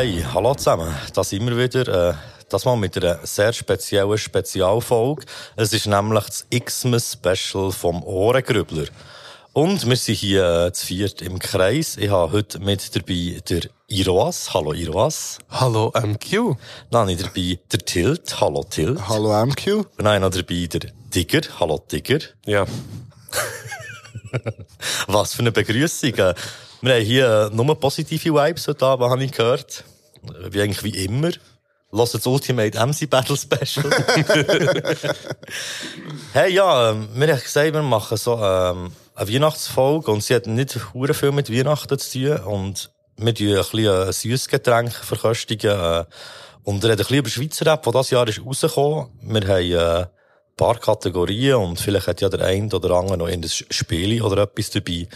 Hey, hallo zusammen. Da sind wir wieder. Äh, das mal mit einer sehr speziellen Spezialfolge. Es ist nämlich das Xmas-Special vom Ohrengrübler. Und wir sind hier äh, zu viert im Kreis. Ich habe heute mit dabei der Iroas. Hallo Iroas. Hallo MQ. Dann habe ich dabei der Tilt. Hallo Tilt. Hallo MQ. Und dann habe ich noch dabei der Tiger. Hallo Tiger. Ja. Was für eine Begrüßung. Äh, Wir haben hier äh, nur positive Vibes heute Abend, habe ich gehört. Äh, Wie eigentlich wie immer. Lass das Ultimate MC Battle Special. hey, ja, ähm, wir haben gesagt, wir machen so ähm, eine Weihnachtsfolge und sie hat nicht hure viel mit Weihnachten zu tun und wir tun ein bisschen ein süßes Getränk verköstigen äh, und reden ein bisschen über Schweizer Rap, der dieses Jahr ist rausgekommen. Wir haben äh, ein paar Kategorien und vielleicht hat ja der eine oder andere noch in das Spiel oder etwas dabei.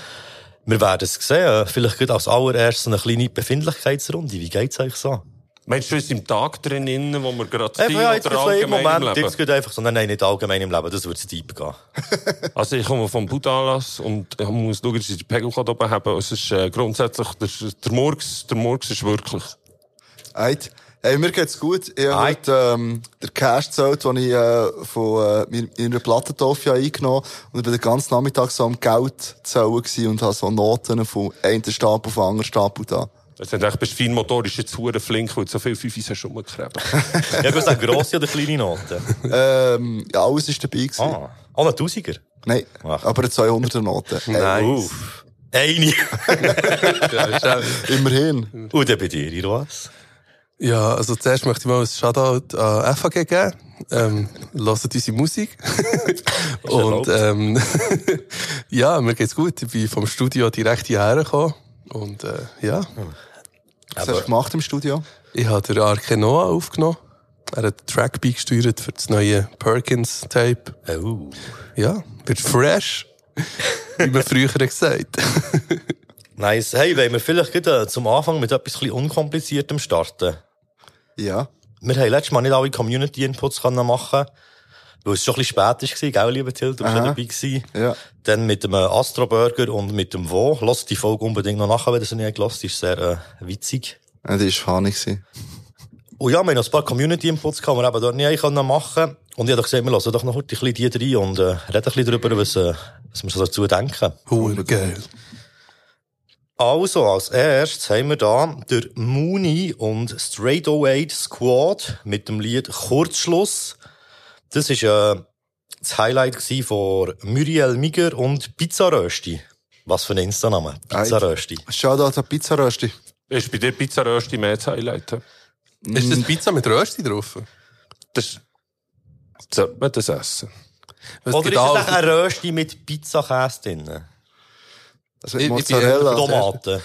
Wir werden es sehen. Vielleicht geht als allererstes eine kleine Befindlichkeitsrunde. Wie geht's euch so? Meinst du, es im Tag drin, wo wir gerade Einfach, ja, jetzt oder im allgemein im Moment, Leben? jetzt geht einfach so, nein, nein, nicht allgemein im Leben, das würde zu deep gehen. Also ich komme vom Budanlass und ich muss schauen, dass ich den Pegel oben haben Es ist äh, grundsätzlich, der, der Murks, der Murks ist wirklich... Eit. Hey, mir geht's gut. Ich habe heute, ähm, den Cash gezahlt, den ich, äh, von, äh, mir- meiner Plattentaufe habe eingenommen Und ich bin den ganzen Nachmittag so am Geld zählen und habe so Noten von einem Stapel auf den anderen Stapel da. Also ich dachte, bist feinmotorisch jetzt hure flink, weil du so viel Fünfis hast rumgekriegt. Ich würde sagen, grosse oder kleine Noten? Ähm, ja, alles ist dabei gewesen. Ah, oh, ein Tausiger. Nein, Ach. aber eine 200er Note. Hey, Uff. Eine. Immerhin. Und dann bei dir, Iroas? Ja, also zuerst möchte ich mal ein Shoutout an FAG geben. Ähm, hört unsere Musik. Und ähm, ja, mir geht's gut. Ich bin vom Studio direkt hierher gekommen. Und äh, ja, Was hast du gemacht im Studio? ich habe den Arke Noah aufgenommen. Er hat den Track beigesteuert für das neue Perkins-Tape. Oh. Ja, wird fresh. Wie man früher gesagt Nice. Hey, wollen wir vielleicht gleich, äh, zum Anfang mit etwas unkompliziertem starten? Ja. Wir haben letztes Mal nicht alle Community-Inputs machen weil es schon ein bisschen spät war, gell, lieber Till? Du ja Aha. dabei gewesen. Ja. Dann mit dem äh, Astro-Burger und mit dem Wo. Lass die Folge unbedingt noch nachher, wenn du sie nicht gelassen hast. Die ist sehr äh, witzig. Ja, Das war gewesen. Und ja, wir haben noch ein paar Community-Inputs gehabt, die wir eben dort nicht machen Und ich habe doch gesagt, wir lassen doch noch heute ein bisschen die rein und äh, reden ein bisschen darüber, was, äh, was wir so dazu denken. Hure geil. Also, als erstes haben wir da der Mooney und Straight Away Squad mit dem Lied Kurzschluss. Das war äh, das Highlight gsi von Muriel Miger und Pizza Rösti. Was für ein Insta-Name? Pizza Rösti. Shoutout an Pizzarösti. Ist bei dir Pizza Rösti mehr zu highlighten? Ist das Pizza mit Rösti drauf? Das sollte man das essen. Was Oder ist gibt es auch- echt ein Rösti mit Pizzakäse drin? Ich- mit ich bin Mozzarella. Tomaten.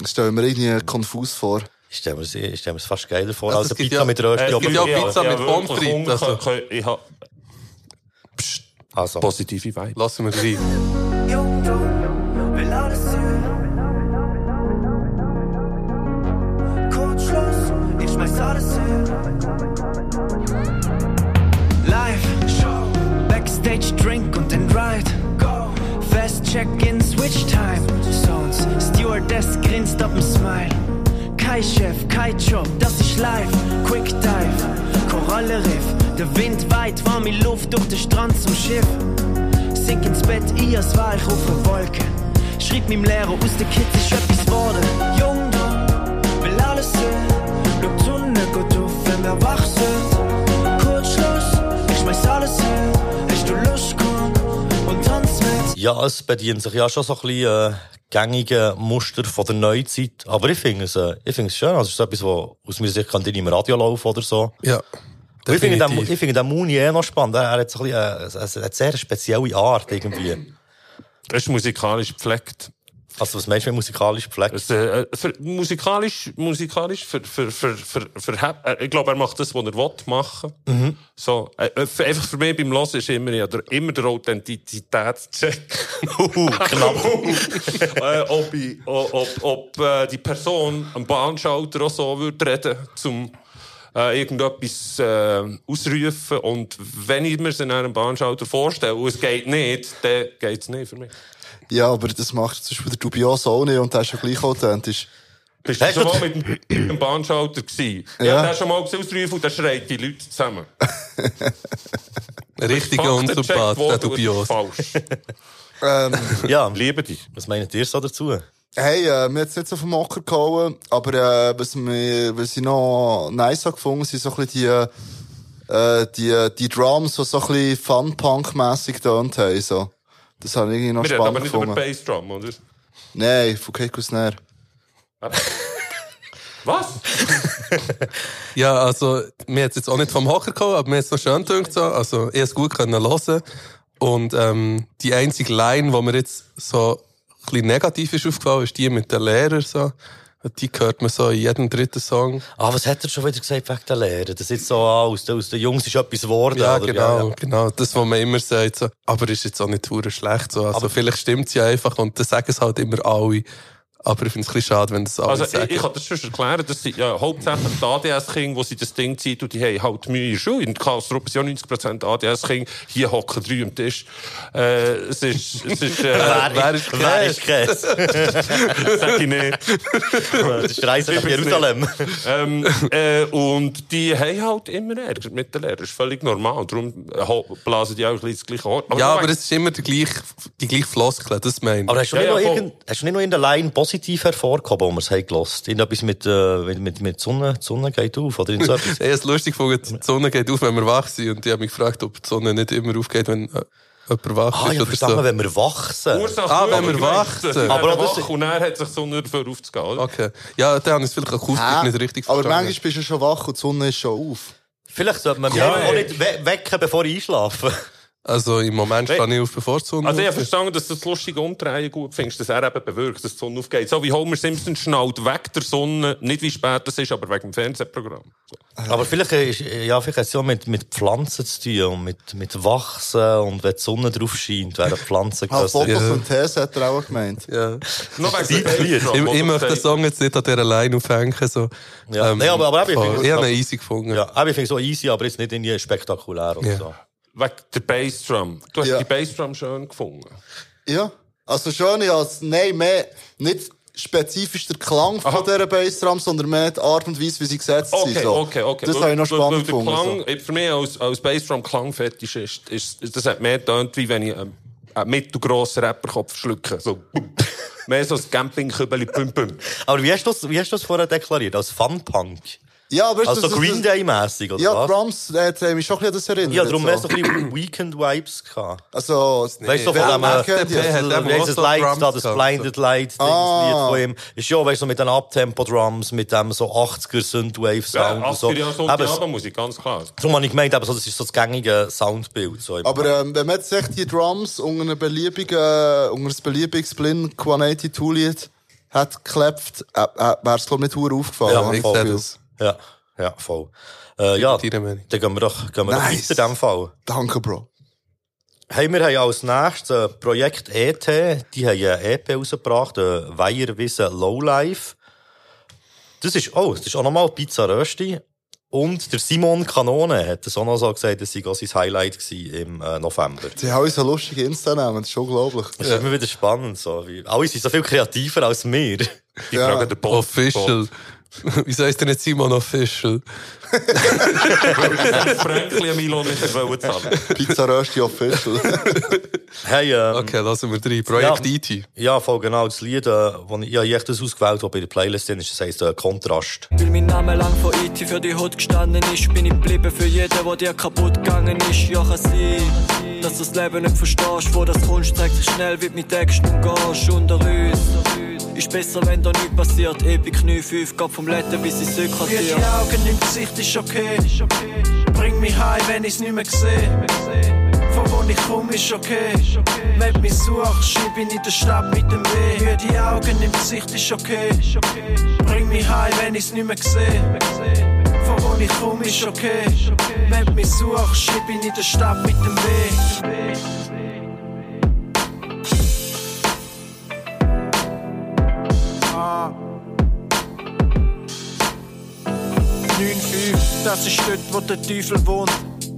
Das stellen wir irgendwie konfus vor. Ich stelle mir mir's fast geiler vor, Also, als es eine Pizza ja- mit Rösti. es aber gibt ja auch mit- Pizza mit Pommes frites, also. Also, positive Vibe. Lassen wir rein. Check-in, Switch Time. Sounds, Stewardess grinst dem Smile. Kein Chef, kein Job, das ist live. Quick Dive, Koralle Riff. Der Wind weit, warme Luft durch den Strand zum Schiff. Sink ins Bett, ich als war ich auf der Wolke. Schrieb meinem Lehrer aus der Kids ist etwas geworden. Ja, es bedient sich ja schon so ein bisschen äh, gängige Muster von der Neuzeit. Aber ich finde es, äh, ich finde es schön. Also, es ist so etwas, was aus meiner Sicht kann im Radio laufen oder so. Ja. Und Ich finde, den, ich finde den Mooney eh noch spannend. Er hat so ein bisschen, äh, eine sehr spezielle Art irgendwie. Das ist musikalisch gepflegt. Also, was meinst du mit musikalisch gepflegt? Das, äh, für, musikalisch, musikalisch, für, für, für, für, für, äh, ich glaube, er macht das, was er will machen. So, äh, äh, für- einfach für mich beim Hören ist immer, ja, der, immer der Authentizitätscheck. Uh, knapp. äh, ob, ich, ob, ob, äh, die Person am Bahnschalter auch so würde reden, zum äh, irgendetwas äh, ausrufen. Und wenn ich mir es in einem Bahnschalter vorstelle und es geht nicht, dann geht es nicht für mich. Ja, aber das macht zum Beispiel der Dubios auch nicht und der ist ja gleich authentisch. Bist du Hast schon mal mit dem, Bahnschalter gewesen? Ja. Ja. der schon mal gesehen ausrufen und der schreit die Leute zusammen. Richtiger Unsympath, der du- dubios. Falsch. Ähm, Ja, Liebe dich. was meint ihr so dazu? hey, äh, mir hat's nicht so vom Mocker gehauen, aber äh, was, mir, was ich noch nice habe gefunden, sind so ein bisschen die, äh, die, die Drums, die so ein bisschen Fun-Punk-mässig getönt haben. So. Das habe ich irgendwie noch Wir reden aber spannend nicht über gefunden. Bassdrum, oder? Nein, von Keiko Snare. Was? Ja, also, mir hat jetzt auch nicht vom Hocker gekommen, aber mir hat es noch schön gedacht, so. Also, ich konnte es gut können hören. Und, ähm, die einzige Line, die mir jetzt so ein bisschen negativ ist aufgefallen, ist die mit den Lehrern, so. Die hört man so in jedem dritten Song. Ah, was hat er schon wieder gesagt wegen der Lehre? Das ist jetzt so, ah, aus den, aus den Jungs ist etwas geworden. Ja, oder? genau, genau. Das, was man immer sagt, so. Aber ist jetzt auch nicht schlecht, so. Also, vielleicht stimmt's ja einfach und das sagen es halt immer alle. Aber ich finde es ein bisschen schade, wenn das alle Also, ich, ich kann das schon erklären, das sind ja hauptsächlich die ADS-Kinder, wo sie das Ding ziehen und die haben halt Mühe in der Schule. In Karlsruhe sind ja 90% ADS-Kinder. Hier hocken drei am Tisch. Äh, es ist, es ist, äh, Wer, ist ist wer ist Käse? sag ich nicht. das ist die Reise nach Jerusalem. ähm, äh, und die haben halt immer Ärger mit den Lehrern. Das ist völlig normal. Darum äh, blasen die auch ein bisschen das gleiche Ort. ja, nur aber es ist immer die gleiche, die gleiche Floskel, das meine ich. Aber hast du, Ja, nicht ja, noch voll. irgend, hast du nicht noch in der Line positiv hervorgehoben, wo wir es haben gehört? Irgendetwas mit, äh, mit, mit, mit Sonne, die Sonne geht auf, oder in so etwas? Ich habe es lustig gefunden, die Sonne geht auf, wenn wir wach sind. Und ich habe mich gefragt, ob die Sonne nicht immer aufgeht, wenn äh, jemand wach Ah, ist ja, oder verstanden, so. wenn wir wachsen. Ursache Ah, wenn wir aber wach gemeint, sind. sie Aber das wach und er hat sich so nur für aufzugehen. oder? Okay. Ja, dann habe ich es vielleicht akustisch Hä? nicht richtig Aber verstanden. manchmal bist du schon wach und die Sonne ist schon auf. Vielleicht sollte man mich Ja, auch nicht we wecken, bevor ich einschlafe. Also im Moment Hey. stehe ich auf, bevor die Sonne Also ich habe verstanden, dass du das lustige Umdrehen gut findest, dass er eben bewirkt, dass die Sonne aufgeht. So wie Homer Simpson schnallt weg der Sonne, nicht wie spät das ist, aber wegen dem Fernsehprogramm. So. Aber vielleicht, ist, ja, vielleicht hat es ja mit, mit Pflanzen zu tun und mit, mit Wachsen und wenn die Sonne drauf scheint, werden die Pflanzen Ah, grösser. Photosynthese hat er auch gemeint. Ja. Noch wegen Ich, ich möchte den Song jetzt nicht an dieser Line aufhängen. So. Ja. Nee, aber- aber eben, ich ich habe ihn easy gefunden. Ja, aber ich finde es so easy, aber jetzt nicht irgendwie spektakulär oder Ja. so. Wegen der Bassdrum. Du hast Ja. die Bassdrum schön gefunden. Ja. Also schon, ja, als, nein, mehr, nicht spezifisch der Klang Aha. von dieser Bassdrum, sondern mehr die Art und Weise, wie sie gesetzt Okay, sind. So. okay, okay. Das Weil- habe ich noch spannend weil gefunden. Klang, Für mich als, als Bassdrum Klangfetisch ist, ist, das hat mehr getönt, wie wenn ich einen, einen mittelgrossen Rapperkopf schlucke. So, mehr so ein Campingkübeli, pum, pum. Aber wie hast du das, wie hast du das vorher deklariert? Als Fun-Punk? So. Ja, aber Also das, Green Day-mässig, oder Ja, was? Drums, äh, hat mich schon ein bisschen das erinnert. Ja, darum so. so ein bisschen Weekend-Vibes gehabt. Also, Weißt du, von dem, äh, das, so Light da, das Blinded Light, Ah. das Lied von ihm. Ist ja, weißt du, so mit den Uptempo-Drums, mit dem so 80er Synthwave-Sound Ja, und so. 80er Jahre so Eben, die Abendmusik, ganz klar. Darum habe ich gemeint, eben so, das ist so das gängige Soundbild. So Aber ähm, wenn man jetzt echt die Drums unter einem beliebigen, äh, unter ein beliebiges Blin 182 Lied hat geklebt, äh, äh, wäre es glaube ich nicht aufgefallen. Ja, ich ja, ja, voll. Äh, ja, dann gehen wir doch, gehen wir Nice. doch weiter in dem Fall. Danke, Bro. Hey, wir haben als nächstes äh, Projekt ET, die haben eine EP rausgebracht, äh, Weierwissen Lowlife. Das ist, oh, das ist auch nochmal Pizza Rösti. Und der Simon Kanone hat das auch noch so gesagt, das auch sein Highlight im äh, November. Sie haben so lustige Insta-Namen, das ist unglaublich. Das ist immer wieder spannend, so. Alle sind so viel kreativer als wir. Die Ja. fragen den Bob. Official. Wieso heißt der nicht Simon Official? Franklin Milo nicht zahlen. Pizza Rösti Official. Hey, ähm, Okay, lassen wir drei. Projekt Ja. E.T. ja, voll genau, das Lied, äh, wo ich, ja, ich habe das ausgewählt, das bei der Playlist drin ist, das heisst äh, Kontrast. Weil mein Name lang von IT für die Hut gestanden ist, bin ich geblieben für jeden, der dir kaputt gegangen ist. Ja, kann sein, dass du das Leben nicht verstehst, wo das kommst, zeigt sich schnell, wie du mit Texten umgehst. Unter uns ist besser, wenn da nichts passiert. Ewig Knie 5, geht vom Letten bis ins Für Südquartier. die Augen im Gesicht ist okay. Bring mich heim, wenn ich's nicht mehr sehe. Von wo ich komm, ist okay. Wenn mich suchst, ich bin in der Stadt mit dem W. Für die Augen im Gesicht ist okay. Bring mich heim, wenn ich's nicht mehr sehe. Von wo ich komm, ist okay. Wenn mich suchst, ich bin in der Stadt mit dem W. 9-5, das ist dort, wo der Teufel wohnt.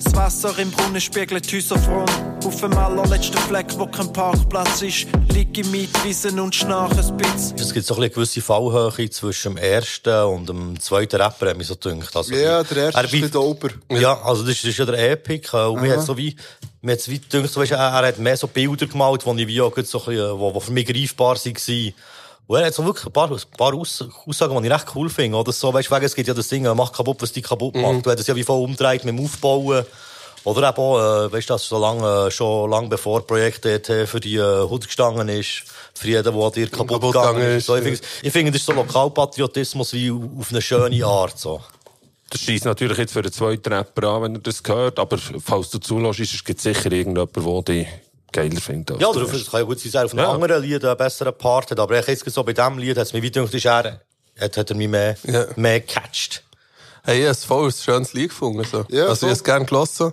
Das Wasser im Brunnen spiegelt Häuser fromm. Auf dem allerletzten Fleck, wo kein Parkplatz ist, liege ich Mietwiesen und schnarch ein bisschen. Es gibt so ein eine gewisse Fallhöhe zwischen dem ersten und dem zweiten Rapper, hat mich so gedacht. Also, Ja, der erste er ist ein bisschen doper. Ja, also das ist, das ist ja der Epic. äh, Und mir hat so wie, mir hat's wie gedacht, so, weißt, er, er hat mehr so Bilder gemalt, die ich wie auch so ein bisschen, wo, wo für mich greifbar waren. Und er hat so wirklich ein paar, ein paar Aus Aussagen, die ich recht cool finde. Oder so, weißt du, es gibt ja das Ding, mach kaputt, was dich kaputt macht. Du hättest ja wie voll umgedreht mit dem Aufbauen. Oder eben auch, äh, weißt du, dass so lange, äh, schon lang bevor Projekt DT für die äh, Hut gestanden ist, für jeden, der dir kaputt, Kaputt gegangen ist. So, ich ja. finde, ich finde, das ist so Lokalpatriotismus wie auf eine schöne Art, so. Das schießt natürlich jetzt für den zweiten Rapper an, wenn er das hört, aber falls du zulässt, es gibt sicher irgendjemanden, der dich geiler findet. als Ja, der oder auf, erste. es kann ja gut sein, dass er auf einem Ja. anderen Lied einen besseren Part hat. Aber ich jetzt so bei diesem Lied hat es mich wieder gedacht, ist er, hat, hat er mich mehr, Ja. mehr gecatcht. Hey, ich habe es voll ein schönes Lied gefunden. So. Ja, also, ich voll. habe es gerne gelassen.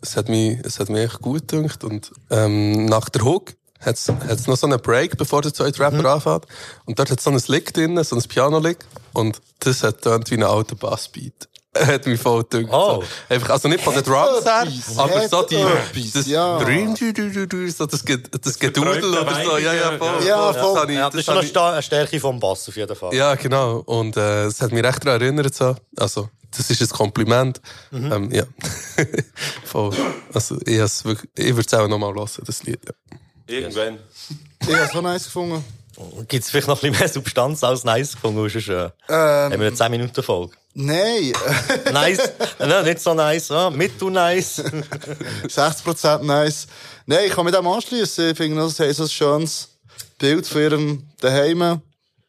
Es hat mich, es hat mich echt gut gedacht. Und, ähm, nach der Hook hat es noch so einen Break, bevor der zweite Rapper anfängt. Und dort hat es so ein Lick drin, so ein Piano-Lick. Und das hat dann wie ein alter Bassbeat. hat mich voll gedacht. Oh. So. Einfach, also nicht von den Drums her, aber so die, etwas, das, ja. So das, Ge- das Gedudel oder so. Ja, ja, voll. Ja, Das voll. ich- Ja, das, das ist schon eine, ich- Sta- eine Stärke vom Bass, auf jeden Fall. ja, genau. Und äh, es hat mich recht daran erinnert. So. Also, das ist ein Kompliment. Mhm. Ähm, ja. Voll. Also, ich, wirklich, ich würde es auch nochmal hören, das Lied. Ja. Irgendwann. Ich habe es so nice gefunden. Gibt es vielleicht noch ein bisschen mehr Substanz als nice gefunden? Ist äh, Ähm, haben wir eine 10-Minuten-Folge. Nein, Nice, nein, nicht so nice, ah, mittel nice. 60% nice. Nein, ich kann mit dem anschließen. Ich finde, das ist ein schönes Bild von ihrem Daheim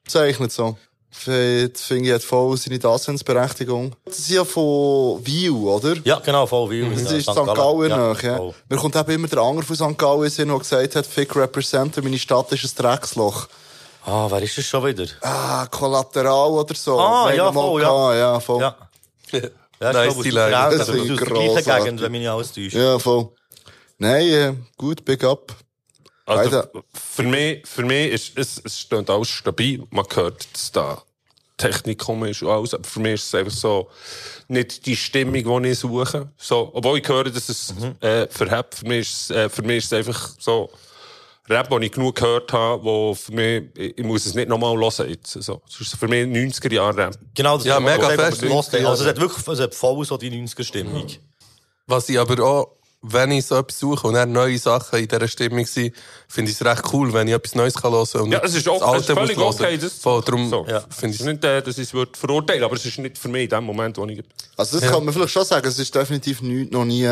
gezeichnet. So. Das finde ich hat voll seine Daseinsberechtigung. Das ist ja von View, oder? ja, genau, voll wie. Das ist St. Gallen nach, ja. voll. Mir kommt eben immer der Anger von St. Gallen der gesagt hat, Fick Representer, meine Stadt ist ein Drecksloch. Ah, wer ist das schon wieder? Ah, Kollateral oder so. Ah, Haben ja, voll, gehabt, ja. voll. Ja. Ja, Nice, ich glaube, die Line. der Das gleichen grossartig. Gegend, wenn mich nicht alles täuscht. Ja, voll. Nein, äh, gut, big up. Also, für mich, für mich ist, es, es steht alles stabil. Man hört, dass da Technikum ist und alles. Aber für mich ist es einfach so, nicht die Stimmung, die ich suche. So, obwohl ich höre, dass es, äh, verhebt. Für mich ist es, äh, für mich ist es einfach so, Rap, den ich genug gehört habe, wo für mich, ich, muss es nicht nochmal hören jetzt. So. Es ist für mich 90er Jahre Rap. Genau, das Ja, ist mega fest. Also, es hat wirklich, es hat voll so die 90er-Stimmung. Was ich aber auch, wenn ich so etwas suche und dann neue Sachen in dieser Stimmung sind, finde ich es recht cool, wenn ich etwas Neues kann hören kann. und Ja, nicht es ist, das auch, es ist Alte völlig muss okay. Das, Voll, darum so. Ja. Es finde ist ich nicht, äh, dass ich es verurteilen, aber es ist nicht für mich in dem Moment, wo ich... Also, das kann man vielleicht schon sagen, es ist definitiv nichts, noch nie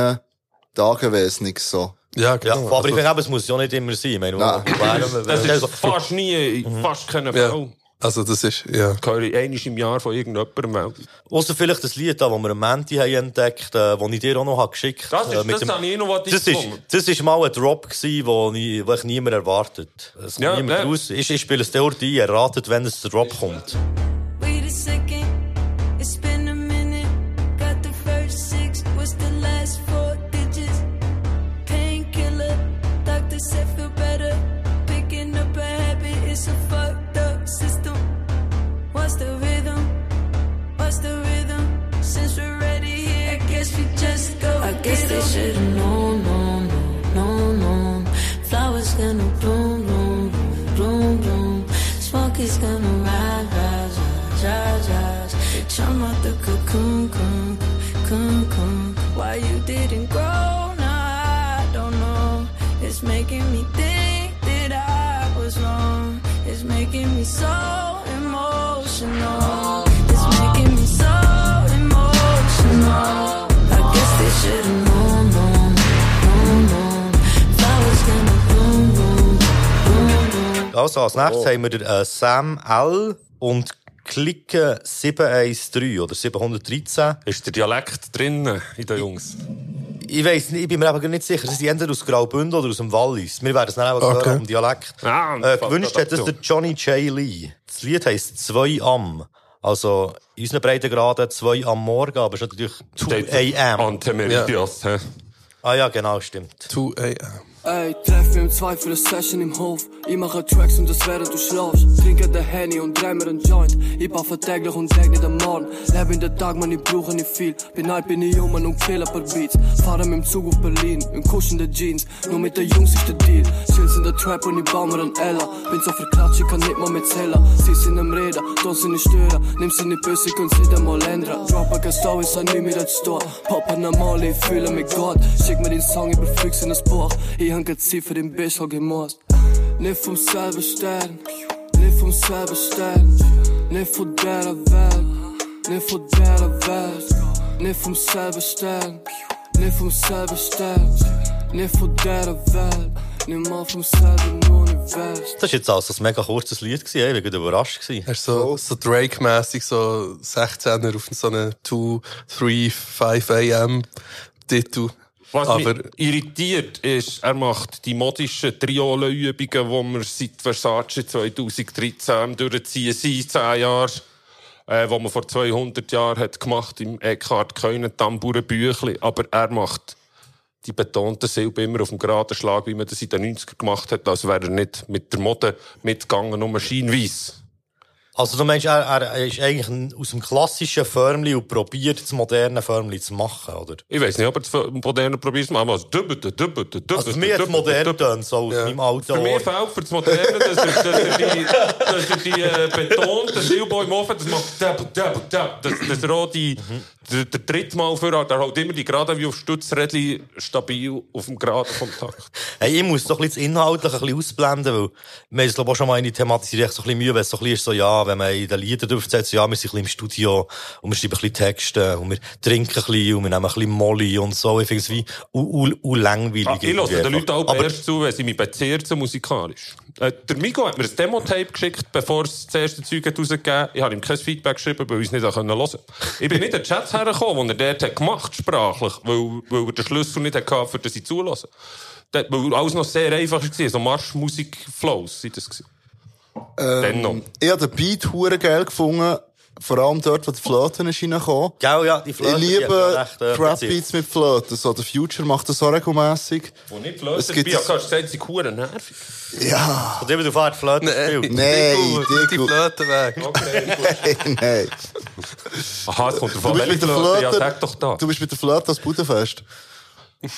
da gewesen, nix so. Ja, Ja, genau. aber ich Also- denke, eben, es muss ja nicht immer sein. Ich meine, Nein. Das ist fast nie, fast keine ja. Frau. Also, das ist, ja. höre ich einmal im Jahr von irgendjemandem melden. Ausser vielleicht das Lied, da, das wir am Menti haben entdeckt haben, das ich dir auch noch habe geschickt Das ist- äh, mit das habe ich innovativ das ist, das ist mal ein Drop gewesen, wo ich, wo ich niemand erwartet. Es Ja, niemand ja. raus. Ich, ich spiele es dort ein, erratet, wenn es der Drop kommt. Wait a second, rise. They out the cocoon, cocoon, cocoon, cocoon. Why you didn't grow? Nah, I don't know. It's making me think that I was wrong. It's making me so emotional. It's making me so emotional. I guess they should've known, known, known, known. Flowers gonna bloom, bloom, bloom, bloom. Also, als nächstes oh. haben wir den, äh, uh, Sam L. und Clique 713 oder 713. Ist der Dialekt drin in den Jungs? Ich weiss nicht, ich bin mir aber nicht sicher. Das sind entweder aus Graubünden oder aus dem Wallis. Wir werden es dann auch Okay. hören am Dialekt. Ah, äh, gewünscht hat das der Johnny J. Lee. Das Lied heisst «Zwei am». Also, in unseren Breitengraden «Zwei am Morgen», aber es ist natürlich «2 a.m.». Antemeridios, hä? Ah ja, genau, stimmt. 2 a.m. Ey, treff mich im Zweifel eine Session im Hof. Ich mache Tracks und das während du schlafst. Trinke den Henny und dreh mir einen Joint. Ich buffe täglich und leg nicht am Morgen. Lebe in den Tag, man, ich brauche nicht viel. Bin alt, bin ich jung und kill ein paar Beats. Fahre mit dem Zug auf Berlin, in kuschelnden Jeans. Nur mit den Jungs ist der Deal. Chills in der Trap und ich baue mir einen Ella. Bin so verklatscht, ich kann nicht mal mit zählen. Sie sind am Reden, tun sie nicht stören. Nimm sie nicht böse, können sie dann mal ändern. Droppen keine Stories, an nicht mehr zu tun. Poppen normal, ich fühle mich Gott. Schick mir den Song, überfüchse in das Buch. Ich hab keine Zeit für den Bisch, hab gemost. Nicht vom selben Stern, nicht vom selben Stern. Nicht von der Welt, nicht von der Welt. Nicht vom selben Stern, nicht vom selben Stern. Nicht von der Welt, nicht mal vom selben Universum. Das war jetzt also ein mega kurzes Lied, gewesen, ey. ich war überrascht. Gewesen. Er ist so, so Drake-mässig, so 16er auf so einen 2, 3, 5 AM Titel. Was Aber mich irritiert ist, er macht die modischen Triole-Übungen, die wir seit Versace 2013 durchziehen, seit 10 Jahren, äh, die man vor 200 Jahren hat gemacht im Eckhard Keunen Tamburenbüchli. Aber er macht die betonte Silbe immer auf dem geraden Schlag, wie man das in den 90er gemacht hat, als wäre er nicht mit der Mode mitgegangen, nur scheinweise. Also du meinst, er, er ist eigentlich aus dem klassischen Förmli und probiert das moderne Förmli zu machen, oder? Ich weiß nicht, ob er das moderne probiert zu machen, aber es dübbete, dübbete, dübbete, Also für mich hat modern tönt so aus meinem alten Für mich fehlt für das Moderne, dass er, dass er die, dass er die äh, betonte Silbo im Ofen, das macht dab, dab, dab, dass, dass er auch die, der, der dritte Mal für hat, er hält immer die gerade wie auf Stutzrädli stabil auf dem Geraden vom Takt. Hey, ich muss doch ein bisschen das Inhaltliche ein bisschen ausblenden, weil wir haben es, glaube ich, auch schon mal in die thematisiert, ich so ein bisschen Mühe, wenn es so ein bisschen ist, so, ja, wenn man in den Liedern draufsetzt, ja, wir sind ein bisschen im Studio und wir schreiben ein bisschen Texte und wir trinken ein bisschen und wir nehmen ein bisschen Molly und so. Ich finde es wie u, u, u langweilig. Ah, ich höre den Leuten auch Aber erst zu, wenn sie mich bezehren musikalisch. Äh, der Migo hat mir ein Demo-Tape geschickt, bevor es das erste Zeug hat rausgegeben hat. Ich habe ihm kein Feedback geschrieben, weil ich es nicht hören konnte. Ich bin nicht in den Chat hergekommen, den er dort hat gemacht sprachlich, weil, weil er den Schlüssel nicht hatte, für das sie zulassen. Weil alles noch sehr einfach war, so Marschmusik-Flows sind das. gewesen. Dennoch. Ich habe den Beat hure geil gefunden. Vor allem dort, wo die Flöten ist reingekommen. Gell, ja, die Ich Flöte, die liebe hat recht, äh, Trap. Beats mit Flöten. So, der Future macht das auch regelmässig. Wo nicht Es Flöte gibt es- hast du gesagt, sie sind nervig. Ja. Und immer auf Art Flöte gespielt. Nein, die Diego. Flöte weg. Nein, nein. Aha, es kommt Du davon, bist welche mit der Flöte? Ja, sag doch da. du bist mit der Flöte als Budenfest.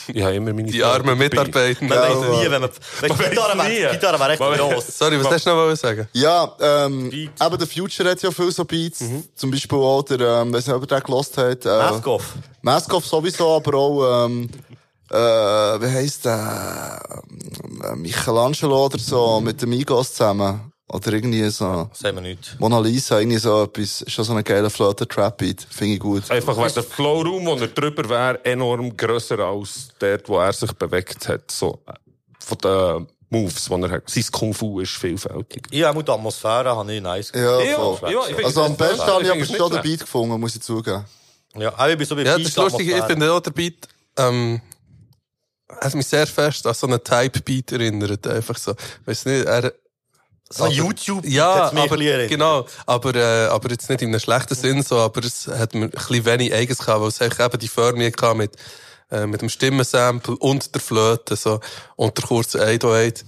Ich habe immer meine Die armen. Mitarbeiter. Man weiß nie, wenn man, wenn Man Gitarre weiss die Gitarre wäre echt Man- gross. Sorry, was hast du noch sagen? Ja, ähm, Beats. eben der Future hat ja viel so Beats. Zum Beispiel auch der, ähm, weiß nicht, ob ihr den gelost hat. Äh, Maskoff. Maskoff sowieso, aber auch, ähm, äh, wie heisst der? Äh, Michelangelo oder so, mit dem Migos zusammen. Oder irgendwie so. Sagen wir nicht. Mona Lisa, irgendwie so etwas, ist schon so eine geile Flöte-Trap-Beat. Finde ich gut. Einfach, weil der Flowroom, wo er drüber wäre, enorm grösser als dort, wo er sich bewegt hat. So, äh, von den Moves, die er hat. Sein Kung Fu ist vielfältig. Ich habe die Atmosphäre, habe ich nice Ja, Ja, voll. ja, ich finde Also am besten habe ich aber schon den. Beat gefunden, muss ich zugeben. Ja, auch ich bin so bei Ja, das ist lustig. Ich finde auch der Beat, ähm, hat mich sehr fest an so einen Type-Beat erinnert. Einfach so. Weiss nicht, er, So aber- YouTube. Ja, aber, genau. Aber, äh, aber jetzt nicht in einem schlechten Sinn, so, aber es hat mir ein bisschen wenig Eigens gehabt, weil es eben die Förmung gehabt mit, äh, mit dem Stimmensample und der Flöte, so, und der kurze 808.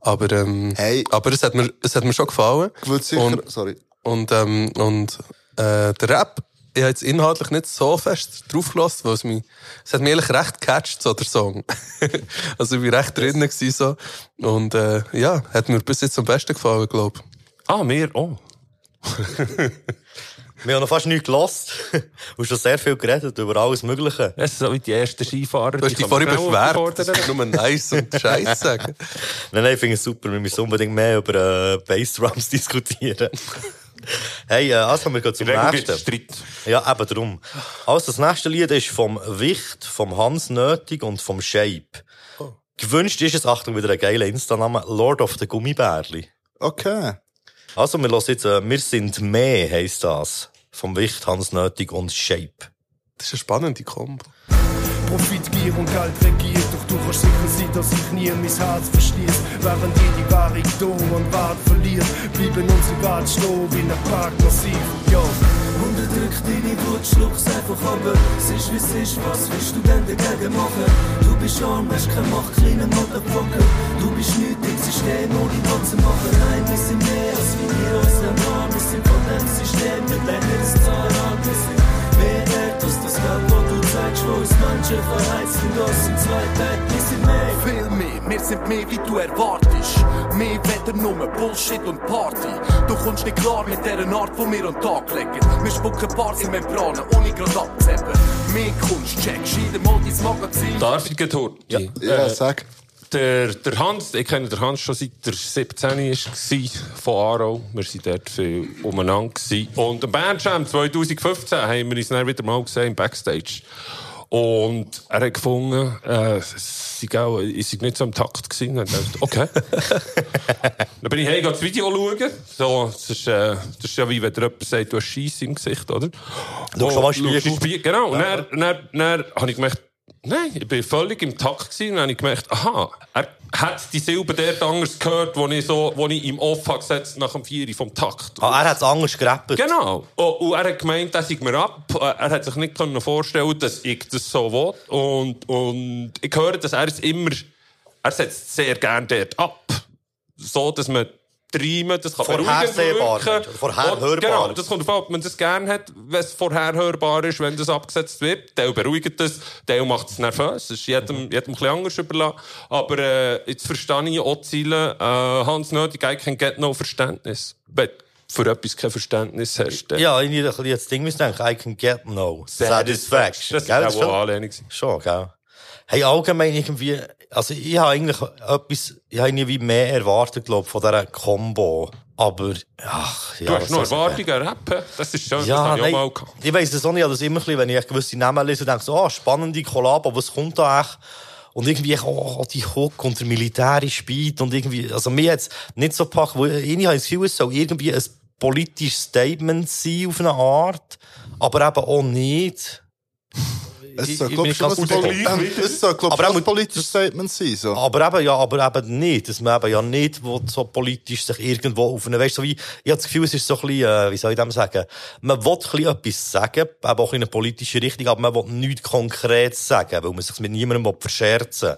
Aber, ähm, Hey. aber es hat mir, es hat mir schon gefallen. Sicher, Und- sorry. Und, ähm, und, äh, der Rap, ich habe jetzt inhaltlich nicht so fest drauf gelassen, weil es mich, es hat mich eigentlich recht gecatcht, so der Song. also ich war recht drinnen gewesen, so. Und, äh, ja, hat mir bis jetzt am besten gefallen, glaube Ah, mir auch. Wir haben noch fast nichts gelost. Und schon sehr viel geredet über alles Mögliche. Das ist so wie die ersten Skifahrer. Du hast dich vorhin beschwert, überfordern. das ist nur nice und Scheiße sagen. Nein, nein, ich finde es super. Wir müssen unbedingt mehr über äh, Bassdrums diskutieren. Hey, äh, also wir gleich zum nächsten. Streit. Ja, eben drum. Also, das nächste Lied ist vom Wicht, vom Hans Nötig und vom Shape. Gewünscht ist es, Achtung, wieder ein geiler Insta-Name, Lord of the Gummibärli. Okay. Also, wir hören jetzt, äh, wir sind mehr, heisst das. Vom Wicht, Hans Nötig und Shape. Das ist eine spannende Kombo. Profitgier und Geld regiert, kannst sicher sein, dass ich nie mein Herz verschließ. Während jede Währung da und Wert verliert, bleiben unsere Werte stehen wie ein Park massiv. Yo. Unterdrück deine Wut, schluck's einfach runter. Es ist wie es ist, was willst du denn dagegen machen? Du bist arm, hast keine Macht, kleiner Motherfucker. Du bist nichts im System, ohne was zu machen. Nein, wir sind mehr als wie wir uns nehmen. Wir sind von dem System, legen das Zahnrad. Wir sind mehr wert als das Geld, wo du zeigst, wo uns Menschen verheizt und uns in zwei Tagen. Wir sind mehr. Viel mehr, wir sind mehr wie du erwartest. Mehr weder nur Bullshit und Party. Du kommst nicht klar mit der Art, wo wir an den Tag legen. Wir spucken Bars in Membranen, ohne grad abzuheben. Mehr Kunst, check, schiede mal dein Magazin. Darf ich getort? Ja. Ja, sag. Der, der Hans, ich kenne den Hans schon seit er 17 war, von Aarau. Wir waren dort viel umeinander. Und am Bandjam 2015 haben wir uns dann wieder mal gesehen im Backstage. Und er hat gefunden, äh, sei auch, ich sei nicht so im Takt gewesen. Ich dachte, okay. dann bin ich heim, das Video schauen. So, das, ist, äh, das ist ja wie wenn dir jemand sagt, du hast Scheiss im Gesicht, oder? Schau schon mal Oh, Spiegel. Genau. Und dann, dann, dann habe ich gemerkt, Nein, ich bin völlig im Takt gewesen. Dann habe ich gemerkt, aha, er hat die Silbe dort anders gehört, wo ich, so, wo ich im Off habe gesetzt nach dem Vieri vom Takt. Ah, er hat es anders gerappt. Genau. Und, und er hat gemeint, dass ich mir ab. Er hat sich nicht können vorstellen, dass ich das so will. Und, und ich höre, dass er es immer, er setzt sehr gern dort ab. So, dass man Treiben, das kann Vorhersehbar, wirken. vorherhörbar. Genau, das kommt davon, ob man das gern hat, wenn es vorherhörbar ist, wenn das abgesetzt wird. Der beruhigt das, der macht es nervös. Das ist jedem, jedem ein bisschen anders überlassen. Aber äh, jetzt verstehe ich auch Ziele. Äh, Hans nötig, I can get no Verständnis. Du für etwas kein Verständnis hast, dann Ja, ich ein bisschen das Ding denken. I can get no satisfaction. Das ist Gell, auch Anlehnung. Schon, gell? Hey, allgemein irgendwie, also ich habe eigentlich etwas, ich habe irgendwie mehr erwartet, glaube von dieser Combo. Aber, ach, ja. Du hast sagen? Erwartungen, Rappen. Das ist schön, das Ja, habe ich auch nein, mal gehabt. ich weiss das auch nicht, also immer ein bisschen, wenn ich gewisse Namen lese, denke ich so, ah, spannende Kollabo, was kommt da echt? Und irgendwie, oh, die Hook und der militärische Beat und irgendwie, also mir jetzt nicht so gepackt, wo, ich habe das Gefühl, es soll irgendwie ein politisches Statement sein auf eine Art, aber eben auch nicht. Es soll, ich glaub bin ich, schon ein, politisches Statement sein. So. Aber eben, ja, aber eben nicht. Dass man eben ja nicht will, so politisch sich irgendwo auf eine, weißt, so wie, ich habe das Gefühl, es ist so ein bisschen, äh, wie soll ich dem sagen? Man will ein bisschen etwas sagen, eben auch in eine politische Richtung, aber man will nichts Konkretes sagen, weil man sich mit niemandem will verscherzen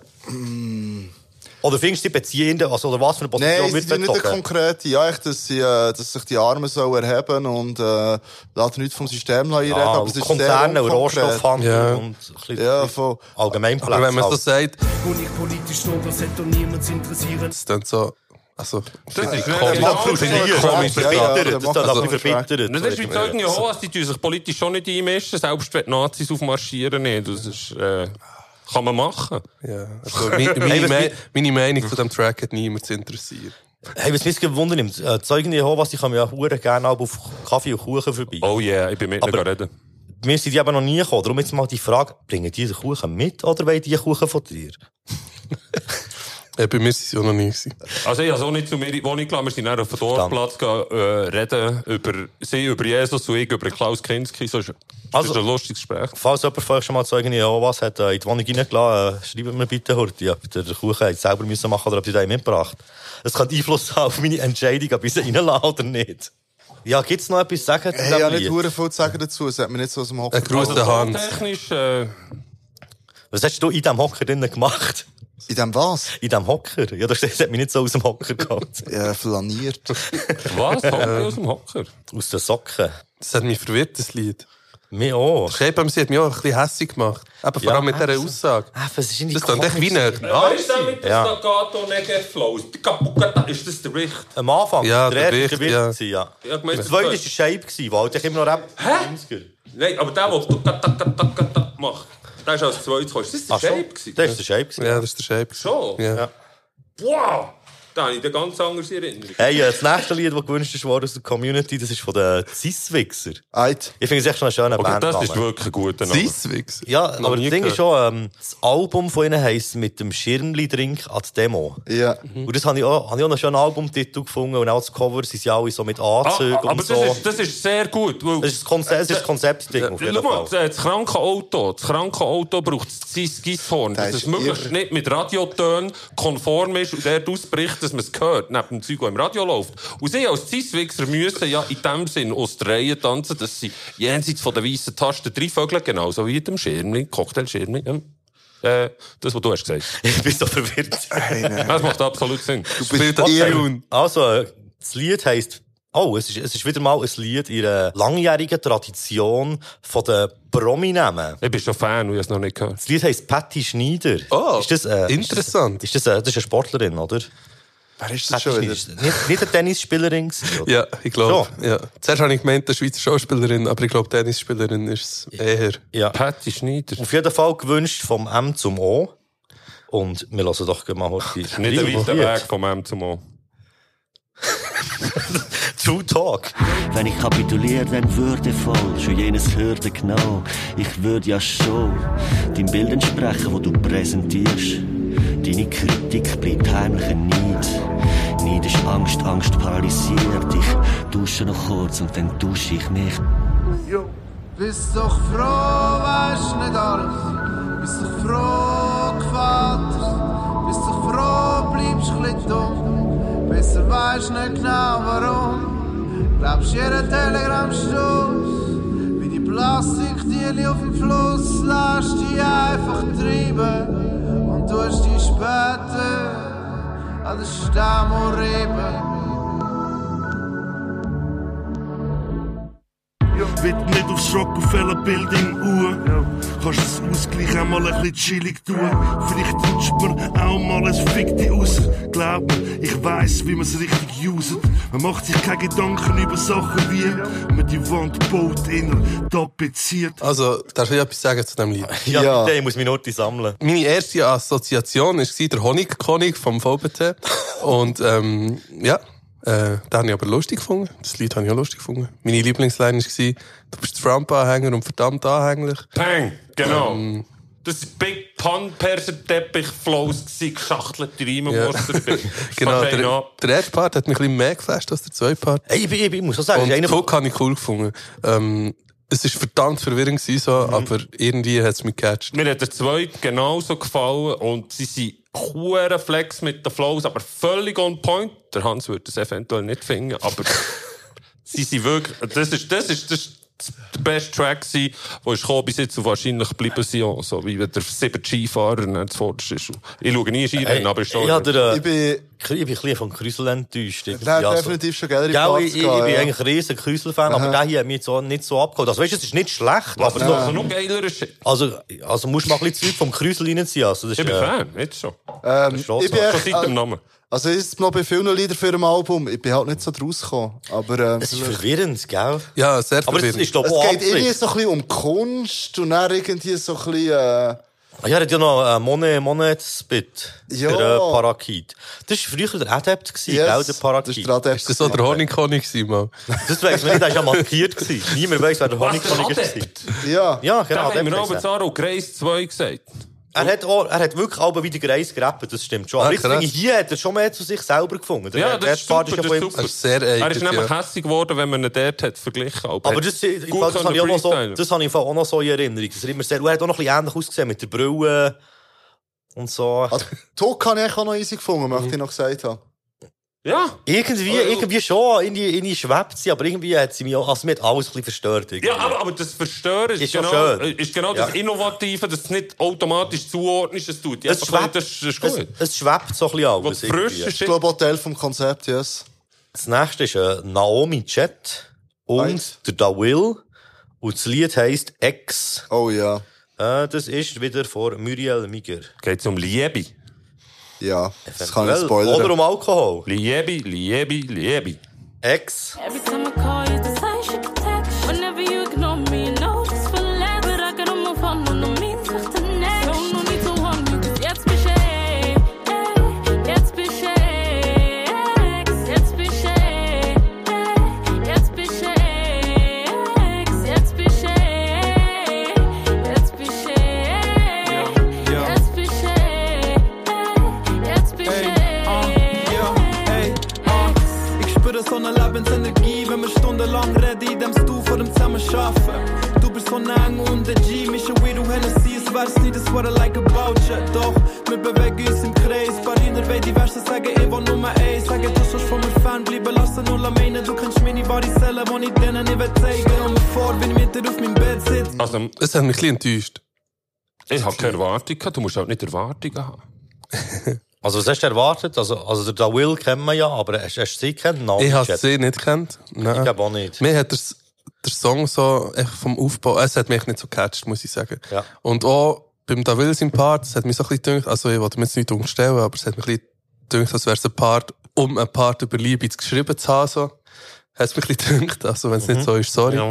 Oder findest du die Beziehenden, also, oder was für eine Position Nein, wird ist nicht eine bezogen? konkrete, ja, echt, dass, sie, äh, dass sich die Armen sollen erheben und äh, lassen nichts vom System einreden, Ah, aber es ist Konzerne sehr und. Rohstoffhandel Ja. und ein bisschen Ja, voll. Allgemeinplätze. Aber wenn man so halt. sagt, Wo ich politisch stand, das hätte doch niemand zu interessieren. das dann so, also, Das ist komisch. wirklich macht komisch. frustriert. Komisch, Ja, ja, der verbittert, das ist ein bisschen so verbittert. Das ist wie Zeugen Jehovas, die sich politisch schon nicht einmischen, selbst wenn die Nazis aufmarschieren nicht. Das ist, äh, kann man machen. Ja, also, meine, meine, Me- meine Meinung zu diesem Track hat niemand zu interessieren. Hey, was mich gewundert nimmt, äh, Zeugen Jehovas, die kommen ja hure gerne auch auf Kaffee und Kuchen vorbei. Oh yeah, ich bin mit Aber- ihnen reden. Wir sind die aber noch nie gekommen. Darum jetzt mal die Frage, bringen die den Kuchen mit oder wollen die Kuchen von dir? Äh, bei mir sind sie auch noch nie gewesen. Also ich habe so nicht zu mir Wohnung gelassen. Wir sind dann auf den Dorfplatz gehen, äh, reden über sie, über Jesus und ich über Klaus Kinski. So ist, das Also- ist ein lustiges Gespräch. Falls jemand von euch schon mal Zeugen Jehovas hat äh, in die Wohnung reingelassen, äh, schreibt mir bitte heute, ob ihr den Kuchen jetzt selber müssen machen oder ob ihr den mitgebracht Das kann Einfluss haben auf meine Entscheidung, ob ich sie reinlasse oder nicht. Ja, gibt's noch etwas zu sagen zu Hey, ich habe nicht Lied? hure viel zu sagen dazu, es hat mir nicht so aus dem Hocker Ein Gruß Hans. Technisch, äh, Was hast du in diesem Hocker drinnen gemacht? In dem was? In diesem Hocker? Ja, das das hat mich nicht so aus dem Hocker geholt. Ja, flaniert. was? Hocker aus dem Hocker? Aus den Socken. Das hat mich verwirrt, das Lied. Mir auch. Sie hat mich auch ein bisschen hässig gemacht. Eben vor allem mit dieser. Aussage. Was ist Das klingt echt wie eine... Weißt du, mit dem. Staccato Kapukata, ist das der Richt? Am Anfang? Ja, der erste Wicht, ja. ja. Ja, Der zweite war der Shape, gewesen, weil ich immer noch Rap Hä? Nein, aber der, der macht, der ist als zweites gekommen. Ist das der Ach? Shape gewesen? Das war der Shape. gewesen. Ja, das ist der Shape. Schon? Ja. Wow! Da habe ich eine ganz andere Erinnerung. Hey, äh, das nächste Lied, das gewünscht ist worden aus der Community, das ist von den Cis-Wichser. Eit. Ich finde es echt schon einen schönen Okay, Band. das ist wirklich ein guter Name. Sisswix. Ja, Noch aber das Ding ist schon, ähm, das Album von ihnen heisst mit dem Schirmli-Drink an die Demo. Ja. Und das habe ich auch, habe ich auch einen schönen Albumtitel gefunden und auch das Cover sind sie alle so mit Ah, Anzügen aber und das, so. ist, das ist sehr gut. Weil, Das ist das Konzept, das ist das Konzeptding auf jeden Schau mal, Fall. das kranke Auto, das kranke Auto braucht das Gishorn, Das dass es ist möglichst nicht mit Radiotönen konform ist und dort ausbricht, dass man es hört, neben dem Zeug, das im Radio läuft. Und sie als Zeisswichser müssen ja in dem Sinn aus der Reihe tanzen, dass sie jenseits von der weißen Tasten drei Vögel, genauso wie in dem Schirmling, Cocktailschirmling, ähm, äh, das, was du hast gesagt. Ich bin so verwirrt. Das macht absolut Sinn. Du bist Irun. Also, äh, das Lied heisst, oh, es ist, es ist wieder mal ein Lied in einer langjährigen Tradition von den Promi-Namen. Ich bin schon Fan ich habe es noch nicht gehört. Das Lied heisst Patty Schneider. Oh, ist das, äh, interessant. Ist das, äh, das ist eine Sportlerin, oder? Wer ist das schon wieder? Nicht, nicht eine Tennisspielerin oder? Ja, ich glaube. Ja. Zuerst habe ich gemeint, eine Schweizer Schauspielerin, aber ich glaube, Tennisspielerin ist es eher. Ja. Patty Schneider. Auf jeden Fall gewünscht vom M zum O. Und wir lassen doch mal heute Nicht ein weiter Weg vom M zum O. True Talk. Wenn ich kapituliere, dann würdevoll, schon jenes Hürde genau. Ich würde ja schon dem Bild entsprechen, wo du präsentierst. Deine Kritik bleibt heimlicher Neid. Neid ist Angst, Angst paralysiert. Ich dusche noch kurz und dann dusche ich mich. Bist doch froh, weißt nicht alles. Bist doch froh, Vater. Bist doch froh, bleibst ein dumm. Besser weißt nicht genau warum. Glaubst jeden Telegram-Stoß. Wie die Plastiktiere auf dem Fluss. Lass dich einfach treiben. Und tust dich später an den Stamm reiben. Wird nicht aufs Rockefeller Building uhr. Kannst das Ausgleich auch mal ein bisschen chillig tun. Vielleicht rutscht man auch mal ein Fick dich raus. Glaub mir, ich weiss, wie man es richtig uset. Man macht sich keine Gedanken über Sachen wie man die Wand baut, inner tapeziert. Also, darf ich etwas sagen zu diesem Lied? Ja, Ja. ich muss meine Note sammeln. Meine erste Assoziation war der Honigkönig vom VBT. Und, ähm, ja, äh, den habe ich aber lustig gefunden. Das Lied habe ich auch lustig gefunden. Meine Lieblingsline war, du bist Trump-Anhänger und verdammt anhänglich. Peng, genau. Ähm, Das war Big Pun Perser-Teppich Flows gsi, geschachtelte Reimenmuster. Ja. genau, der, der erste Part hat mich ein bisschen mehr geflasht als der zweite Part. Ey, ich, ich, ich muss auch sagen, Und den Hook habe ich cool gefunden. Ähm, es war verdammt verwirrend, gewesen, so, Mhm. aber irgendwie hat es mich gecatcht. Mir hat der zweite genauso gefallen und sie sind hure Flex mit den Flows, aber völlig on point. Der Hans würde das eventuell nicht finden, aber sie sind wirklich, das ist, das ist, das ist der beste Track gewesen, der ist gekommen bis jetzt und wahrscheinlich bleiben sie auch, so wie wenn der sieben Skifahrer nicht zuvorderst ist. Ich schaue nie Skirennen, aber ist schon... ja, der, äh, Ich bin, ich bin ein bisschen von Krüsel enttäuscht. der hat Also, definitiv schon geilere Gell, Parts ich, ich, ich bin ja. eigentlich ein riesen Krüsel-Fan, aber der hier hat mich jetzt auch nicht so abgeholt. Also weißt du, es ist nicht schlecht, aber aber so, also noch geilerer Shit. also, also musst du mal ein bisschen Zeug vom Krüsel reinziehen. Also, das ist, Ich bin äh, Fan, jetzt schon. Ähm, ich bin Schon seit dem äh, Namen. Also ist noch bei vielen Liedern für ein Album. Ich bin halt nicht so draus gekommen. Aber, ähm, es ist verwirrend, gell? Ja, sehr Aber es verwirrend. ist, glaube es geht irgendwie so ein bisschen um Kunst und dann irgendwie so ein bisschen, äh, Ah Ja, er hat ja noch äh, Monet, Monet-Spit. Ja. Der äh, Parakit. Das war früher der Adept, gewesen, yes, gell, der das ist Parakit. der Adept. ist das so der Honigkönig gewesen, mal? Das weiss man nicht, der war ja markiert. gewesen. Niemand weiss, wer der Was, der Honigkönig war. Ja. Ja, Da genau. haben wir er. Zaro Grace 2 gesagt. Er hat, auch, er hat wirklich alle wieder Greis gerappt, das stimmt schon. Aber Ah, jetzt krass. finde ich, hier hat er schon mehr zu sich selber gefunden. Der Ja, das erste ist super, ja das ist super. Das ist sehr Er ist nämlich ja. hässlich geworden, wenn man ihn dort hat verglichen. Aber, Aber hat das, ich, das, habe ich auch noch so, das habe ich auch noch so in Erinnerung. Das er immer sehr, er hat auch noch ein bisschen ähnlich ausgesehen mit der Brille und so. Also, Talk habe ich auch noch easy gefunden, möchte ich noch gesagt haben. Ja. irgendwie, Oh, irgendwie schon, irgendwie, irgendwie schwebt sie, aber irgendwie hat sie mich auch, also mir hat alles ein bisschen verstört. irgendwie. Ja, aber, aber das Verstören ist, Ist schon genau, schön. ist genau Ja. das Innovative, dass es nicht automatisch zuordnest, es tut. Es, schwebt, das ist es, gut. es schwebt so ein bisschen alles. Irgendwie. frische Ich glaube, auch Teil vom Konzept, yes. Das nächste ist äh, Naomi Chet und der Da Will. Und das Lied heisst Ex. Oh ja. Äh, das ist wieder von Muriel Miger. Geht um Liebe. Ja, das kann ich spoilern. Oder um Alkohol. Liebe, Liebe, Liebe. Ex. Every time I call you, Menge und der G, mischen Weed und Hennessy, es wär's nicht, das what I like about you. Doch, wir bewegen uns im Kreis, Bariner will die Verse sagen, ich will Nummer eins. Sagen, du sollst von mir Fan bleiben, lassen null am meinen, du kennst meine wahre Seele, die ich denen nicht will zeigen. Und mir vor, wenn ich mit dir auf meinem Bett sitze. Also, Es hat mich ein bisschen enttäuscht. ich habe keine Erwartung gehabt. Du musst halt nicht Erwartungen haben. Also, was hast du erwartet? Also, also der Da Will kennt man ja, aber hast, hast du sie kennt? Nein, Ich habe sie nicht. Ich Nein. glaube auch nicht. Mir hat der, der Song so vom Aufbau, es hat mich nicht so gecatcht, muss ich sagen. Ja. Und auch beim Davil im Part, es hat mich so ein bisschen gedacht, also ich wollte mir jetzt nicht unterstellen, aber es hat mich ein bisschen gedacht, als wäre es ein Part, um ein Part über Liebe zu geschrieben zu haben, so. Hat es mich ein bisschen gedacht, also wenn es nicht so ist, sorry. Ähm,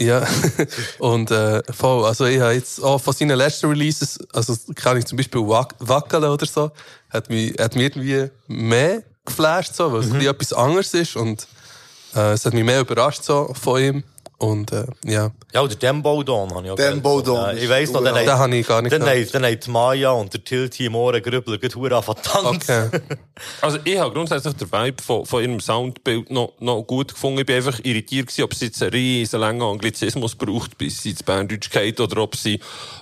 Ja, und äh, voll, also ich habe jetzt auch von seinen letzten Releases, also kann ich zum Beispiel Wack Wackeln oder so, hat mich, hat mich irgendwie mehr geflasht, so, weil es ein bisschen etwas anderes ist und äh, es hat mich mehr überrascht so von ihm und äh, ja, Ja, oder Dembo Don habe ich auch Dembo gehört. Don Ja, ist ich weiss noch, dann den habe ich gar nicht Dann haben, dann haben die Maya und der Tilti im Ohrengrübler Hure angefangen zu tanzen. Okay. Also, ich habe grundsätzlich den Vibe von, von ihrem Soundbild noch, noch gut gefunden. Ich bin einfach irritiert gewesen, ob sie jetzt einen riesen langen Anglizismus braucht, bis sie ins Berndeutsch geht, oder ob sie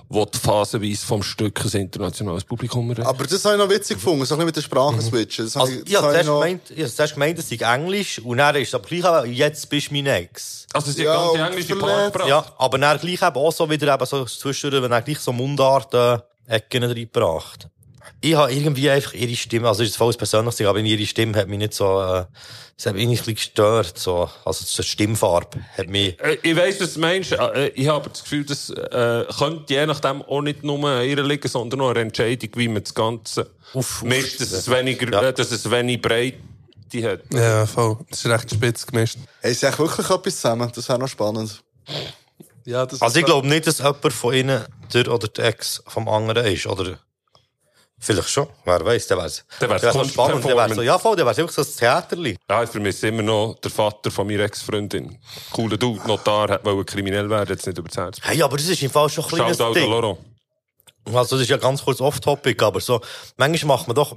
will phasenweise vom Stück ein internationales Publikum erreichen. Aber das habe ich noch witzig gefunden, so ein bisschen mit den Sprachenswitchen. Das habe Also, ich, das ich zuerst noch... gemeint, zuerst gemeint, es sei Englisch, und dann ist es aber gleich eben, jetzt bist du mein Ex. Also, sie Ja, hat und ganz englische. Part gebracht. Ja, aber dann gleich eben auch so wieder eben so zwischendurch, wenn er gleich so Mundart-Ecken reingebracht. Ich habe irgendwie einfach ihre Stimme, also ist jetzt voll persönlich, aber ihre Stimme hat mich nicht so, äh, das hat mich irgendwie ein bisschen gestört, so. Also, die Stimmfarbe hat mich, Äh, Ich weiss, was du meinst. Äh, Ich habe das Gefühl, das äh, könnte je nachdem auch nicht nur an ihr liegen, sondern auch eine Entscheidung, wie man das Ganze Auf- mischt, dass es Ja. weniger, Ja. äh, dass es wenig Breite hat. Ja, voll. Das ist recht spitz gemischt. Haben sie echt wirklich etwas zusammen? Das wäre noch spannend. Ja, das also ich glaube nicht, dass jemand von ihnen der oder der Ex vom anderen ist, oder? Vielleicht schon, wer weiß, der wär's. Der wär's Der wär's so spannend, der wär's so, ja voll, der wär's wirklich so ein Theaterli. Ja, ich vermisse immer noch der Vater von meiner Ex-Freundin. Cooler Dude, Notar, wollte kriminell werden, jetzt nicht über das Herz. Hey, aber das ist im Fall schon ein kleines Shoutout an Ding. Loro. Also, das ist ja ganz kurz off-topic, aber so, manchmal macht man doch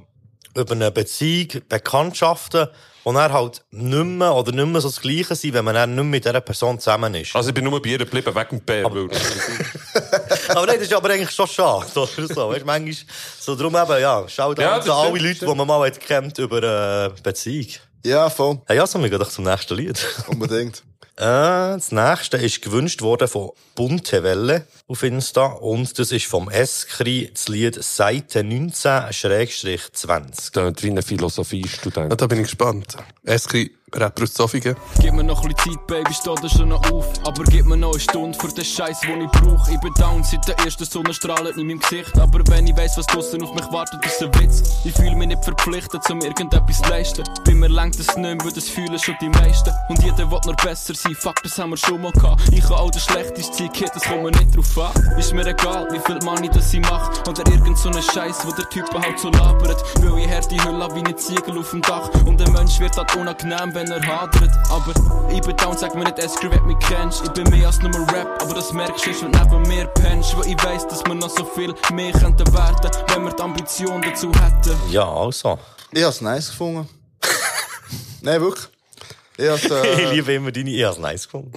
über eine Beziehung Bekanntschaften, und er halt nicht mehr oder nicht mehr so das Gleiche sein, wenn man dann nicht mehr mit dieser Person zusammen ist. Also ich bin nur bei ihr geblieben, wegen dem Bär. weil- aber nein, das ist aber eigentlich schon schade, oder so. Weißt, manchmal, so drum eben, ja, schaut Ja, ja, an alle stimmt, Leute, die man mal hat gekannt über eine Beziehung. Ja, voll. Hey, also, wir gehen doch zum nächsten Lied. Unbedingt. Äh, das nächste ist gewünscht worden von Bunte Welle auf Insta und das ist vom Eskri das Lied Seite 19-20. Das wie ein Philosophiestudent. Ja, da bin ich gespannt. Eskri, Rapper aus Zofingen. Gib mir noch ein bisschen Zeit, Baby, steht da schon noch auf. Aber gib mir noch eine Stunde für den Scheiß, den ich brauch. Ich bin down seit der ersten Sonnenstrahlen in meinem Gesicht. Aber wenn ich weiss, was draussen auf mich wartet, ist ein Witz. Ich fühle mich nicht verpflichtet, um irgendetwas zu leisten. Bei mir lenkt es nicht mehr, das fühlen schon die meisten. Und jeder will noch besser sein, fuck, das haben wir schon mal gehabt. Ich kann all das Schlechtes ziehen, Kid, das kommt mir nicht drauf an. Ist mir egal, wie viel Money das ich mach. Oder irgend so einen Scheiß, wo der Typ halt so labert. Weil ich härte Hülle wie eine Ziegel auf dem Dach. Und ein Mensch wird halt unangenehm, wenn er hadert. Aber ich bin down, sag mir nicht, Eskri, wenn mich kennst. Ich bin mehr als nur Rap, aber das merkst du du neben mir pennst. Weil ich weiss, dass wir noch so viel mehr könnten werden, wenn wir die Ambition dazu hätten. Ja, also. Ich habe es nice gefunden. Nein, wirklich. Ich ich äh, liebe immer deine, ich hab's nice gefunden.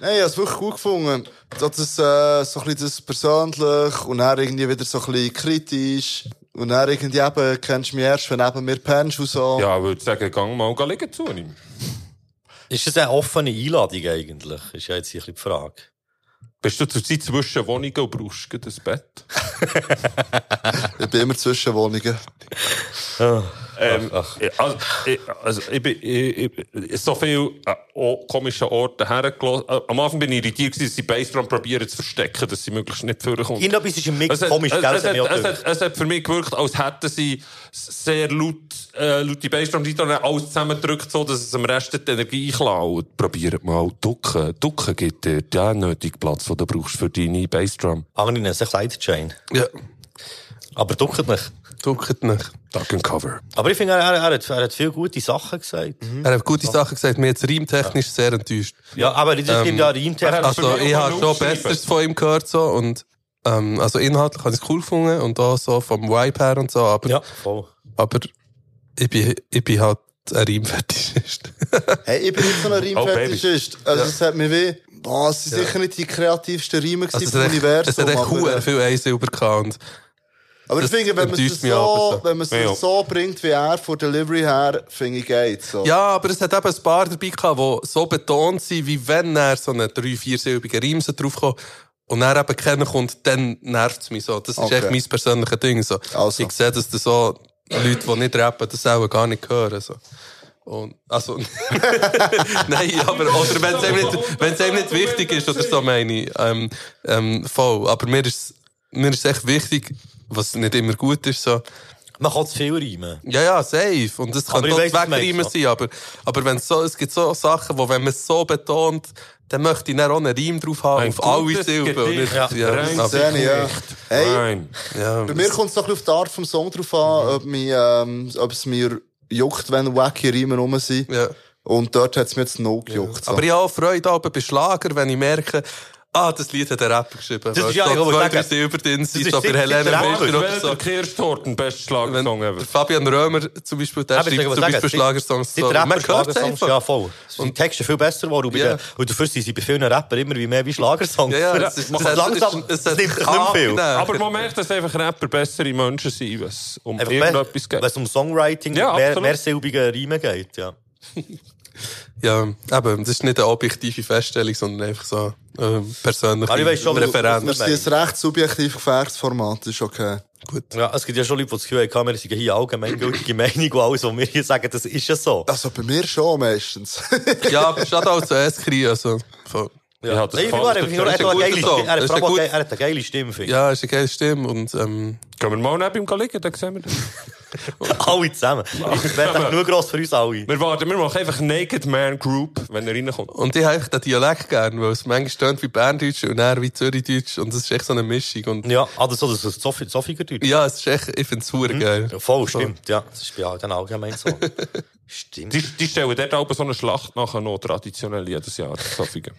Nein, ich habe es wirklich gut gefunden. Das, ist, äh, so ein bisschen das persönlich und dann irgendwie wieder so ein bisschen kritisch. Und dann irgendwie eben, kennst du mich erst, wenn du neben mir pennst und so. Ja, ich würde sagen, gang mal geh liegen zu ihm. Ist das eine offene Einladung eigentlich? Ist ja jetzt ein bisschen die Frage. Bist du zurzeit zwischen Wohnungen und brauchst gerade ein Bett? Ich bin immer zwischen Wohnungen. Ähm, also, ich, also, ich bin, ich, ich, so viel äh, komische Orte hergelassen. Äh, am Anfang bin ich irritiert, dass sie Bassdrum probieren zu verstecken, dass sie möglichst nicht vorkommt. Irgendetwas ist im Mix Es hat, komisch, es, es, hat auch es, hat, es hat für mich gewirkt, als hätten sie sehr laut, äh, laute Bassdrum und dann alles zusammengedrückt, so dass es am Rest die Energie klaut. Probiert mal ducken. Ducken gibt dir den nötigen Platz, den du brauchst für deine Bassdrum. Andere nennen sich Sidechain. Ja, Aber duckert nicht. Duckert nicht. Duck and Cover. Aber ich finde, er, er, er, hat, er hat viele gute Sachen gesagt. Er hat gute Sachen gesagt, mir jetzt reimtechnisch sehr enttäuscht. Ja, aber das Ähm, gibt ja reimtechnisch. Also, ich habe schon. Besseres von ihm gehört, so, und, ähm, also inhaltlich habe ich es cool gefunden, und auch so vom Vibe her und so, aber, Ja, voll. aber, ich bin, ich bin halt ein Reimfetischist. Hey, ich bin nicht so ein Oh, Reimfetischist. also, es hat mir wie, boah, es sind sicher nicht die kreativsten Reime Also, gewesen es vom hat echt- Universum. es hat echt hure äh, viel Einsilber gehabt. Aber das finde, wenn man es so, wenn man es Ja. so bringt wie er von Delivery her, finde ich geht so. Ja, aber es hat eben ein paar dabei gehabt, die so betont sind, wie wenn er so einen drei-, viersilbigen Reim so draufkommt und er eben kennen kommt, dann nervt es mich so. Das ist Okay. echt mein persönliches Ding. So. Also. Ich sehe, dass das so Leute, die nicht rappen, das auch gar nicht hören. So. Und, also, nein, aber, oder wenn es einem nicht, wenn es einem nicht wichtig ist, oder so meine ich, ähm, ähm, voll. Aber mir ist, mir ist echt wichtig, was nicht immer gut ist, so, Man kann zu viel reimen. ja, ja, safe. Und das Aber kann Zweckreimer meinst, sein. Aber, aber wenn so, es gibt so Sachen, wo, wenn man es so betont, dann möchte ich dann auch einen Reim drauf haben, Ein auf alle Silben. Nicht, ja, Rein Sehe ich, ja. Hey, Nein. ja, bei mir kommt es doch auf die Art vom Song drauf an, ob, mich, ähm, ob es mir juckt, wenn wacky Reime rum sind. ja. Und dort hat es mir jetzt noch gejuckt. So. Aber ich habe auch Freude aber bei Schlager, wenn ich merke, ah, das Lied hat der Rapper geschrieben. Das ist ja, ich wollte sagen, drei Silber drin das sind, ist sicher Helene. Fischer oder so. Kirchtorten, best Schlagersong ever. Fabian Römer zum Beispiel, der Aber schreibt zum Beispiel Schlagersongs. So. Rapper Schlagersongs, ja voll. Die Texte viel besser geworden. Und, dafür sind sie bei vielen Rappern immer wie mehr wie Schlagersongs. Ja, das es ist- langsam, es- nimmt nicht viel. Aber man merkt, dass einfach Rapper bessere Menschen sind, wenn es um irgendetwas geht. wenn es um Songwriting, mehr, mehrsilbige Reime geht, ja. Ja, eben, das ist nicht eine objektive Feststellung, sondern einfach so ähm, persönliche Aber ich weiss schon, Präferenz. Wir sind ein recht subjektiv gefährtes Format, ist okay. Ja, es gibt ja schon Leute, die das Gefühl haben, wir sind hier allgemeingültige Meinung und alles, was wir hier sagen, das ist ja so. Also bei mir schon meistens. Ja, aber statt auch zuerst kriegen, also. Ja, das Nein, ich finde, er, ist. Er hat Das ist er eine geile Stimme, finde ich. Ja, ist eine geile Stimme und, ähm, Können wir mal neben ihm liegen, dann sehen wir das. Alle zusammen. Ich werde nur gross für uns alle. Wir warten, wir machen einfach Naked Man Group, wenn er reinkommt. und ich habe den Dialekt gern, weil es manchmal stöhnt wie Berndeutsch und dann wie Zürichdeutsch und das ist echt so eine Mischung und, Ja, ah, das, so, das ist Sofi- Sofiger Deutsch. ja, es ist echt, ich finde es hure geil. Ja, voll, stimmt. Ja, das ist bei all- dann allgemein so. stimmt. Die, die stellen dort auch so eine Schlacht nachher noch traditionell jedes Jahr. Sofigen.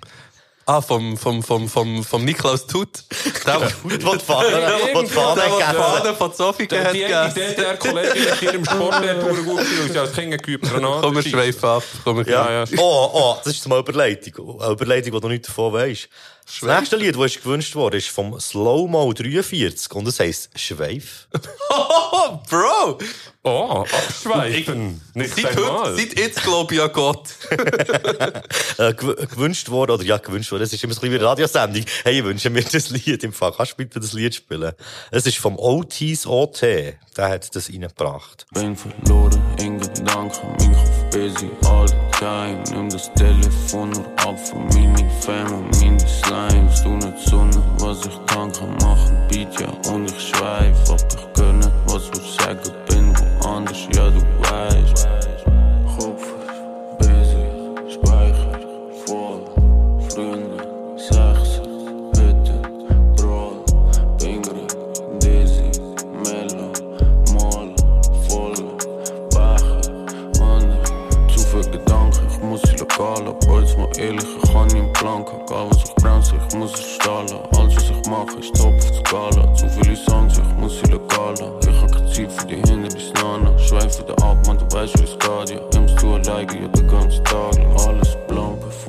Ah, vom, vom, vom, vom, vom Niklaus Tut. Der, der, die Fahne, der Fahne von Sophie Die, hat die gegessen. DDR-Kollegin hat hier im Sport der gut gewesen, als Kind geübt Komm, wir schweifen ab. Komm, wir Ja, ja. Oh, oh, das ist eine Überleitung. Eine Überleitung, die du nicht davon weisst. Das nächste Lied, das ist gewünscht wurde, ist vom Slow-Mo 43 und es heisst Schweif. Oh, Bro! Oh, abschweifen. Nicht Seit heute, seit jetzt glaube ich an Gott. Äh, gew gewünscht worden, oder ja, gewünscht worden, das ist immer so ein bisschen wie eine Radiosendung. Hey, ich wünsche mir das Lied im Fall. Kannst du bitte das Lied spielen? Es ist vom Otis OT. Der hat das reingebracht. Bin verloren in Gedanken, mein Kopf busy all the time. Nimm das Telefon nur ab von meiner Fam und meine Slimes. Du nicht Sonne, was ich kann, kann machen, Beat ja und ich schweif. Ob ich gönne, was du sagen, bin woanders, ja du weißt. Kopf busy, Speicher voll, Freunde, Sechser, Hütte, Droll, Pingri, Dizzy, Melo, Moll, voll, Becher, Wander, zu viel Gedanken, ich muss sie lokal ab, jetzt mal ehrlich, ich kann planken, was ich bremse, ich muss es stahlen, alles was ich mache ist top auf Skala, zu viele Songs, ich muss sie lokal Nana, schweife da ab, man, du weißt, wie es geht, ja, nimmst du alleine, ja, den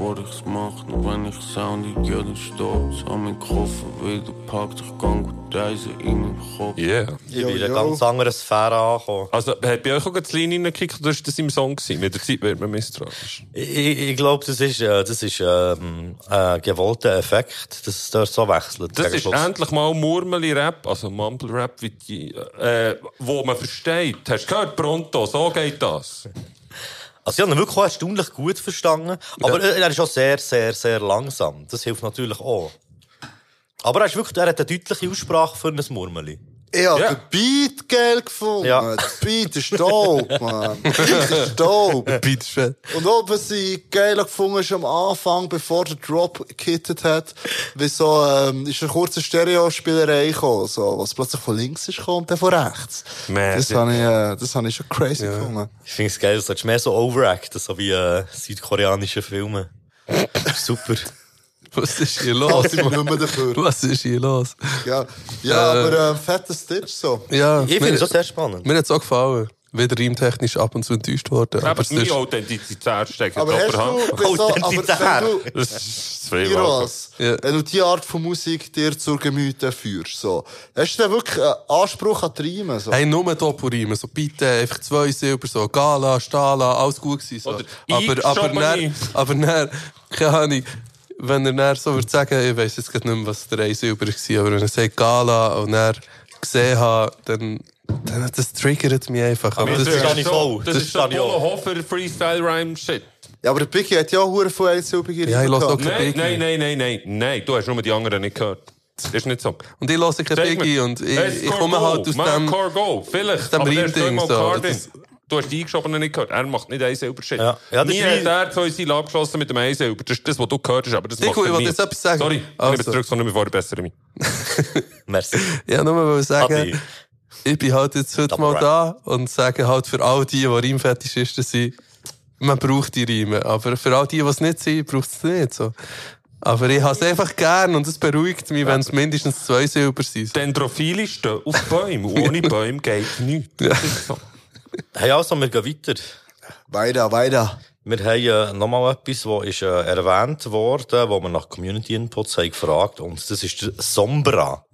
bevor ich's mach, nur wenn ich soundig, ja, dann meinen Koffer, weil du packt, ich kann gut reisen in meinem Kopf. Yeah. Ich bin in einer ganz anderen Sphäre angekommen. Also, hat bei euch auch das Lied reingekickt oder ist das im Song gewesen? Mit der Zeit wird man misstrauisch. Ich, ich, glaube, das ist, äh, das ist ähm, ein gewollter Effekt, dass es dort so wechselt. Das ist Schluss. endlich mal Murmeli-Rap, also Mumble-Rap, wie die, äh, wo man versteht. Hast du gehört, Pronto, so geht das. Also, ich habe ihn wirklich auch erstaunlich gut verstanden. Aber äh, er ist auch sehr, sehr, sehr langsam. Das hilft natürlich auch. Aber er, ist wirklich, er hat eine deutliche Aussprache für ein Murmeli. Ich hab Ja. den Beat geil gefunden. Ja. Der Beat ist dope, man. Der Beat ist dope. Beat ist fett. Und auch, was ich geil gefunden ist am Anfang, bevor der Drop gekittet hat, wie so, ähm, ist eine kurze Stereo-Spielerei gekommen, so, was plötzlich von links ist gekommen und dann von rechts. Man, Das habe ich, äh, das habe ich schon crazy gefunden. Ich finde es geil, du solltest mehr so overacten, so wie äh, südkoreanische Filme. Super. Was ist hier los? Ich bin nicht mehr dafür. Was ist hier los? Ja, ja aber, ähm, fetter Stitch, so. Ja, Ich finde es auch sehr spannend. Mir hat es auch gefallen. wieder reimtechnisch ab und zu enttäuscht worden. Aber Aber meine sonst, Authentizität steckt Aber hast du, aber wenn du, Das ist Iros, Ja. wenn du die Art von Musik dir zur Gemüte führst, so, hast du dann wirklich einen Anspruch an die Riemen? So? hey, nur Doppelreimen, so bitte, einfach zwei Silber, so Gala, Stala, alles gut gewesen. So. Oder aber, aber, dann, aber dann, keine Ahnung, wenn er dann so würde sagen, ich weiss jetzt gerade nicht mehr, was der ein Silber war, aber wenn er sagt Gala und er gesehen hat, dann, dann das triggert mich einfach. Aber Das, das, ist ich so, voll. das, Das ist so verstehe ich Polo auch. Hofer Freestyle-Rhyme-Shit. Ja, aber der Biggie hat ja auch hure viel einsilbige Ja, ich Riemen lass auch gehabt. kein Nein, Biggie. nein, nein, nein, nein, nein. Du hast nur die anderen nicht gehört. Das ist nicht so. Und ich höre kein Sag mir. Biggie und ich, ich komme halt aus Mach dem... Core Go. Vielleicht. dem aber Reim-Ding so. Das-. Du hast die eingeschobenen nicht gehört. Er macht nicht ein selber Shit. Ja. Ja, das Nie ist hat er zwei Seile abgeschlossen mit dem ein selber. Das ist das, was du gehört hast, aber das er ich wollte jetzt etwas sagen. Sorry, Also. ich bin zurück, sondern bevor ich besser mich. Merci. Ja, nur mal sagen, Adi. ich bin halt jetzt heute Double mal rap. da und sage halt für all die, die Reimfetischisten sind, man braucht die Reime. Aber für all die, die es nicht sind, braucht es nicht. So. Aber ich habe es einfach gern und es beruhigt mich, wenn es mindestens zwei Silber sind. Dendrophile stehen auf Bäumen. Ohne Bäume geht nichts. Das ist so. Hey, also, wir gehen weiter. Weiter, weiter. Wir haben äh, nochmal etwas, das ist, äh, erwähnt worden, wo wir nach Community Inputs haben gefragt und das ist der Sombra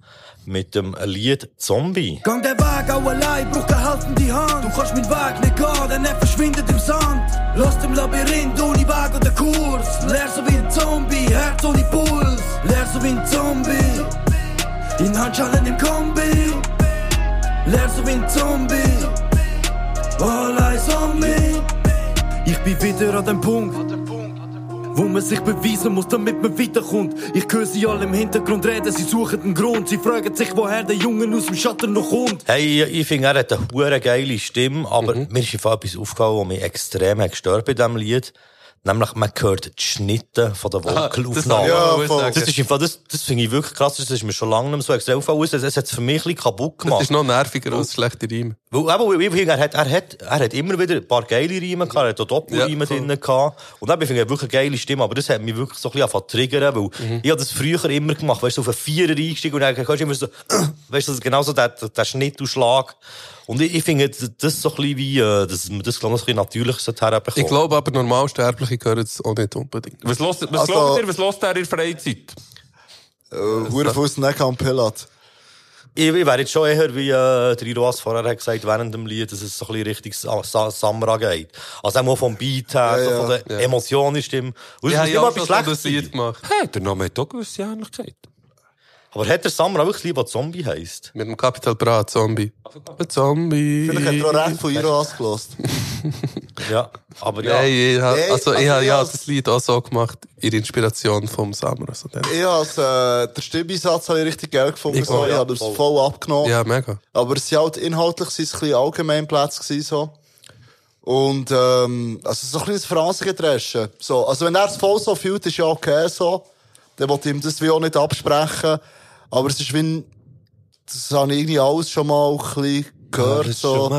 mit dem Lied Zombie. Gang der Weg auch allein, braucht eine helfende Hand. Du kannst meinen Weg nicht gehen, denn er verschwindet im Sand. Lost im Labyrinth, ohne Weg oder Kurs. Leer so wie ein Zombie, Herz ohne Puls. Leer so wie ein Zombie, in Handschellen im Kombi. Leer so wie ein Zombie, all eyes on me. Ich bin wieder an dem Punkt. Wo man sich beweisen muss, damit man weiterkommt. Ich höre sie alle im Hintergrund reden, sie suchen den Grund. Sie fragen sich, woher der Junge aus dem Schatten noch kommt. Hey, ich- finde, er hat eine hure geile Stimme, aber mir ist einfach etwas aufgefallen, was mich extrem hat gestört bei diesem Lied. Nämlich, man hört die Schnitte von der Vocalaufnahme. Ja, ich voll. sagen. Das ist einfach, das, das finde ich wirklich krass. Das ist mir schon lange nicht mehr so extrem aufgefallen. Es es hat es für mich ein bisschen kaputt Das gemacht. ist noch nerviger als schlechte Reime. Weil, eben, ich finde, er hat, er hat, er hat immer wieder ein paar geile Reime gehabt, er hat auch Doppelreime Ja, drin gehabt. Und dann finde ich wirklich eine geile Stimme, aber das hat mich wirklich so ein bisschen angefangen zu triggern, weil Mhm. ich habe das früher immer gemacht, weißt du, auf einen Vierer eingestiegen und dann hörst du immer so, weißt du, das ist genau so der, der Schnittausschlag. Und ich, ich finde, das so ein bisschen wie, äh, dass man das, glaube ich, ein bisschen natürlich herbekommen Ich glaube aber, Normalsterbliche hören es auch nicht unbedingt. Was hört, was Also- glaubt ihr, was hört er in der Freizeit? Äh, Hure Fuß Neck am Pillat. Ich, ich wäre jetzt schon eher, wie äh, der Iroas vorher hat gesagt, während dem Lied, dass es so ein bisschen Richtung Sa Sa Samra geht. Also auch vom Beat her, Ja, so ja. von der Emotionen stimmen. Und Ich habe nicht ja auch schon etwas so das Lied gemacht. Hey, der Name hat auch gewisse Ähnlichkeit. Aber hat der Samra wirklich lieber Zombie heisst? Mit dem Capital Bra, Zombie. Ein Zombie. Vielleicht hat er auch recht von ihr ausgelost. Ja, aber ja. Nein, ich hab, Nein, also, ich also habe ja das Lied auch so gemacht, in Inspiration vom Samra. So. Ich has, äh, den Stimmbeinsatz habe ich richtig geil gefunden. Ich so. auch, Ich ja, habe das voll. voll abgenommen. Ja, mega. Aber es sind halt inhaltlich sind es ein bisschen Allgemeinplätze gewesen, so. Und, ähm, also so ein kleines Phrasengetreschen. So. Also wenn er es voll so fühlt, ist ja okay, so. Dann wollte ich ihm das wie auch nicht absprechen. Aber es ist wie, ein- das habe ich irgendwie alles schon mal ein bisschen gehört, so.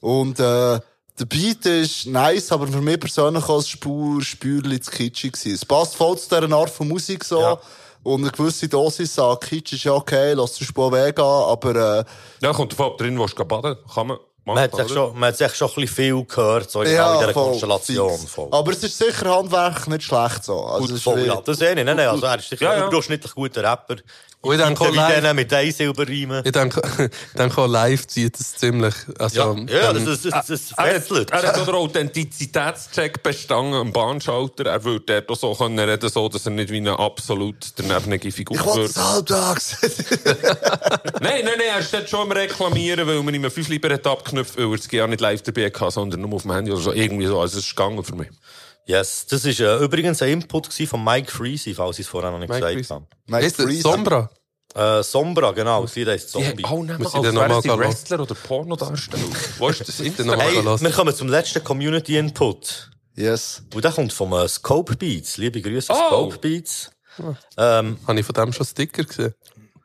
Und, äh, der Beat ist nice, aber für mich persönlich als Spur, Spürli zu kitschig gewesen. Es passt voll zu dieser Art von Musik so. Ja. Und eine gewisse Dosis an Kitsch ist ja okay, lass den Spur weggehen, aber, äh, Ja, kommt davon ab, drin willst du baden, kann man Man hat sich schon, man hat sich schon ein bisschen viel gehört, so in ja, dieser voll, Konstellation. Voll. Aber es ist sicher Handwerk nicht schlecht so. Also, Gut, voll, ja. Das sehe ich. Nein, nein, also er ist sicher Ja, ein ja. überdurchschnittlich guter Rapper. Und ich denke live- denen mit ein Silberreimen. Ich denke, denke auch live zieht es ziemlich. Also, Ja, ja, das, ähm, das, das, das Er hat, fesselt. er hat auch den Authentizitätscheck bestanden am Bahnschalter. Er würde dort auch so können reden, so, dass er nicht wie eine absolut daneben Figur Ich wollte wird. es halbtags. Nein, nein, nein, er ist dort schon am Reklamieren, weil man ihm fünf lieber hat abgeknüpft, weil er es gar nicht live dabei hatte, sondern nur auf dem Handy oder so. Irgendwie so. Also, es ist gegangen für mich. Yes, das ist äh, übrigens ein Input von Mike Freezy, falls ich es vorher noch nicht Mike gesagt Freezy. habe. Mike Ist das Freeze. Sombra? Äh, Sombra, genau. Das Lied heisst Zombie. Ja, oh, nehmen Muss wir ich den noch wären mal sie hören? Wrestler oder Pornodarsteller. Wo ist das Den noch Instagram? mal Hey, wir kommen zum letzten Community Input. Yes. Und der kommt vom äh, Scope Beats. Liebe Grüße, Oh. Scope Beats. Ähm, Habe ich von dem schon Sticker gesehen?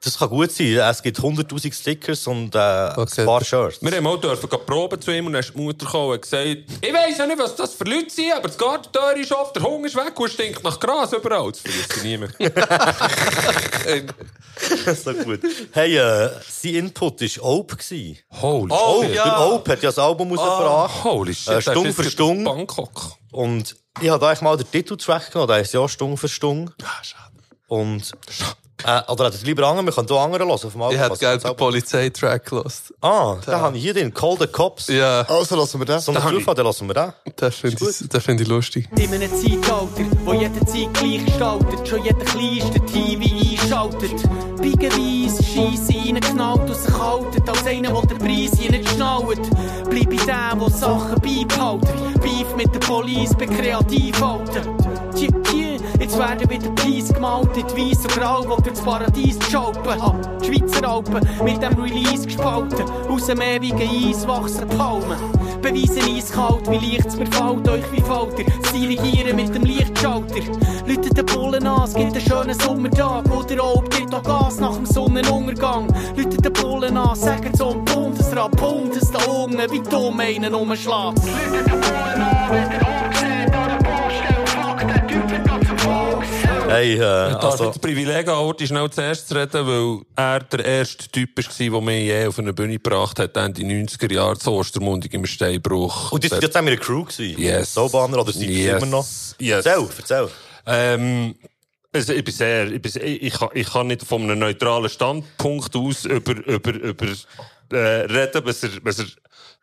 Das kann gut sein. Es gibt 100.000 Stickers und äh, Okay. ein paar Shirts. Wir haben auch dürfen proben zu ihm und dann ist die Mutter gekommen und gesagt, ich weiss ja nicht, was das für Leute sind, aber das Gartentür ist offen, der Hunger ist weg und es stinkt nach Gras überall. Das vergisst ich niemand. so gut. Hey, äh, sein Input war Ope. gewesen. Holy Oh, shit. der Ope hat ja das Album rausgebracht. Holy shit. Äh, Stung für Stung. Bangkok. Und ich habe da eigentlich mal den Titeltrack genommen, der ist ja Stung für Stung. Ah, schade. Und, äh, oder hat es lieber anderen, wir können hier anderen hören auf dem Album. Ich hätte gerne den Polizeitrack gelost. Ah, da habe ich hier den Call the Cops. Ja, Also lassen wir das. So einen Zufall, den lassen wir da. das finde ich, das find ich lustig. In einem Zeitalter, wo jede Zeit gleich gestaltet, schon jeder kleinste TV einschaltet. Bigenweise Scheisse reingeknallt und sich haltet, als einer, der den Preis hier nicht schnallt. Bleib ich der, der Sachen beibehaltet. Beef mit der Police, bin kreativ halten. Tje, tje, jetzt werden wieder Preis gemaltet, weiss und grau, wo durch das Paradies schaupen. Hab die Schweizer Alpen mit dem Release gespalten, aus dem ewigen Eis wachsen Palmen. Beweisen eiskalt, wie leicht es mir fällt, euch wie Falter. Das Dirigieren mit dem Lichtschalter. Läutet den Bullen an, es gibt einen schönen Sommertag. Oder ob dir da Gas nach dem Sonnenuntergang. Läutet den Bullen an, sagen ein Bundesrat, Bundes da unten, wie dumm einen umschlägt. Läutet den Bullen an, wenn der Hund Hey, äh, darf also, das Privileg haben, Orti schnell zuerst zu reden, weil er der erste Typ war, der mich je auf eine Bühne gebracht hat, Ende 90er Jahre zu Ostermundig im Steinbruch. und das jetzt auch mit einer Crew gewesen? Yes. So Banner oder sind yes. Immer noch? Yes. Erzähl, erzähl. Ähm, also ich bin sehr, ich, bin, ich, kann, ich kann nicht von einem neutralen Standpunkt aus über, über, über äh, reden, was er, was er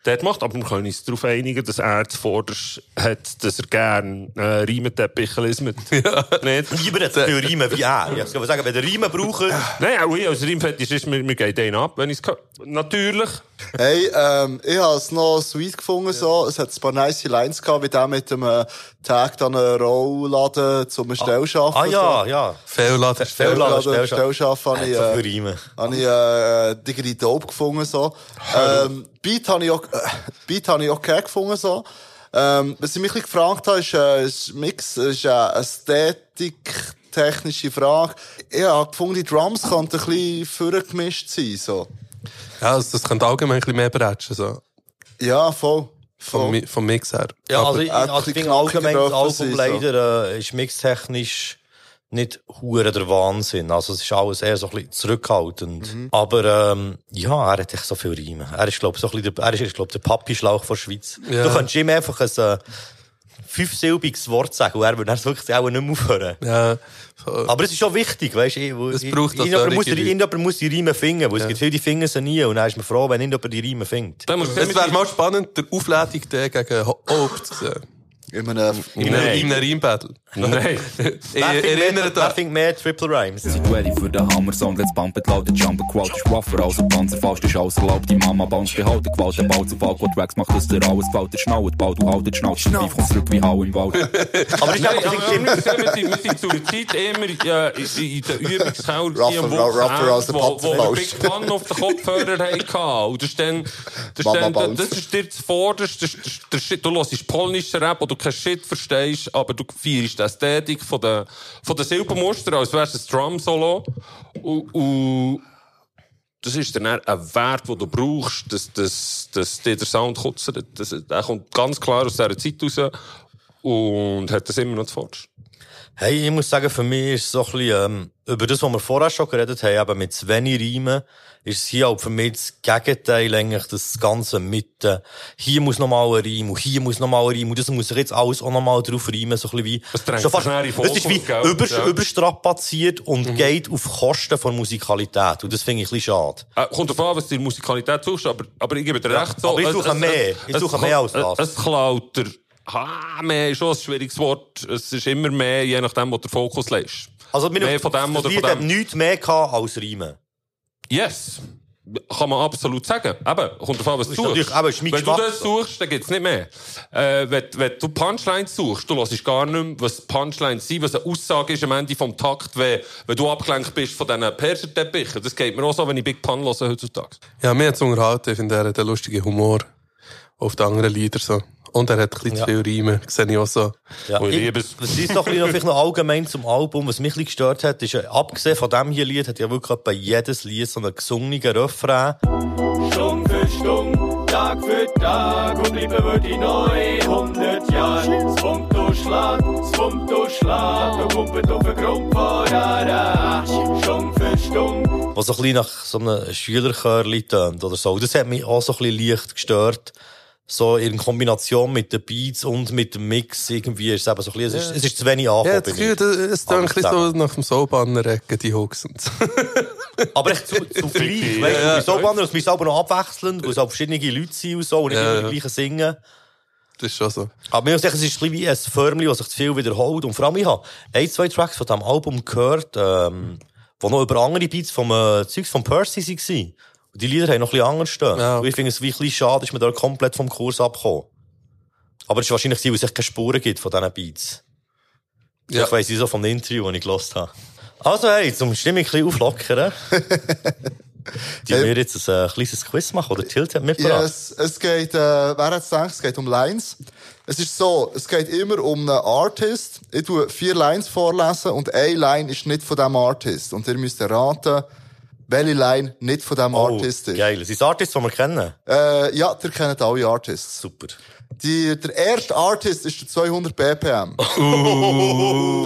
dort macht, aber wir können uns darauf einigen, dass er zuvorderst hat, dass er gerne äh, Riementeppich lismet. Ja. Nicht? Lieber viel Riemen wie er. Ich kann sagen, wenn der Riemen braucht, Nein, auch ich als Riemfetisch ist, mir, mir geht den ab, wenn ich es Natürlich. Hey, ähm, ich habe es noch sweet gefunden, so. Es hat ein paar nice Lines gehabt, wie der mit dem äh, Tag dann einen Rollladen zum Stell schaffen. ah ja, ja. Fehlladen. Fehlladen, Stell Stell schaffen, habe ich, so äh, Riemen. habe ich, äh, digeri dope gefunden, so. Ähm, Beat habe ich auch, äh, Beat habe ich okay gefunden, so. Ähm, was ich mich ein bisschen gefragt habe, ist, äh, ist Mix, ist eine ästhetik-technische Frage. Ich habe gefunden, die Drums könnten ein bisschen vorgemischt sein, so. Ja, also das könnte allgemein ein bisschen mehr bretschen, so. Ja, voll. Vom. Mi- vom Mix her. Ja, also ich, also ich finde allgemein, das Album sein, so. leider äh, ist mixtechnisch nicht hure der Wahnsinn. Also es ist alles eher so ein bisschen zurückhaltend. Mhm. Aber ähm, ja, er hat echt so viel Riemen. Er ist, glaube ich, so ein bisschen der, er ist, glaub, der Papi-Schlauch von der Schweiz. Ja. Du könntest ihm einfach ein äh, fünfsilbiges Wort sagen und er würde dann wirklich auch nicht mehr aufhören. Ja. Aber es ist schon wichtig, weißt du? Es braucht auch irgendjemand, muss irgendjemand muss die Riemen finden, weil es gibt viele, die finden sie nie. Und dann ist man froh, wenn irgendjemand die Riemen findet. Es wäre mal spannend, der Aufladung gegen Ho- Hope zu sehen. In einem, In einem, in einem Reimbattle. Nein. Ich Wer findet mehr, Triple Rhymes? Seid ready für den Hammer-Song, let's bump it loud, der Jumper Quad ist rougher als ein Panzer, fast ist alles erlaubt, die Mama bounce behalten, Gewalt, der Ball zu Fall, Tracks macht aus der alles Gewalt, der Schnauet, Ball, du haltet Schnauze, der Beef kommt zurück wie Hau im Wald. Aber einfach, aber wir sind, zur Zeit immer in, der wo, wo wir. Big Fun auf den Kopfhörer hatten. Und das ist dann, das ist dir zuvorderst, du hörst polnischen Rap, du kein Shit verstehst, aber du feierst die Ästhetik von den, von den Silbermuster, als wär's ein Drum-Solo. Und, und das ist dann ein Wert, den du brauchst, dass, dass, dass dir der Sound kutzert. Das, der kommt ganz klar aus dieser Zeit raus und hat das immer noch zuvorderst. Hey, ich muss sagen, für mich ist es so ein bisschen, ähm, über das, was wir vorher schon geredet haben, eben mit zu wenig Reimen, ist es hier auch für mich das Gegenteil eigentlich, das Ganze mit, äh, hier muss noch mal ein Reim und hier muss noch mal ein Reim und das muss sich jetzt alles auch noch mal drauf reimen, so ein bisschen wie, in den es ist wie über, Ja. überstrapaziert und geht auf Kosten von Musikalität und das finde ich ein bisschen schade. Äh, kommt davon an, was die Musikalität suchst, aber, aber ich gebe dir recht. So, aber ich suche es- mehr. es- Ich suche mehr als das. Es klaut der, ha, mehr ist schon ein schwieriges Wort. Es ist immer mehr, je nachdem, wo der Fokus legst. Also, mehr von dem oder von dem. nichts mehr als Reimen. Yes. Kann man absolut sagen. Eben, kommt davon an, was du suchst. aber Wenn du das suchst, dann gibt's nicht mehr. Äh, wenn, wenn du Punchlines suchst, du hörst gar nicht mehr, was Punchlines sind, was eine Aussage ist am Ende vom Takt, wenn, wenn du abgelenkt bist von diesen Perserteppichen. Das geht mir auch so, wenn ich Big Pun höre heutzutage. Ja, mir hat's unterhalten. Ich finde, er hat einen lustigen Humor auf die anderen Lieder, so. Und er hat ein bisschen Ja. zu viel Reime. Sehe ich auch so. Ja, Oh, ich ich, liebe es. was ist noch, ein bisschen- vielleicht noch allgemein zum Album, was mich ein bisschen gestört hat, ist, äh, abgesehen von diesem hier Lied, hat ja wirklich bei jedes Lied so einen gesungenen Refrain. Stung für Stung, Tag für Tag und bleiben würde ich neu 100 Jahre. Das Punkto schlägt, das Punkto schlägt und kumpelt auf den Grund vor. Stung für Stung, was so ein bisschen nach so einem Schülerchörli tönt oder so. Das hat mich auch so ein bisschen leicht gestört. So in Kombination mit den Beats und mit dem Mix irgendwie ist es eben so ein bisschen, es ist, es ist zu wenig Ja, angekommen. das bei mir. Gefühl, es klingt ein bisschen so nach dem Soulbanner-Ecken, die Hooks und so. Aber echt zu, zu gleich. Ja, Weißt ja. du, so Banner, es müssen aber noch abwechselnd, weil es auch verschiedene Leute sind und so und nicht Ja, immer ja. die gleichen singen. Das ist schon so. Aber mir muss sagen, es ist ein bisschen wie ein Förmchen, das sich zu viel wiederholt. Und vor allem, ich habe ein, zwei Tracks von diesem Album gehört, ähm, die noch über andere Beats vom äh, Zeugs von Percy waren. Die Lieder haben noch ein bisschen anders stehen. Ja. Ich finde es wie ein bisschen schade, ist man da komplett vom Kurs abgekommen. Aber es ist wahrscheinlich so, weil es echt keine Spuren gibt von diesen Beats. Ja. Ich weiss nicht so vom Interview, das ich gelost habe. Also, hey, zum Stimmung ein bisschen auflockern. Die Hey. wir jetzt ein äh, kleines Quiz machen, oder Tilt hat mitgebracht. Yes, es geht, äh, wer hat es gedacht, es geht um Lines. Es ist so, es geht immer um einen Artist. Ich tue vier Lines vorlesen und eine Line ist nicht von diesem Artist. Und ihr müsst erraten, welche Line nicht von diesem Oh, Artist ist. geil. Sind es Artists, die wir kennen? Äh, ja, ihr kennt alle Artists. Super. Die, der erste Artist ist der 200 BPM.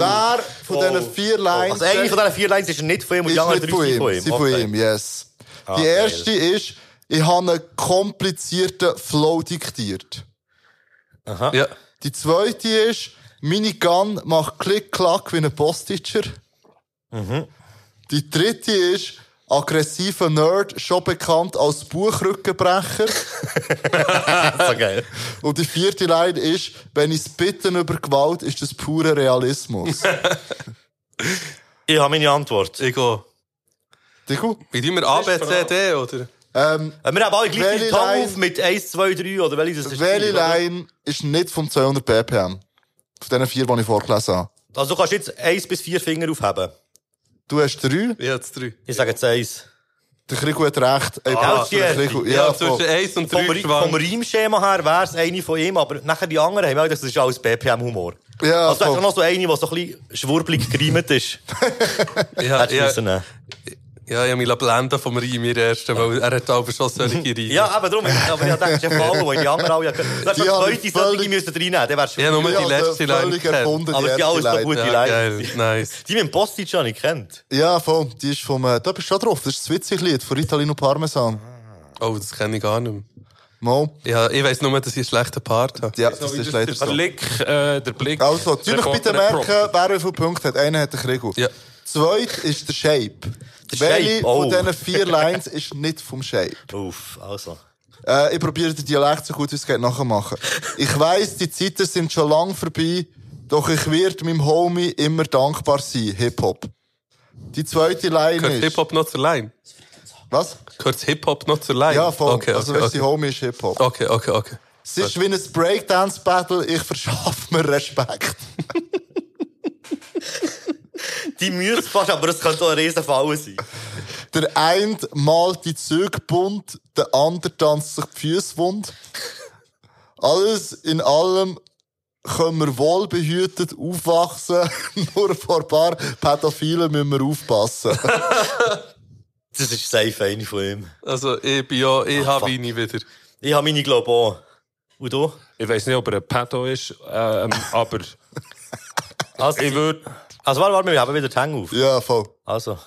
Wer von diesen vier Lines... Also eine von diesen vier Lines ist nicht von ihm und die anderen drei sind ihm. von ihm. Sie von ihm, yes. Ah, die geil. erste ist, ich habe einen komplizierten Flow diktiert. Aha. Ja. Die zweite ist, meine Gun macht Klick-Klack wie ein Boss-Teacher. Mhm. Die dritte ist, aggressiver Nerd, schon bekannt als Buchrückenbrecher. so geil. Und die vierte Line ist, wenn ich bitten über Gewalt, ist das pure Realismus. Ich habe meine Antwort. Ich gehe. Digo? Wie tun wir A, B, C, D, oder? Ähm, Äh, Wir haben alle gleich Tongue Line- auf mit 1, 2, 3 oder welche das ist? welche oder? Line ist nicht vom 200 BPM? Von diesen vier, die ich vorgelesen habe. Also du kannst jetzt 1 bis 4 Finger aufheben. Du hast drei, Ich habe drei. Ich sage jetzt 1. der Krigo hat recht. Ey, Ah, der. Krigo- Ja, ja, zwischen voll. 1 und Vom, 3 Ri- vom schwankt. Reimschema her wäre es eine von ihm, aber nachher die anderen haben auch gedacht, das ist alles BPM-Humor. Ja, also voll. echt noch so eine, die so ein bisschen schwurbelig gereimt ist. Ja, ja. Ja, ich habe mich blenden vom Reim, ihr ersten, weil er hat aber schon solche Reime. Ja, aber darum. Aber ich dachte, es ist ein Fall, wo die anderen alle... Du hättest Die zweite solche müssen reinnehmen, dann wär's schon... Ja, nur Ich die letzte Line völlig kennt. erfunden, aber die alles so Line. gute Ja, nice. Die mit dem Postage habe ich kennt. Ja, voll. Die ist vom, äh, da bist du schon drauf. Das ist das Witzig-Lied von Italino Parmesan. Oh, das kenne ich gar nicht mehr. Mo. Ja, ich weiss nur, dass ich einen schlechten Part habe. Ja, das ist leider Der so. Blick, äh, der Blick. Also, tu dich bitte merken, wer wie viele Punkte hat. Einer hat den Krigo. Ja. Zweit ist der Shape. Der Welche oh. von diesen vier Lines ist nicht vom Shape? Uff, also. Äh, ich probiere den Dialekt so gut wie es geht nachzumachen. Ich weiss, die Zeiten sind schon lang vorbei, doch ich werde meinem Homie immer dankbar sein. Hip-Hop. Die zweite Line Gehört ist... Hip-Hop noch zur Line? Was? Gehört Hip-Hop noch zur Line? Ja, voll. Okay, also, okay, weißt, okay. Homie ist Hip-Hop. Okay, okay, okay. Es ist wie ein Breakdance-Battle, ich verschaffe mir Respekt. Die müssen fast, aber es könnte auch ein riesen Fall sein. Der eine malt die Züge bunt, der andere tanzt sich die Füße wund. Alles in allem können wir wohlbehütet aufwachsen, nur vor ein paar Pädophilen müssen wir aufpassen. Das ist safe eine von ihm. Also, ich bin ja, ich habe fuck. Weini wieder. Ich habe meine, glaube auch. Und du? Ich weiß nicht, ob er ein Pedo ist, ähm, aber Also, ich würde. Also warte, warte, wir haben wieder die Hänge auf. ja, voll. Also.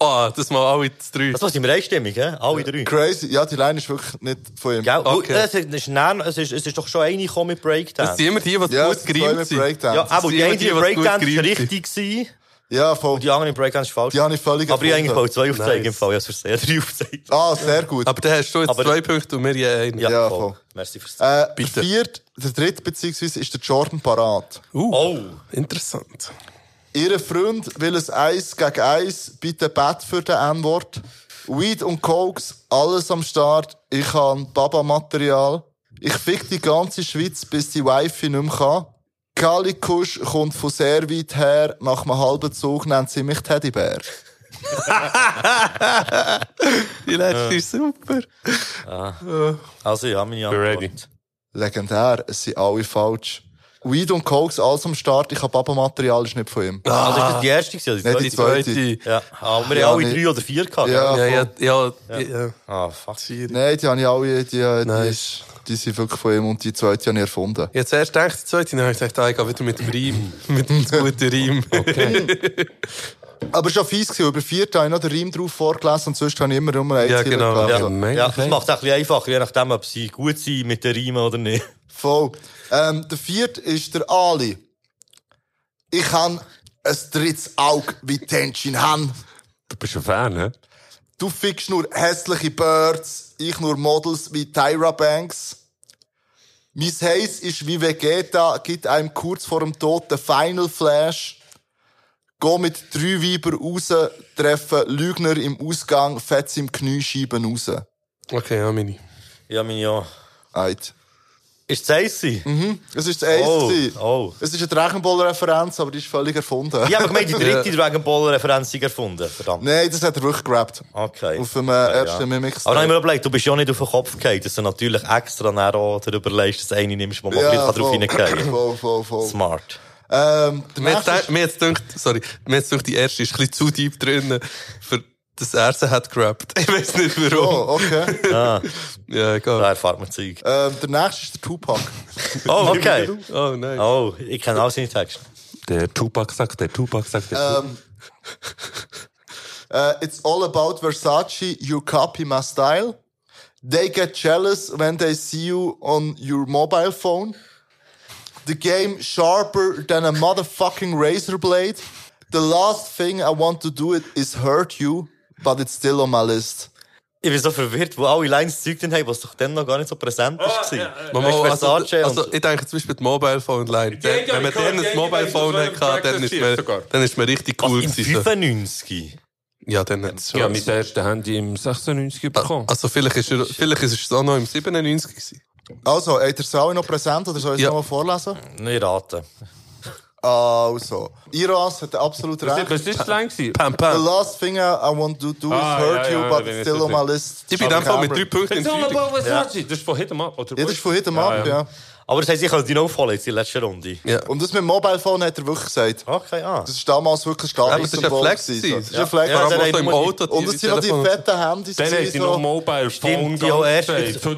Ah, das mal alle drei. Das war die Einstimmung, hä? Alle drei. Crazy. Ja, die Line ist wirklich nicht von ihm. Gell? Okay. Es, ist, es, ist, es ist doch schon eine gekommen mit Das Breakdance. sind immer die, die Ja, gut gereimt sind. Breakdance. Ja, aber die eine die, Breakdance gut war richtig gewesen, Ja, voll. und die andere Breakdance ist falsch. Die habe ich völlig aber ich habe eigentlich erfunden. mal zwei aufzeigen Nice. im Fall. Ich habe es drei aufgezeigt. Ah, sehr gut. Aber dann hast du jetzt Aber- zwei Punkte und wir je einen. Ja, Ja, voll. voll. Merci fürs Äh, Bitte. Der vierte, der dritte beziehungsweise ist der Jordan Parat. Uh, Oh. interessant. Ihre Freund will es Eis gegen Eis, bitte Bett für den N-Wort. Weed und Cokes, alles am Start. Ich habe Baba-Material. Ich fick die ganze Schweiz, bis die Wifi nicht mehr kann. Kalikusch kommt von sehr weit her. Nach einem halben Zug nennt sie mich Teddybär. Die letzte ist super. Also, ich habe meine Antwort. ready. Legendär, es sind alle falsch. Weed und Cokes, alles am Start. Ich habe Baba-Material, ist nicht von ihm. Also, ist das die erste gewesen? oder Nicht Die die zweite? zweite. Ja, aber wir Ja, haben alle nicht. drei oder vier gehabt. Ja. Ja, ja, ja. ja. Ah, fuck. Nein, die habe ich alle, die, die, Nice. die sind wirklich von ihm und die zweite habe ich erfunden. Jetzt erst gedacht, die zweite, dann habe ich gesagt, ah, ich gehe wieder mit dem Reim. mit dem guten Reim. Aber es war schon fies, gewesen, über vier habe ich noch den Reim drauf vorgelesen und sonst habe ich immer nur ein Ja, genau. gelesen. Ja, ja, das macht es ein bisschen einfacher, je nachdem, ob sie gut sind mit den Riemen oder nicht. Voll. Ähm, der vierte ist der Ali. Ich han ein drittes Auge wie Tenshin Han. Du bist ein Fan, ne? Du fickst nur hässliche Birds, ich nur Models wie Tyra Banks. Mein Haze ist wie Vegeta, gibt einem kurz vor dem Tod den Final Flash. Geh mit drei Weiber raus, treffen Lügner im Ausgang, Fetz im Knie, schieben raus. Okay, ja, meine. Ja, meine ja. Eit. Ist das eins? gewesen? Mhm, es ist das Ace. Oh, oh. Es ist eine Dragon Ball Referenz, aber die ist völlig erfunden. Ich habe gemeint, die dritte Dragon Ball Referenz sei erfunden. Verdammt. Nein, das hat er wirklich gerappt. Okay. Auf dem äh, ersten ja. Mimic Aber dann habe ich mir überlegt, du bist ja nicht auf den Kopf gefallen, dass du natürlich extra auch darüber leist, dass du eine nimmst, wo man ja, drauf voll. hineingehen voll, voll, voll. Smart. Ähm, Mir mir jetzt denkt, sorry, mir jetzt denkt, die erste ist ein bisschen zu deep drin, für das erste hat gerappt. Ich weiß nicht warum. Oh, okay. Ah, Ja, egal. da erfahrt man Zeug. ähm, der nächste ist der Tupac. Oh, okay. Oh, nein. Oh, ich kenne auch seine Texte. Der Tupac sagt, der Tupac sagt, der Ähm, äh, it's all about Versace, you copy my style. They get jealous when they see you on your mobile phone. The game sharper than a motherfucking razor blade. The last thing I want to do it is hurt you, but it's still on my list. Ich bin so verwirrt, wo alle Lines Zeug drin haben, was doch dann noch gar nicht so präsent war. Mama, Weißt du, also, also, und- ich denke zum Beispiel die Mobile Phone Line. Ja Wenn man dann ein Mobile ja Phone hatte, dann ist man, sogar. dann ist man richtig Was, cool im gewesen. so. 95? Ja, dann hat es schon. Ja, mein erstes Handy im 96 bekommen. Also vielleicht ist, er, vielleicht ist es auch noch im 97 gewesen. Also, habt ihr es alle noch präsent oder soll ich es Ja. nochmal vorlesen? Nicht raten. Also, Iras hat absolut recht. was ist das lang gewesen? Pam, The pam. last thing I want to do is Ah, hurt ja, you, ja, but ich still on my list. Ich bin einfach mit drei Punkten in It's all Führung. about Versace. Das ist von Hit'em Up? Ja, das ist von heute Abend, ja. Aber das heisst, ich kann die noch aufholen jetzt in der letzten Runde. Ja. Und das mit dem Mobile Phone hat er wirklich gesagt. Okay, ah. Das ist damals wirklich Ja, aber es ist ein Flex. Das ist ein Flex. Ja, haben im Auto. Und es sind noch die fetten Handys. Dann haben sie noch. Mobile Phone Stimmt, die auch erst-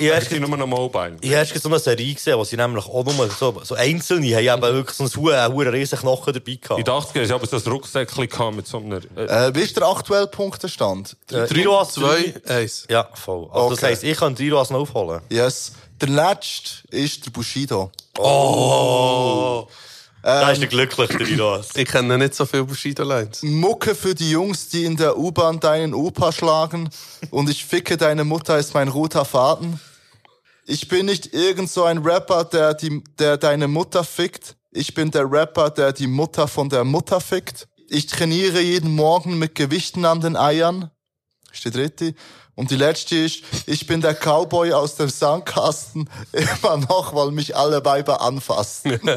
die erst- nur noch Mobile. Ich habe so eine Serie gesehen, wo sie nämlich auch nur so, so Einzelne haben eben wirklich so einen hohen, riesen Knochen dabei gehabt. 80ern hast du aber so ein Rucksäckchen mit so einer... Äh, Äh, wie ist der aktuelle Punktestand? Äh, Driroas Zwei, eins. Ja, voll. Also das heisst, ich kann Driroas noch aufholen. Yes. Der letzte ist der Bushido. Oh! da ist der glücklich, der Driroas. Ich kenne nicht so viele Bushido-Lines. Mucke für die Jungs, die in der U-Bahn deinen Opa schlagen. Und ich ficke deine Mutter ist mein roter Faden. Ich bin nicht irgend so ein Rapper, der, die, der deine Mutter fickt. Ich bin der Rapper, der die Mutter von der Mutter fickt. Ich trainiere jeden Morgen mit Gewichten an den Eiern. Ist die dritte. Und die letzte ist, ich bin der Cowboy aus dem Sandkasten. Immer noch, weil mich alle Weiber anfassen.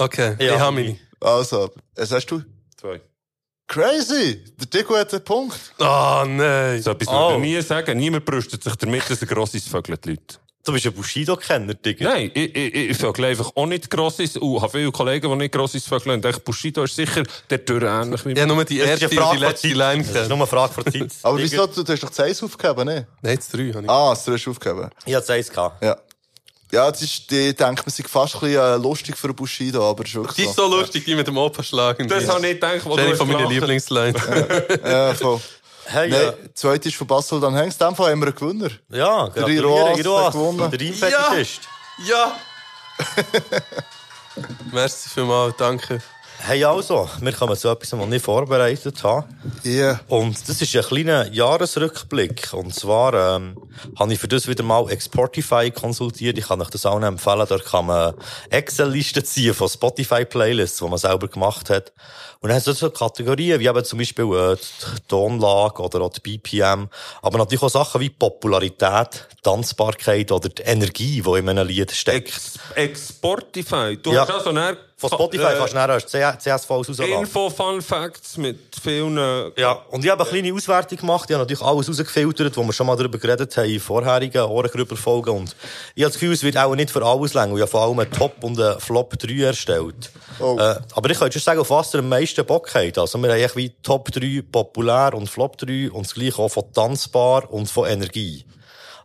Okay, Ja. ich habe meine. Also, was hast du? zwei. Crazy! Der Dico hat einen Punkt. Oh nein. So etwas Oh. würde ich nie sagen. Niemand brüstet sich damit, dass er grosses vögelt, die Leute. Du bist ein Bushido-Kenner, Digga. Nein, ich, ich, ich vögel einfach auch nicht grosses. Und habe viele Kollegen, die nicht grosses vögeln. Und ich, Bushido ist sicher der Tür ähnlich wie Ich habe nur die erste und die letzte Zeit. Line Das ist nur eine Frage von Zeit. Aber wieso? Du, du hast doch das Eis aufgegeben, ne? Nein, das drei habe ich. Ah, das hast du aufgegeben. Ich hatte eins gehabt. Ja. Ja, das ist, die denkt man sich fast ein bisschen äh, lustig für Bushido, aber das ist wirklich Die ist so lustig, die mit dem Opa schlagen. Das habe ich gedacht, wo Das ist eine du von meinen. Lieblingslines. Ja, voll. Hey, Nein, ja. ist von Basel, dann hängst. In dem Fall haben wir einen Gewinner. Ja, Der Iroas. hat gewonnen. Der Reimfetischist. Ja! Merci vielmals, danke. Hey, also, wir kommen zu etwas, was ich nicht vorbereitet habe. Ja. Und das ist ein kleiner Jahresrückblick. Und zwar ähm, habe ich für das wieder mal Exportify konsultiert. Ich kann euch das auch noch empfehlen. Dort kann man Excel-Listen ziehen von Spotify-Playlists, die man selber gemacht hat. Und dann hat es so Kategorien, wie eben zum Beispiel äh, die Tonlage oder auch die BPM. Aber natürlich auch Sachen wie Popularität, Tanzbarkeit oder die Energie, die in einem Lied steckt. Ex Exportify. Du Ja. hast also näher Von Spotify kannst du nachher CSVs rausladen. Info, Fun Facts mit vielen... äh, Ja, und ich habe eine kleine Auswertung gemacht. Ich habe natürlich alles rausgefiltert, wo wir schon mal darüber geredet haben in vorherigen Ohrengrüber-Folgen. Und ich habe das Gefühl, es wird auch nicht für alles länger. Ich habe vor allem einen Top und einen Flop 3 erstellt. Oh. Äh, aber ich könnte schon sagen, auf was ihr am meisten Bock habt. Also wir haben echt wie Top 3 populär und Flop 3 und das gleiche auch von tanzbar und von Energie.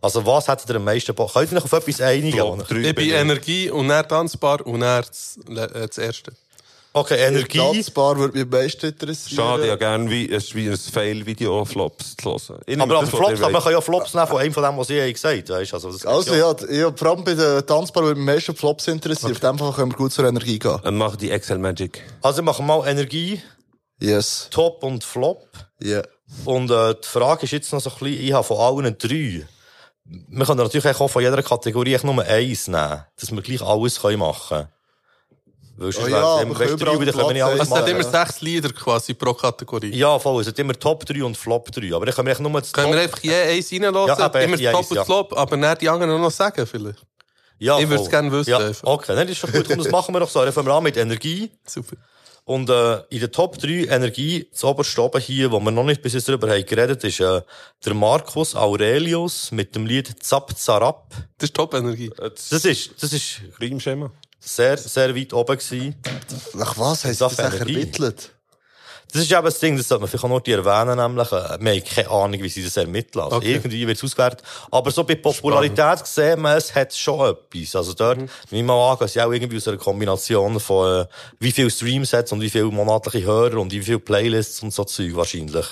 Also was hättet ihr am meisten Bock? Könnt ihr euch auf etwas einigen? Flop 3 Ich bin Energie und dann tanzbar und dann das, äh, das erste. Okay, Energie. Tanzbar würde mich am meisten interessieren. Schade, ja gerne wie, es ist wie ein Fail-Video Flops zu hören. Ich Aber, aber Flops, aber man kann ja Flops nehmen von einem von dem, was ich gesagt habe. Also, das Also ja, ja, vor allem bei den Tanzbar würde mich am meisten Flops interessieren. Auf dem Fall können wir gut zur Energie gehen. Dann machen die Excel Magic. Also wir machen mal Energie, Yes. Top und Flop. Ja. Und äh, die Frage ist jetzt noch so ein bisschen, ich habe von allen drei. Wir können natürlich auch von jeder Kategorie nur eins nehmen, dass wir gleich alles können machen können. Weil sonst Oh ja, wär's können drei, dann können wir nicht alles Es hat immer sechs Lieder quasi pro Kategorie. Ja, voll, es hat immer Top 3 und Flop 3. Aber dann können wir nur das Können wir Top... einfach je eins reinlassen, Ja, immer je Top eins, und ja. Flop, aber dann die anderen noch sagen vielleicht. Ja, ich würde es gerne wissen. Ja, okay, dann ist schon gut. Komm, das machen wir doch so. Dann fangen wir an mit Energie. Super. Und äh, in der Top 3 Energie, das oberste oben hier, wo wir noch nicht bis jetzt darüber haben geredet, ist äh, der Markus Aurelius mit dem Lied Zap Zarab. Das ist Top-Energie. Das ist, das ist Reimschema. sehr, sehr weit oben gewesen. Nach was sie Das das ermittelt? Das ist eben das Ding, das sollte man vielleicht auch noch die erwähnen, nämlich, äh, wir haben keine Ahnung, wie sie das ermitteln. Also Okay. irgendwie wird es ausgewertet. Aber so bei Popularität sehen wir, es hat schon etwas. Also dort, mhm. nehme ich mal an, dass sie auch irgendwie aus einer Kombination von, äh, wie viel Streams hat und wie viele monatliche Hörer und wie viele Playlists und so Zeug wahrscheinlich.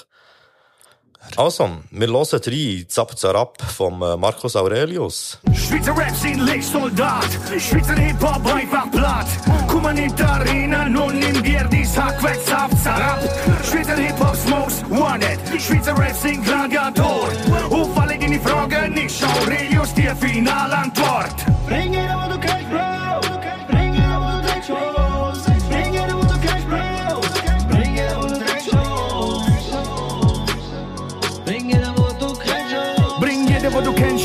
Also, wir hören rein, Zap Zarab vom äh, Markus Aurelius. Schweizer Rap sind Soldat, Schweizer Hip-Hop einfach platt. Komm mal nicht da rein und nimm dir die Sack weg, zap, zarab. Schweizer Hip-Hop's most wanted, Schweizer Rap sind Gladiator. Auf alle deine Fragen ist Aurelius die Finalantwort. Bring it, wo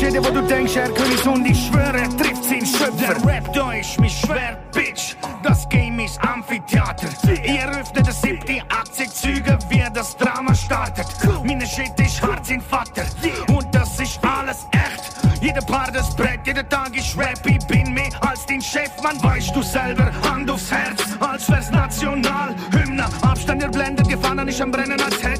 jeder, wo du denkst, Herr König, und ich schwöre, er trifft seinen Schöpfer. Der Rap da ist mein Schwert, Bitch. Das Game ist Amphitheater. Ihr öffnet das siebte Aktienzüge, wie das Drama startet. Meine Shit ist hart, sein Vater. Und das ist alles echt. Jeder Paar das Brett, jeder Tag ich rap, ich bin mehr als den Chef, man weißt du selber, Hand aufs Herz, als wär's national, Hymne, Abstand ihr blendet, Gefahren ist am Brennen, als hätte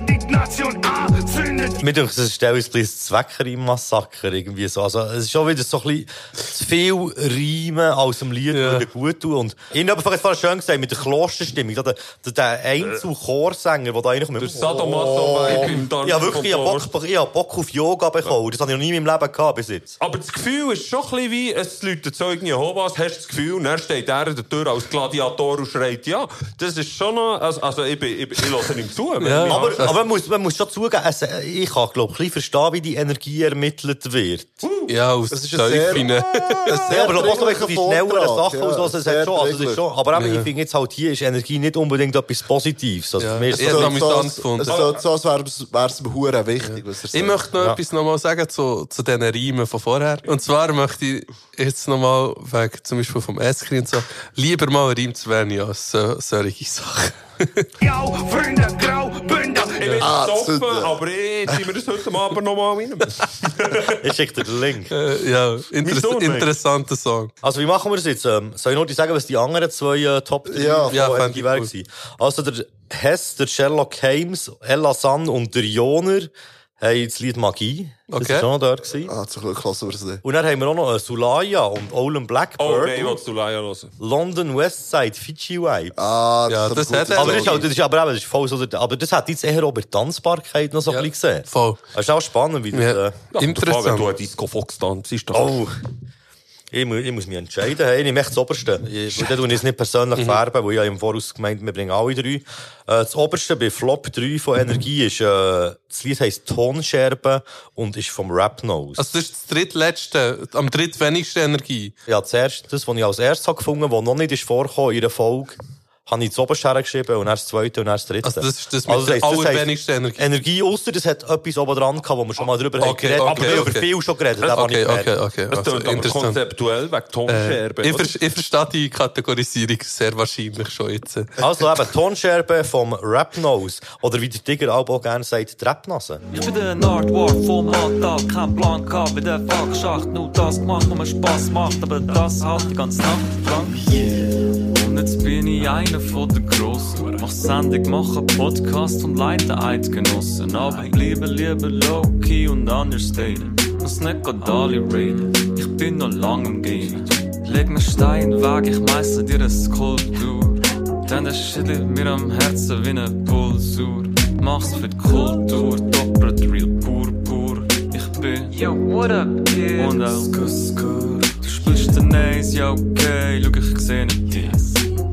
die Nation anzündet. Mir denkt, das ist ein bisschen Zweckereien-Massaker irgendwie so. Also, es ist schon wieder so ein bisschen zu viel Reimen aus dem Lied würde gut tun. Und ich habe vorhin schön gesagt, mit der Klosterstimmung, der, der, der Einzel-Chorsänger, der da eigentlich mit... Der Sadomaso-Vibe im Tanz Ja, wirklich, ich habe Bock, ich hab Bock auf Yoga bekommen. Das habe ich noch nie in meinem Leben gehabt bis jetzt. Aber das Gefühl ist schon ein bisschen wie, es läutet Zeugen Jehovas, hast du das Gefühl, und dann steht er an der Tür als Gladiator und schreit, ja, das ist schon noch, also, also ich, bin, ich, bin- ich höre ihm zu. Ja, aber, aber man, muss, man muss schon zugeben, es, ich kann, glaube ich, ein bisschen verstehen, wie die Energie ermittelt wird. Ja, aus Das ist ein sehr- Teufel. Ja, aber was noch die schnelleren Sachen ja, aus, was es sehr hat schon, also das ist schon. Aber eben, Ja. ich finde jetzt halt hier ist Energie nicht unbedingt etwas Positives. Also Ja. Ich so- noch Es amüsant so, gefunden. so, so als wäre es ihm hure wichtig, was er Ich sagt. möchte noch Ja. etwas noch mal sagen zu, zu diesen Reimen von vorher. Und zwar möchte ich jetzt noch mal, wegen zum Beispiel vom Eskri und so, lieber mal Reim zu wenig als so, solche Sachen. Ja, Freunde, Grau, Bin Ah, super. aber jetzt ziehen wir das heute Abend noch mal rein. Ich schicke dir den Link. Äh, ja, interess Sohn, interessanter Song. Also, wie machen wir das jetzt? Ähm, soll ich noch sagen, was die anderen zwei äh, Top 3 Ja. Ja, von cool. gewesen? Also, der Hess, der Sherlock Holmes, Ella San und der Joner haben das Lied Magie. Das Okay. war schon noch dort. Gewesen. Ah, zum Glück lassen wir es nicht. Und dann haben wir auch noch äh, Sulaya und Olin Oh Blackbird. nein, willst du Laia hören? London Westside, Fiji Vibes. Ah, Ja, ist das aber hat er. Aber das ist, halt, das ist aber eben, das ist voll so, der- aber das hat jetzt eher auch bei Tanzbarkeit noch so Ja. ein bisschen gesehen. Voll. Das ist auch spannend, wie das, Ja. äh, Ja, Wenn du Interessant. ein Disco Fox tanzt, ist das. oh. Ich muss, ich muss mich entscheiden. Ich nehme echt das Oberste. Ich, dann tue ich es nicht persönlich färben, weil ich ja im Voraus gemeint wir bringen alle drei. Äh, das Oberste bei Flop 3 von Energie ist, äh, das Lied heisst Tonscherben und ist vom Rap Nose. Also, das ist das drittletzte, am drittwenigsten Energie. ja, zuerst, das, was ich als erstes habe gefunden, was noch nicht ist vorgekommen in einer Folge, habe ich das Oberste hergeschrieben und dann das zweite und dann das dritte. Also, das ist das mit der heisst, das heisst allerwenigsten Energie. Energie, ausser das hat etwas oben dran gehabt, wo wir schon mal drüber haben Okay, geredet okay, Aber wir haben okay. über viel schon geredet. Okay, ich gemerkt. okay, okay. Das Also, aber interessant. konzeptuell wegen Äh, Tonscherben. ich, oder? ver ich verstehe die Kategorisierung sehr wahrscheinlich schon jetzt. Also eben, Tonscherben vom Rap-Nose. Oder wie der Tiger auch gerne sagt, Trapnase. Ich bin der Nerdwart vom Alltag, kein Plan gehabt, wie der Fuck-Schacht, nur das gemacht, was mir Spaß macht, aber das halt die ganze Nacht lang. Und jetzt bin ich einer von den Grossen, mach Sendung, mache Podcast und leite Eidgenossen, aber bleibe lieber low-key und understated, muss nicht grad alle reden, ich bin noch lang im Game. Leg mir Stein weg, ich meistere dir eine Skulptur. Denn das schüttelt mir am Herzen wie eine Pulsur. Mach's für die Kultur, doppelt real, pur, pur. Ich bin, yo, what up, kid? Und auch, skur, skur. Du spielst den Ace, ja, okay, schau, ich seh nicht dies.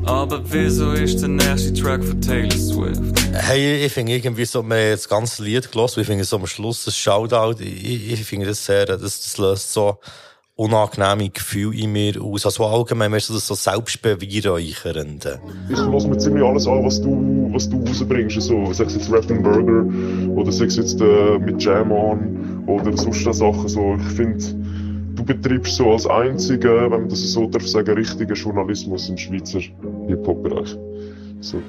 Aber wieso ist der nächste Track von Taylor Swift? Hey, ich finde irgendwie so, wir haben das ganze Lied gelassen, ich finde so am Schluss das Shoutout, ich, ich finde das sehr, das, das löst so unangenehme Gefühle in mir aus. Also allgemein, du, das so selbstbeweihräuchernd. Ich lasse mir ziemlich alles an, was du, was du rausbringst. So, sei es jetzt Rap and Burger oder sei es jetzt äh, mit Jam On oder sonst Sachen. So, ich finde, du betreibst so als einziger, wenn man das so darf sagen, richtigen Journalismus im Schweizer Hip-Hop-Bereich. So,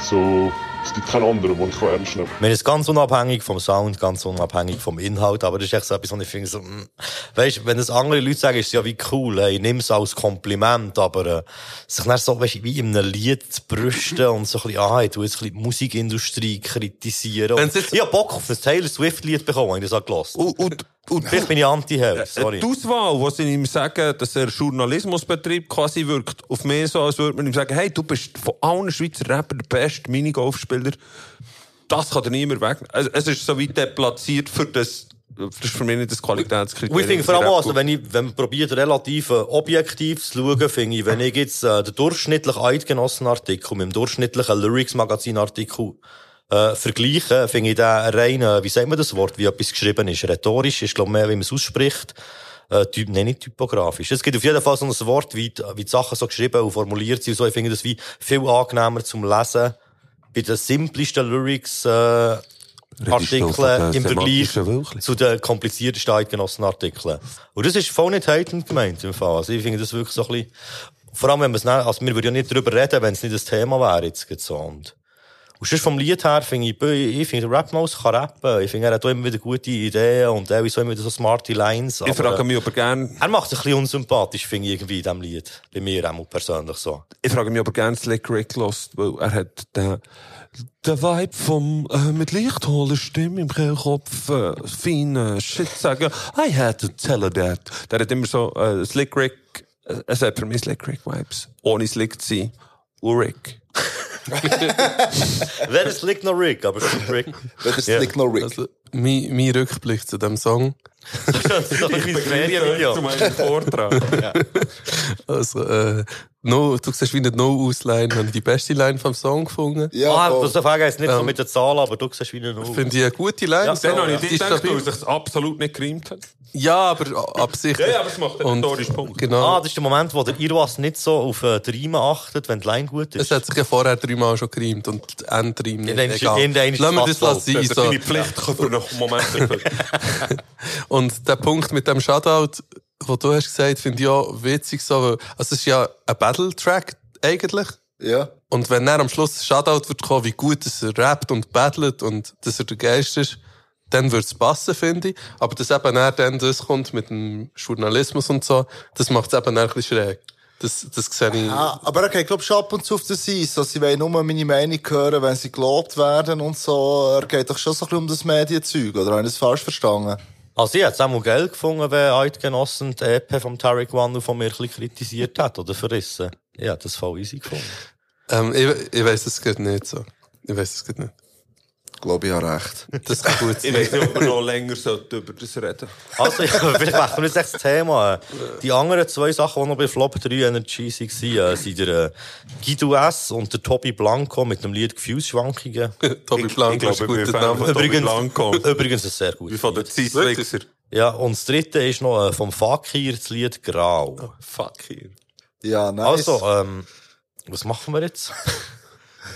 so, es gibt keinen anderen, den ich ernst nehmen kann. Man ist ganz unabhängig vom Sound, ganz unabhängig vom Inhalt, aber das ist echt so etwas, was ich finde, so, mm, weißt, wenn das andere Leute sagen, ist es ja wie cool, hey, nimm es als Kompliment, aber, äh, sich dann so, weißt, wie in einem Lied zu brüsten und so ein bisschen, ah, ich tu jetzt ein bisschen die Musikindustrie kritisieren. Und, ich hab Bock auf ein Taylor Swift-Lied bekommen, wenn ich das auch gelassen Und, und, und Vielleicht bin ich Anti-Held, sorry. Die Auswahl, wo sie ihm sagen, dass er Journalismus betreibt, quasi wirkt auf mich so, als würde man ihm sagen, hey, du bist von allen Schweizer Rappern der beste Minigolfspieler. Das kann dir niemand weg. Also, es ist so weit deplatziert für das, das ist für mich nicht das Qualitätskriterium. Ich finde vor allem also, wenn, ich, wenn man probiert, relativ äh, objektiv zu schauen, finde ich, wenn ich jetzt äh, den durchschnittlichen Eidgenossenartikel mit dem durchschnittlichen Lyrics-Magazin-Artikel äh, vergleiche, finde ich den rein, äh, wie sagt man das Wort, wie etwas geschrieben ist, rhetorisch, ist glaube mehr, wie man es ausspricht, äh, typ, nein, nicht typografisch. Es gibt auf jeden Fall so ein Wort, wie, die- wie die Sachen so geschrieben und formuliert sind und so. Ich finde das wie viel angenehmer zum Lesen bei den simplesten Lyrics, äh, Artikeln im Vergleich zu den kompliziertesten Eidgenossenartikeln. Und das ist voll nicht hatend gemeint im Fall. Also ich finde das wirklich so ein bisschen, vor allem wenn man es also wir würden ja nicht darüber reden, wenn es nicht das Thema wäre jetzt so. Und, und sonst vom Lied her finde ich, ich finde, Rapmaus kann rappen. Ich finde, er hat immer wieder gute Ideen und er ist immer wieder so smarte Lines. Ich frage mich aber gern, Er macht es ein bisschen unsympathisch, finde ich, irgendwie in diesem Lied. Bei mir auch persönlich so. ich frage mich aber gern Slick Rick lost, weil er hat den, den Vibe vom, äh, mit Lichtholen Stimme im Kehlkopf, äh, feine Shit sagen, I had to tell her that. Der hat immer so, äh, Slick Rick, äh, es hat für mich Slick Rick Vibes. Ohne Slick zu sein. Ulrich. Wer ist Lick noch Rick, aber schon Rick. Wer ist Ja. Slick No Rick? Also, mein, mein Rückblick zu dem Song. ich zu meinem Vortrag. Also, äh, no, du siehst wie nicht no ausleihen, habe ich die beste Line vom Song gefunden. ah, das Frage ist nicht so Ähm, mit der Zahl, aber du siehst wie eine Null. Finde ich eine gute Line. Ja, so, Dann habe ich dir ist gedacht, weil es sich absolut nicht gereimt hat. Ja, aber absichtlich. Ja, ja, aber es macht einen rhetorischen Punkt. Genau. Ah, das ist der Moment, wo der Irwas nicht so auf äh, die Reime achtet, wenn die Line gut ist. Es hat sich ja vorher dreimal schon gereimt und die Endreime nicht. Irgendwann ist- Egal. ist Lassen wir das lassen. Das ist So. deine Pflicht für einen Moment. Und der Punkt mit dem Shoutout, wo du hast gesagt, finde ich auch witzig so, weil, also es ist ja ein Battle-Track eigentlich. Ja. Und wenn er am Schluss ein Shoutout wird kommen, wie gut dass er rappt und battlet und dass er der Geist ist, dann wird's passen, finde ich. Aber dass eben er dann das kommt mit dem Journalismus und so, das macht's eben dann ein bisschen schräg. Das, das sehe ich. Ja, aber er glaub ich, schon ab und zu auf das Eis. Also, sie wollen nur meine Meinung hören, wenn sie gelobt werden und so. Er geht doch schon so ein bisschen um das Medienzeug, oder habe ich das falsch verstanden? Also ich hätte es auch mal geil gefunden, wenn Eidgenossen die EP vom Tarek One von mir ein bisschen kritisiert hat oder verrissen. Ich hätte das voll easy gefunden. Ähm, ich, ich weiss es geht nicht so. Ich weiss es geht nicht. Ich glaube, ich habe recht. Das kann gut Ich sein. weiß nicht, ob wir noch länger sollten über das reden Also, ich, vielleicht wechseln wir jetzt echt das Thema. Die anderen zwei Sachen, die noch bei Flop 3 Energy waren, äh, sind der äh, Guido S. und der Tobi Blanco mit dem Lied Gefühlsschwankungen. Tobi Blanco ist ein guter Name. von Tobi Übrigens, Blanco. übrigens ein sehr gut. Wie von der Zeisslicker. Ja, und das dritte ist noch äh, vom Fakir das Lied Grau. Fuck hier. Ja, nice. Also, ähm, was machen wir jetzt?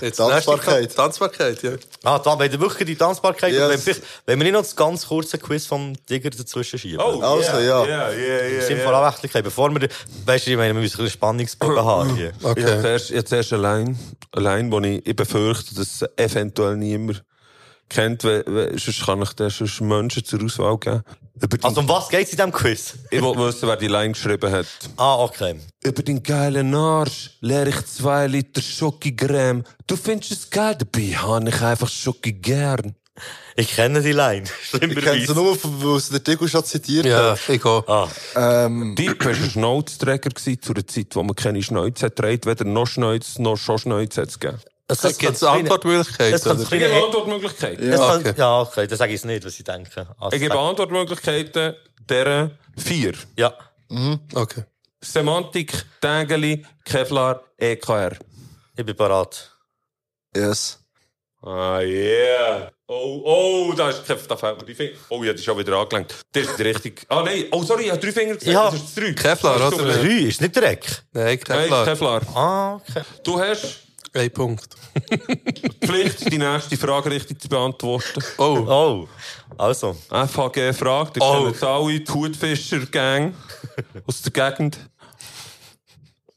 Jetzt Tanzbarkeit. Tanzbarkeit, ja. Ah, da, wenn ihr wirklich die Tanzbarkeit, Yes. wenn, vielleicht, wenn wir nicht noch das ganz kurze Quiz vom Digger dazwischen schieben. Oh, Also, ja. Ja, ja, ja. Sind vor Anwächtlichkeit, bevor wir, weißt du, ich meine, wir müssen ein bisschen Spannungsbogen haben hier. Ich habe Okay. zuerst, ich habe zuerst eine Line, eine Line, wo ich, ich befürchte, dass es eventuell niemand kennt, weil, weil sonst kann ich dir sonst Menschen zur Auswahl geben. Über Also, um was geht's in diesem Quiz? ich wollte wissen, wer die Line geschrieben hat. Ah, okay. Über den geilen Arsch leer ich zwei Liter Schokigräm. Du findest es geil, dabei habe ich einfach Schoki gern. Ich kenne die Line. Ich kenne sie nur, weil sie der Tigo schon zitiert Ja, hat. ich auch. Ah. Ähm, Dirk, warst ein Schnauzträger gewesen zu einer Zeit, wo man keine Schnäuze hat trägt, weder noch Schnäuze, noch schon Schnäuze hat es gegeben. Es Gibt es Antwortmöglichkeiten? Es kann das gebe kleine- Antwortmöglichkeiten. Ja, okay. Ja, okay, dann sage ich es nicht, was ich denke. Also, Ich gebe sag- Antwortmöglichkeiten dieser vier. Ja. Okay. Semantik, Tägeli, Kevlar, EKR. Ich bin parat. yes. Ah, yeah. Oh, oh, da ist Kev, da fällt mir die Finger. Oh, ja, die ist schon wieder angelenkt. Das ist die richtige. Ah, nein. Oh, sorry, ich habe drei Finger gesagt. Ja. Das ist drei. Kevlar, Das oder? Drei, ist nicht Dreck. Nein, Nein, Kevlar. Kevlar. Ah, okay. Du hast Ein Punkt. die Pflicht, die nächste Frage richtig zu beantworten. Oh. Oh, also. FHG-Frage. Ihr Oh. kennt alle die Hutfischer-Gang aus der Gegend.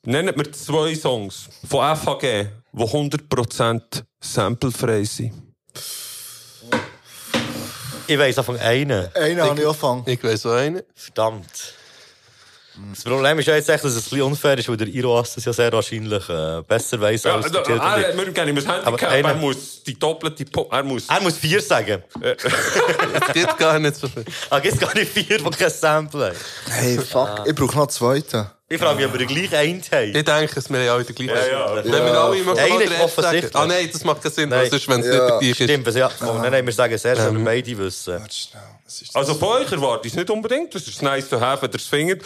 Nennt mir zwei Songs von FHG, die 100% samplefrei sind. Ich weiss einfach einen. Einen habe ich angefangen. Ich weiss auch einen. Verdammt. Das Problem ist ja jetzt echt, dass es ein bisschen unfair ist, weil der Iroas das ja sehr wahrscheinlich äh, besser weiss Ja, als der ah, Children. wir geben ihm ein Aber Handicap. einer- Er muss die doppelte... Po er muss... Er muss vier sagen. Es gibt gar nicht so viel. Ah, gibt's gar nicht vier, die kein Sample haben. Hey, fuck. Ich brauche noch einen zweiten. Ich frage mich, ob wir den gleichen einen haben. Ich denke, es wir haben alle den gleichen. Ja, ja. Wenn wir alle immer Einer mal ist offensichtlich. Ah nein, das macht keinen Sinn, Nein. ist, wenn es Ja, nicht der gleiche ist. Stimmt, ja. Oh, nein, nein, wir sagen es erst, wenn wir beide wissen. Also von euch erwarte ich es nicht unbedingt. Das ist nice to have, wenn ihr es findet.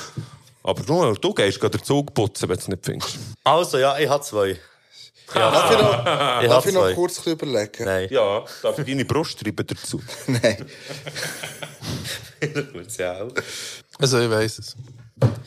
Aber du, du gehst gerade den Zug putzen, wenn du es nicht findest. Also, ja, ich habe zwei. Darf ich noch, Ich darf ich noch kurz überlegen? Nein. Ja, darf ich deine Brust schreiben dazu? Nein. Gut, ja. auch. Also ich weiss es.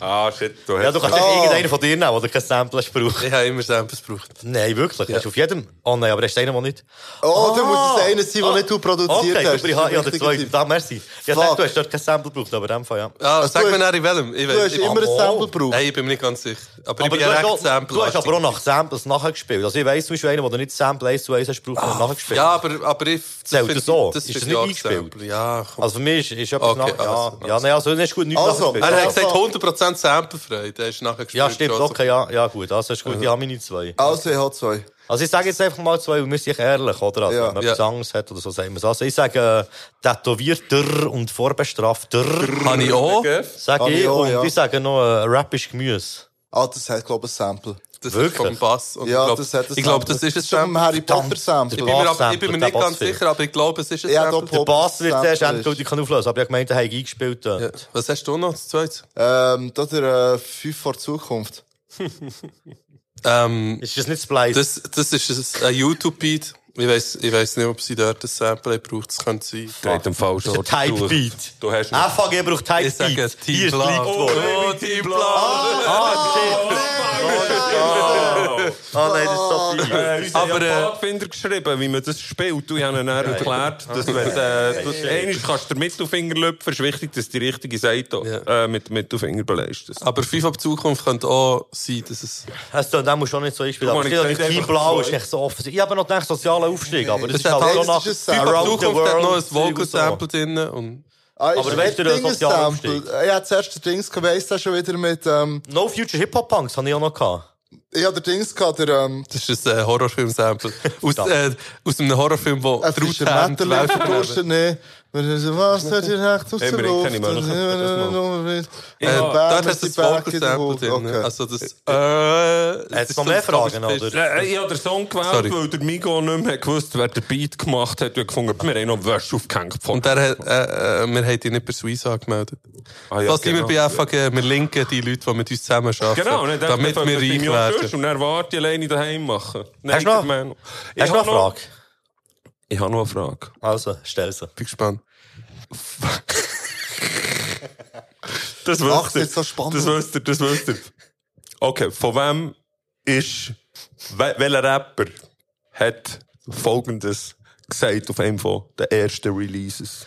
Ah, shit. Du hast Ja, du kannst Ah. echt irgendeinen von dir nehmen, der kein Sample hast gebraucht. Ich habe immer Samples gebraucht. Nein, wirklich. Hast du auf jedem? Oh nein, aber hast du einen, der nicht? Oh, dann muss es einer sein, den nicht du produziert Okay, hast. super, ich habe den zweiten. Da, merci. Ich Fuck. dachte, du hast dort kein Sample gebraucht, aber in dem Fall, ja. Ah, sag du mir nachher in welchem. Ich Du hast Ich, immer ein Oh. Sample gebraucht. Nein, ich bin mir nicht ganz sicher. Aber, Aber ich bin du, ja recht Sample. du hast aber auch nach Samples nachgespielt. Also ich weiss zum Beispiel einen, der nicht Sample 1 zu 1 hast gebraucht, und nachgespielt. Ja, aber, aber ich... Zählt find- das so? Das Ist das nicht eingespielt? Sample. Ja. Also für mich ist, etwas Okay, nach... Ja, also, ja, nein, also das ist gut, nicht Also, nachgespielt. er hat gesagt 100% samplefrei. Der ist nachher gespielt. Ja, stimmt, also. okay, ja, ja gut, also ist gut, ich habe meine zwei. Also, ich habe zwei. Also ich sage jetzt einfach mal zwei, wir sind ehrlich, oder? Also, Ja. wenn man Ja. etwas Angst hat oder so, sagen wir es. Also ich sage äh, tätowierter und vorbestrafter. Habe ich auch. Sage ich, ich auch, und ja. ich sage noch äh, Rap ist Gemüse. Ah, das hat, glaube ich, ein Sample. Das Wirklich? ist vom Bass. Und Ja, ich glaub, das hat Ich glaube, Sample. das ist ein schon Harry Potter Ich Sample. bin mir, aber, ich bin mir der nicht ganz sicher, aber ich glaube, es ist ein Ja, Der Bass wird Sample erst ist- endgültig können auflösen, aber ich habe gemeint, er hat eingespielt. Ja. Was hast du noch, das zweite? Ähm, da der äh, 5 vor Zukunft. Ähm, Ist das nicht Splice? das, das ist ein YouTube-Beat. Ich weiss, ich weiss nicht, ob sie dort ein Sample braucht. Das könnte sein. Geht im falschen Das ist ein Ort durch. Type-Beat. Du hast noch... FAG braucht Ich sage Type-Beat. Team Blau. Oh, Team Blau. Ah, shit. Ah, nein, das ist so viel. Äh, Aber, aber, äh, Pfadfinder geschrieben, wie man das spielt. Du, ich habe ihnen dann erklärt, dass wenn äh, du einmal kannst den Mittelfinger lüpfen, ist wichtig, dass du die richtige Seite äh, mit dem Mittelfinger beleistest. Aber 5 ab Zukunft könnte auch sein, dass es... Also, da musst du auch nicht so einspielen. Aber ich Team Blau, ist echt so offen. Ich habe noch gedacht, sozialer Aufstieg, aber das Es ist halt so das nach ist ein 5 ab Around the World noch ein. Vocal-Sample drin und... Ah, ist Aber weißt du, ein soziale Sample. Aufstieg? Ich hatte zuerst den Dings, du schon wieder mit, ähm, No Future Hip-Hop-Punks hatte ich auch noch gehabt. Ich hatte Dings gehabt, der, ähm, Das ist ein äh, Horrorfilm-Sample. Aus, äh, aus einem Horrorfilm, wo ein frischer Truthand Metal läuft. verdurstet, nee. Was hat direkt aus Hey, der wir Luft? kennen ihn auch noch. Äh, Ja, Bam, hat ist das die Vocal-Sample drin. Okay. Also das... Äh, Hat's noch mehr Fragen, oder? Äh, Ich habe den Song gewählt, Sorry. weil der Migo nicht mehr gewusst wer den Beat gemacht hat. Und ich gefunden, wir haben noch Wäsche aufgehängt. Von. Und der hat, äh, äh, wir haben ihn nicht per Suisse angemeldet. Ah, ja, Was sind genau. wir bei FAG? Wir linken die Leute, die mit uns zusammen arbeiten. Genau, dann damit wir reich werden. Und dann warte ich alleine daheim machen. Hast du noch- Hast du noch eine Frage? Ich habe noch eine Frage. Also, stell sie. Bin gespannt. Das ihr. ist so spannend. Das wisst ihr, das wisst ihr. Okay, von wem ist, we, welcher Rapper hat Folgendes gesagt auf einem von den ersten Releases?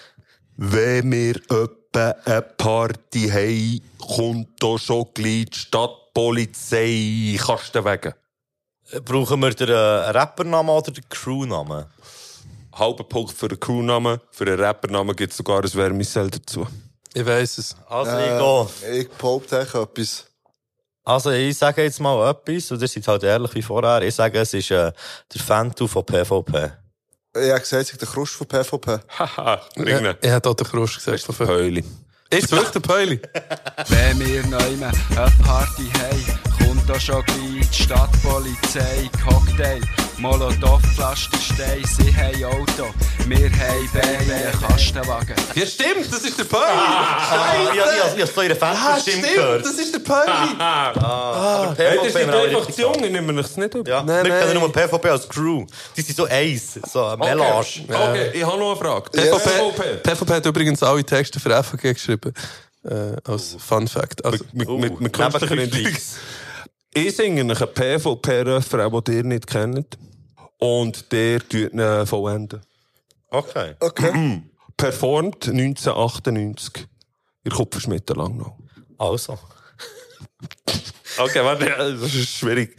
Wenn wir öppe eine Party haben, kommt da schon gleich die Stadtpolizei. Kastenwegen. Brauchen wir den äh, Rappernamen oder den Crewnamen? Halber Punkt für den Crewnamen, für den Rappernamen gibt es sogar ein Vermicell dazu. Ich weiss es. Also, Äh, ich gehe. ich behaupte echt etwas. Also, ich sage jetzt mal etwas, und ihr seid halt ehrlich wie vorher. Ich sage, es ist äh, der Fantu von PvP. Ich habe gesagt, es ist der Krust von PvP. Haha, Ja, er hat auch den Krusch gesagt. Von Peuli. Ist wirklich der Peuli? Wenn wir neu eine Party haben, da schon gleich die Stadtpolizei. Cocktail, Molotow-Flaschen, Stein, sie haben Auto, wir haben Beine, Kastenwagen. Ja, stimmt, das ist der Peuli. Ah, ich, ich, ich habe so ihre Ah, Fensterstimme stimmt, gehört. das ist der Peuli. Ah, Hey, das wir einfach zu jung, ich nehme es nicht über. Ja, Nein, wir nein. kennen nur PvP als Crew. Die sind so eins, so ein Melange. Okay, okay, ich habe noch eine Frage. PvP, PvP. PvP hat übrigens alle Texte für FAG geschrieben. Äh, als Fun Fact. Also, Mit, mit, mit künstlicher. Intelligenz. Ich singe einen PvP-Refrain, den ihr nicht kennt. Und der tut ihn vollenden. Okay. Okay. Performt 1998 in Kupferschmidt Langnau. Also. Okay, warte, das ist schwierig.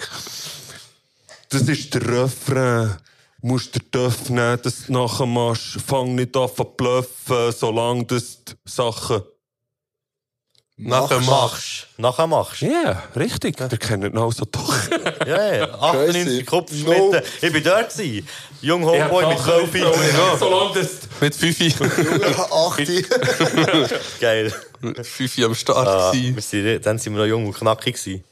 Das ist der Refrain. Du musst den Töff nehmen, dass du nachher machst. Fang nicht an zu bluffen, solange das die Sachen... nachher machst. Nachher machst. Ja, yeah, richtig. Der kennt ihn also doch. Ja, ja. 98 Crazy. Kopfschmitte. Ich bin dort gewesen. Jung Homeboy mit Selfie. Solange das... Mit Fifi. Achti. Geil. Mit Fifi am Start Ah, wir sind, dann sind wir noch jung und knackig gewesen.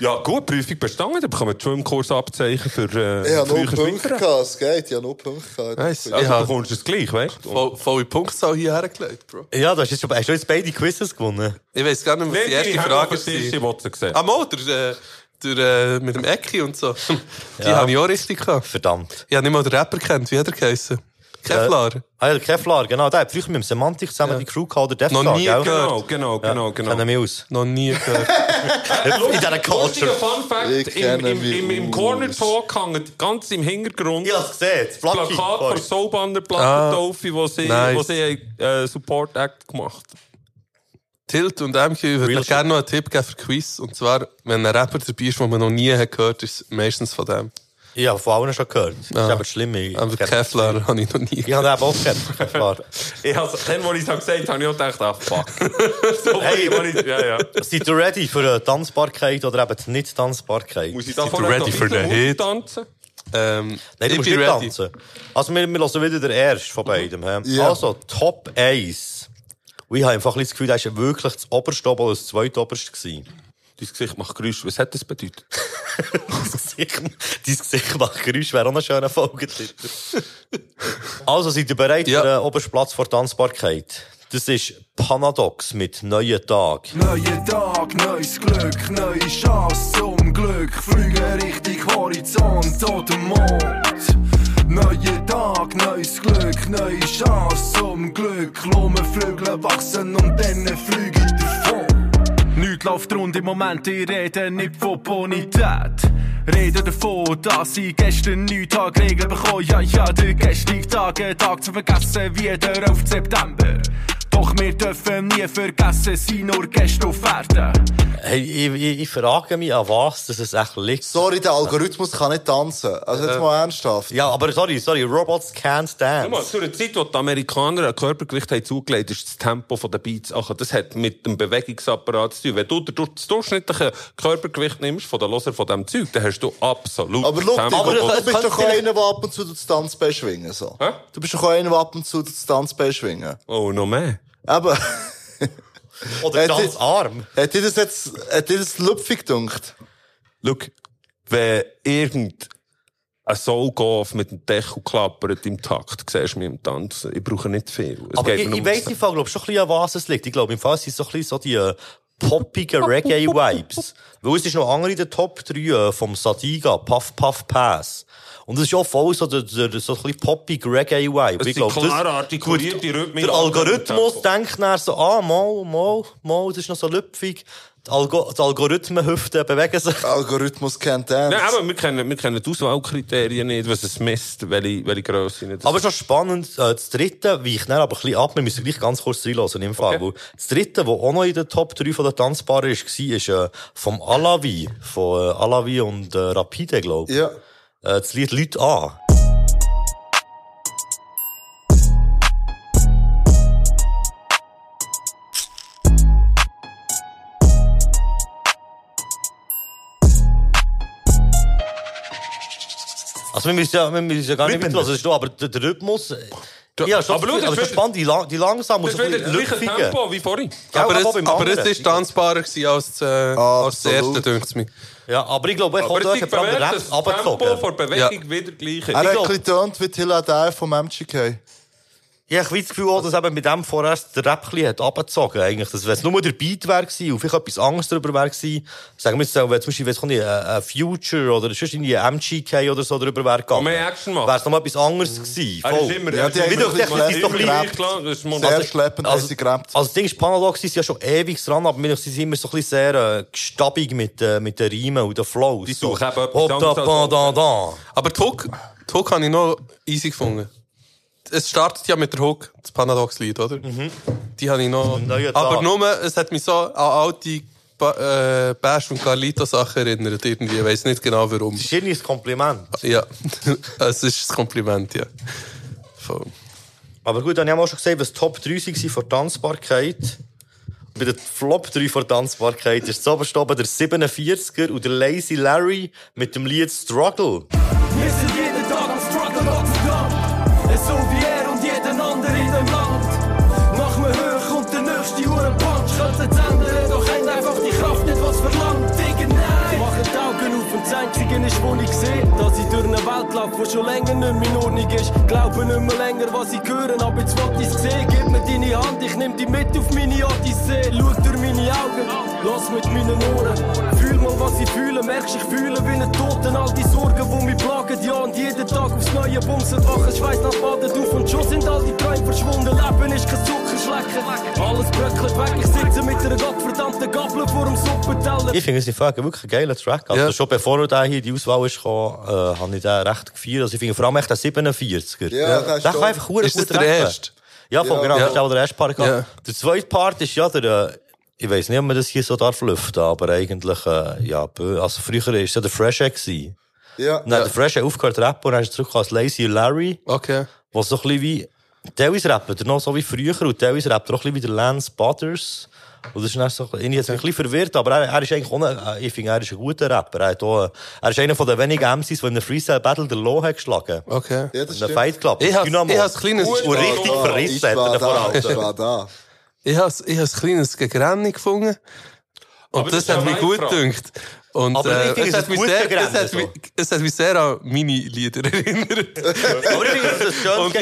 Ja, gut, Prüfung bestanden. Dann bekommen wir Schwimmkurs abzeichen für äh, Ich habe null frühe Punkte gehabt, es geht, ich habe null Punkte gehabt. Nice. Also, du hab bekommst es gleich, weißt du? voll, volle Punktzahl hierher gelegt, Bro. Ja, du hast jetzt, schon, hast du jetzt beide Quizzes gewonnen. Ich weiß gar nicht, was die erste Frage ist. Ich war. wollte sie sehen. Ah, Mo, der, äh, der, äh, mit dem Ecki und so. Die Ja. habe ich auch richtig gehabt. Verdammt. Ich habe nicht mal den Rapper kennt. Wie hat er geheißen? Kevlar. Ah ja, Kevlar, genau. Der hat früher mit dem Semantik zusammen die Crew gehabt, der Defcon, Noch nie gell? gehört. Genau, genau, genau, genau. Kennen wir aus. Noch nie gehört. In dieser Culture. Fun Fact, im, im, im, Corner. Talk hängt ganz im Hintergrund Ich hab's gesehen. Das. Plakat von Soulbander Ah, Plattentaufe, wo sie, nice. wo sie äh, Support Act gemacht Tilt und MQ würde ich gerne noch einen Tipp geben für Quiz. Und zwar, wenn ein Rapper dabei ist, den man noch nie hat gehört, ist es meistens von dem. Habe von allen schon gehört. Das ist Ah. aber schlimm. Ich Aber Kevlar habe ich noch nie Ich habe eben auch gekannt, Kevlar. Ich also, dann, wo ich es gesagt habe, habe ich auch gedacht, ah, fuck. so, Hey. ich, ja, ja. Seid ihr ready für eine Tanzbarkeit oder eben die Nicht-Tanzbarkeit? Muss ich da vorne ready für den Hit? tanzen? Ähm, Nein, du ich musst bin nicht ready. tanzen. Also, wir, wir hören wieder den ersten von beiden. hä? Ja. Also, Top 1. Und ich habe einfach ein bisschen das Gefühl, das war wirklich das oberste oder das zweitoberste. gewesen. Dein Gesicht macht Geräusche. Was hat das bedeutet? Dein Gesicht, macht Geräusch, wäre auch ein schöner Folgetitel. also, seid ihr bereit Ja. für den obersten Platz vor Tanzbarkeit? Das ist Panadox mit Neuen Tag. Neuer Tag, neues Glück, neue Chance zum Glück. Fliegen Richtung Horizont oder Mond. Neuer Tag, neues Glück, neue Chance zum Glück. Blumenflügel wachsen und dann fliege ich davon. Nichts läuft rund im Moment, ich rede nicht von Bonität. Rede davon, dass ich gestern nichts habe geregelt bekommen. Ja, ja, der gestrige Tag, ein Tag zu vergessen, wie der 11. September. Doch wir dürfen nie vergessen, sind nur Gäste auf Erden. Hey, ich, ich, ich frage mich, an was das es echt liegt. Sorry, der Algorithmus kann nicht tanzen. Also jetzt mal ernsthaft. Ja, aber sorry, sorry, Robots can't Schau mal, dance. zu einer Zeit, wo die Amerikaner ein Körpergewicht haben zugelegt ist das Tempo der Beats. Ach, das hat mit dem Bewegungsapparat zu tun. Wenn du das durchschnittliche Körpergewicht nimmst von den Loser von diesem Zeug, dann hast du absolut Aber schau, Tempo. aber du bist doch einer, der ab und zu das Tanzbein schwingen so. Hä? Du bist doch auch einer, der ab und zu das Tanzbein schwingen. Oh, noch mehr. Eben. Oder ganz arm. Hat dir das jetzt, hat dir das lupfig gedunkt? Schau, wenn irgend ein Soul-Golf mit dem Deckel klappert im Takt, siehst du mich im Tanzen. Ich brauche nicht viel. Es Aber geht ich, ich weiss im Fall, glaub, schon ein bisschen, an was es liegt. Ich glaube, im Fall sind es so ein bisschen so die poppigen Reggae-Vibes. Weil es ist noch andere in den Top 3 äh, vom Sadiga, Puff Puff Pass. Und es ist auch voll so, der, der, so ein bisschen poppig Reggae-Vibe. Ich sind glaub, das- klar artikulierte. Der Algorithmus denkt dann so, ah, mal, mal, mal, das ist noch so lüpfig. Die, Algo die Algorithmenhüften bewegen sich. Algorithmus kennt dance. Nein, aber wir kennen, wir kennen die Auswahlkriterien nicht, was es misst, welche, welche Grösse nicht. Aber noch spannend, äh, das dritte weicht dann aber ein bisschen ab. Wir müssen gleich ganz kurz reinlassen im Fall. Okay. Weil das dritte, das auch noch in den Top 3 von der Tanzbaren war, ist äh, vom Alavi. Von äh, Alavi und äh, Rapide, glaube ich. Ja. Äh, das Lied Leute an. Also wir müssen ja, wir müssen ja gar nicht mitlassen, das ist aber der, der Rhythmus, äh, ja, schon, aber schau, das ist spannend, die, lang, die langsam ist ein bisschen. Tempo wie vorhin. Ja, aber, aber es, aber es ist tanzbarer gewesen als, äh, als das erste, denkt mir. Ja, aber ich glaube, ich habe den verwehrt, Rap das Tempo vor Bewegung wieder gleich. Er hat ein bisschen getönt wie Tilla Dave vom MGK. Ja, ich habe das Gefühl, auch, dass eben mit dem vorerst der Rap hat runtergezogen eigentlich. Dass, wenn es nur der Beat wäre gewesen und vielleicht etwas anderes darüber wäre gewesen, sagen wir jetzt, wenn zum Beispiel, weiss ich nicht, ein, ein Future oder sonst irgendwie ein MGK oder so darüber wäre gegangen. mehr Action machen. Wäre es noch etwas anderes gewesen. Er ist immer, Ja, die ist haben immer gerappt. gleich, klar, das ist Sehr schleppend haben sie gerappt. Also das Ding ist, Panadol sind ja schon ewig dran, aber wir sind immer so ein bisschen sehr äh, gestabig mit, äh, mit den Riemen und den Flows. Die suchen so. eben etwas anderes als- da, da, da. Aber die Hook habe ich noch easy gefunden. Es startet ja mit der Hook, das Panadox-Lied, oder? Die habe ich noch... Aber nur, es hat mich so an alte ba äh, Bash und Carlito-Sachen erinnert, irgendwie. Ich weiß nicht genau warum. Das ist irgendwie ein Kompliment. Ja, es ist ein Kompliment, ja. Voll. Aber gut, dann haben wir auch schon gesehen, was Top 3 waren von Tanzbarkeit. Bei der Flop 3 von Tanzbarkeit ist zuoberst oben der 47er und der Lazy Larry mit dem Lied Struggle. Die schon länger nicht mehr in Ordnung ist. Glaube nicht mehr länger, was ich höre, aber jetzt will ich sehen. Gib mir deine Hand, ich nehm dich mit auf meine Odyssee. Schau durch meine Augen, lass mit meinen Ohren. Fühl mal, was ich fühle, merkst, ich fühle wie ein Toten. All die Sorgen, die mich plagen, ja, und jeden Tag aufs Neue bumsen. Wachen, Schweiß nach Baden auf und schon sind all die Träume verschwunden. Leben ist kein Zuckerschlecken. Alles bröckelt weg, ich sitze mit einer gottverdammten Gabel vor dem Suppenteller. Ich finde es nicht wirklich ein geiler Track. Also Ja. schon bevor da hier in die Auswahl ist gekommen, äh, habe ich den recht gefeiert. Also ich finde vor allem echt den 47er. Ja, ist der kann einfach verdammt Ist das gut der erste? Ja, voll, Ja. genau. Ja. Das ist auch der erste Part. Ja. Der zweite Part ist ja der, äh, ich weiß nicht, ob man das hier so darf lüften, aber eigentlich, äh, ja, also früher war es ja der Fresh Egg gewesen. Ja. Und dann hat der Fresh Egg aufgehört rappen und dann ist zurück als Lazy Larry, Okay. was so ein bisschen wie, teilweise rappt er noch so wie früher und teilweise rappt er auch ein bisschen wie der Lance Butters. Und das ist dann so, hat mich ein bisschen verwirrt, aber er, er ist eigentlich auch, ein- äh, ich finde, er ist ein guter Rapper. Er, hat auch, er ist einer von den wenigen MCs, die in der Freestyle Battle der Low hat geschlagen. Okay. Ja, das In der. Fight Club. Ich Dynamo. ich has kleines- Und richtig Ah, verrissen ich hat er war den vor da, ich war da. Ich habe ich has ein kleines Gegrenni gefunden. Und Aber das, das hat ja mich gut gedacht. Und, Aber ich äh, es, hat mich sehr, es, hat so. mich, es hat mich sehr an meine Lieder erinnert. Aber ich finde, das ist ein schönes Und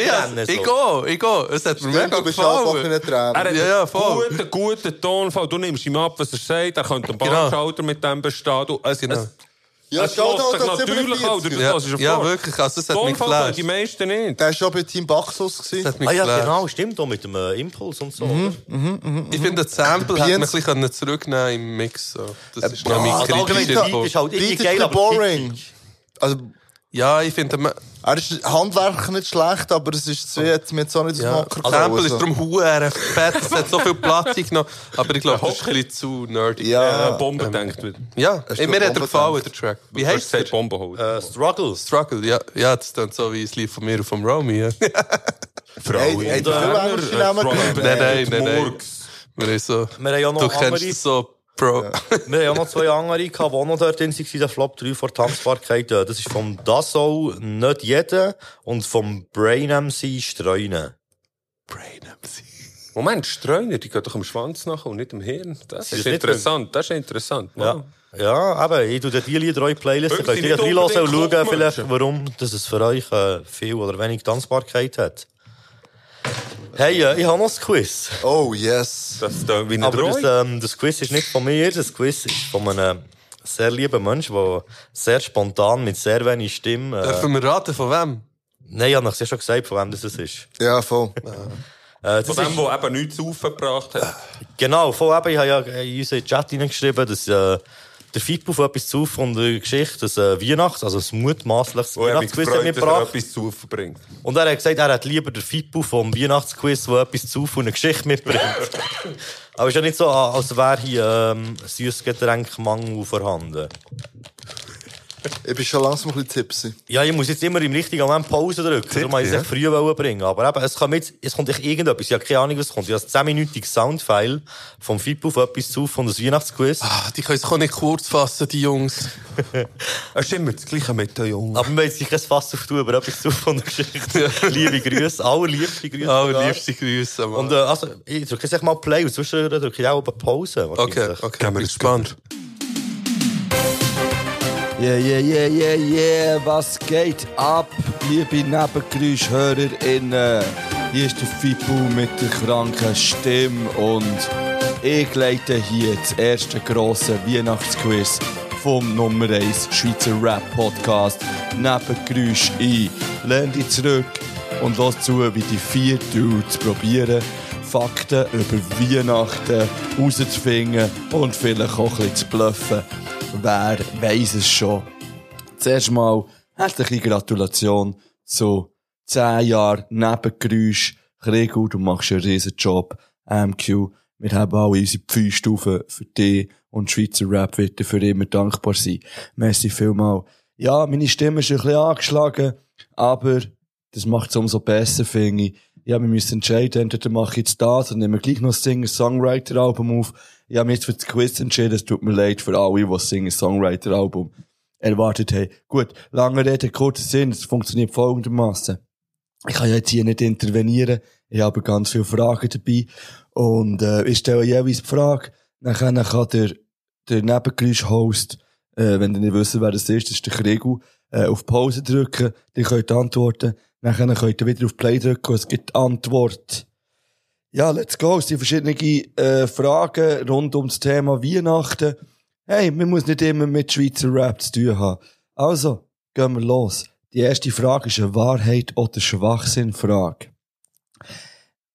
ich, gehe, ich gehe. Es hat mir Stimmt, mega du bist auch gefallen. Er hat Ja, ja, einen voll. guten, guten Tonfall. Du nimmst ihm ab, was er sagt. Er könnte einen Genau. Bahnschalter mit dem bestehen. Du, es, Genau. es, Ja, es da, sich das natürlich auch. 47er. Das Ja, ist ja, ja wirklich. Also, es hat mich geflasht. die meisten nicht. Der war schon bei Team Baxus. Hat mich Ah ja, geflasht. genau, stimmt, auch mit dem äh, Impuls und so. oder? Ich finde, das Sample hätte man ein Bienz- bisschen können zurücknehmen im Mix. So. Das ist noch ja, mein allgemein kritischer Beat ist halt irgendwie Beat ist geil, ein aber boring. kitschig. Also, Ja, ich finde, er ist handwerklich nicht schlecht, aber es ist zu, jetzt auch nicht ja, das Hocker Sample ist darum huere fett. Es hat so viel Platz genommen. Aber ich glaube, das ist ein bisschen zu nerdy. Ja. Ja. Bombe denkt wieder. Ja, du mir hat er gefallen, der Track. Wie heißt der? Bombe holen. Äh, Struggle. Struggle, ja. Ja, das klingt so wie ein Lied von mir und vom Romy. Ja. Frau Hey, hey, Namen gehabt? nein, nein, nein, nein. Wir haben so, Wir haben ja noch du kennst andere- so, Bro. Wir haben ja noch zwei andere gehabt, die auch noch dort drin waren, der Flop 3 vor Tanzbarkeit. Äh, Das ist vom Dasso nicht jeder und vom Brain MC Streunen. Brain MC. Moment, Streuner, die gehen doch am Schwanz nach und nicht am Hirn. Das ist ist interessant, das ist interessant. Ja. Ja, eben, ich tue dir die Lieder eure Playlist, könnt ihr nicht reinhören und schauen, vielleicht, warum dass es für euch äh, viel oder wenig Tanzbarkeit hat. Hey, äh, ich habe noch ein Quiz. Oh, yes. Das ist da wie ein Aber das, ähm, das Quiz ist nicht von mir, das Quiz ist von einem sehr lieben Menschen, der sehr spontan mit sehr wenig Stimme... Äh, Dürfen wir raten, von wem? Nein, ich habe es ja schon gesagt, von wem das es ist. Ja, voll. Äh, das Von dem, ist der eben nichts aufgebracht hat. genau, von eben, ich habe ja in unseren Chat hineingeschrieben, dass äh, der Fippo von etwas zu von der Geschichte, das äh, Weihnachts-, also das mutmaßliches mich Weihnachtsquiz gefreut, dass er mitgebracht. etwas zu verbringt. Und er hat gesagt, er hat lieber den Fippo vom Weihnachtsquiz, der etwas zu von einer Geschichte mitbringt. Aber es ist ja nicht so, als wäre hier ähm, Süßgetränkmangel vorhanden. Ich bin schon langsam ein bisschen tipsy. Ja, ich muss jetzt immer im richtigen Moment Pause drücken. Darum wollte ich es ja. echt früh bringen. Aber eben, es, kommt jetzt, es kommt echt irgendetwas. Ich habe keine Ahnung, was kommt. Ich habe ein 10-minütiges Soundfile vom Fippo auf etwas zu, von das Weihnachtsquiz. Ah, die können sich auch nicht kurz fassen, die Jungs. Es ist immer das Gleiche mit den Jungen. Aber wir wollen sich kein Fass auftun, aber etwas zu von der Geschichte. Liebe Grüße, allerliebste Grüße. Allerliebste Grüße, Mann. Und, äh, also, ich drücke jetzt mal Play und zwischen drücke ich auch Pause. Okay, okay, bin gespannt. Yeah, yeah, yeah, yeah, yeah, was geht ab, liebe NebengeräuschhörerInnen? Hier ist der Fipu mit der kranken Stimme und ich leite hier das erste grosse Weihnachtsquiz vom Nummer 1 Schweizer Rap-Podcast Nebengeräusch ein. Lehn dich zurück und lass zu, wie die vier Dudes probieren, Fakten über Weihnachten rauszufinden und vielleicht auch ein bisschen zu bluffen. Wer weiss es schon? Zuerst mal herzliche Gratulation zu 10 Jahren Nebengeräusch. Gregor, du machst einen riesen Job. MQ, wir haben alle unsere Pfeilstufen für dich und Schweizer Rap wird dir für immer dankbar sein. Merci vielmal. Ja, meine Stimme ist ein bisschen angeschlagen, aber das macht es umso besser, finde ich. Ja, wir müssen entscheiden, entweder mache ich jetzt das und nehme gleich noch ein Singer-Songwriter-Album auf. Ich habe mich jetzt für das Quiz entschieden, es tut mir leid für alle, die Singer-Songwriter-Album erwartet haben. Gut, lange Rede, kurzer Sinn, es funktioniert folgendermaßen. Ich kann ja jetzt hier nicht intervenieren, ich habe ganz viele Fragen dabei. Und äh, ich stelle jeweils die Frage, nachher kann der, der Nebengeräusch-Host, äh, wenn ihr nicht wisst, wer das ist, das ist der Krigu, äh, auf Pause drücken, die könnt antworten, nachher könnt ihr wieder auf Play drücken. Und es gibt Antwort. Ja, let's go. Es sind verschiedene äh, Fragen rund um das Thema Weihnachten. Hey, man muss nicht immer mit Schweizer Rap zu tun haben. Also, gehen wir los. Die erste Frage ist eine Wahrheit oder Schwachsinn-Frage.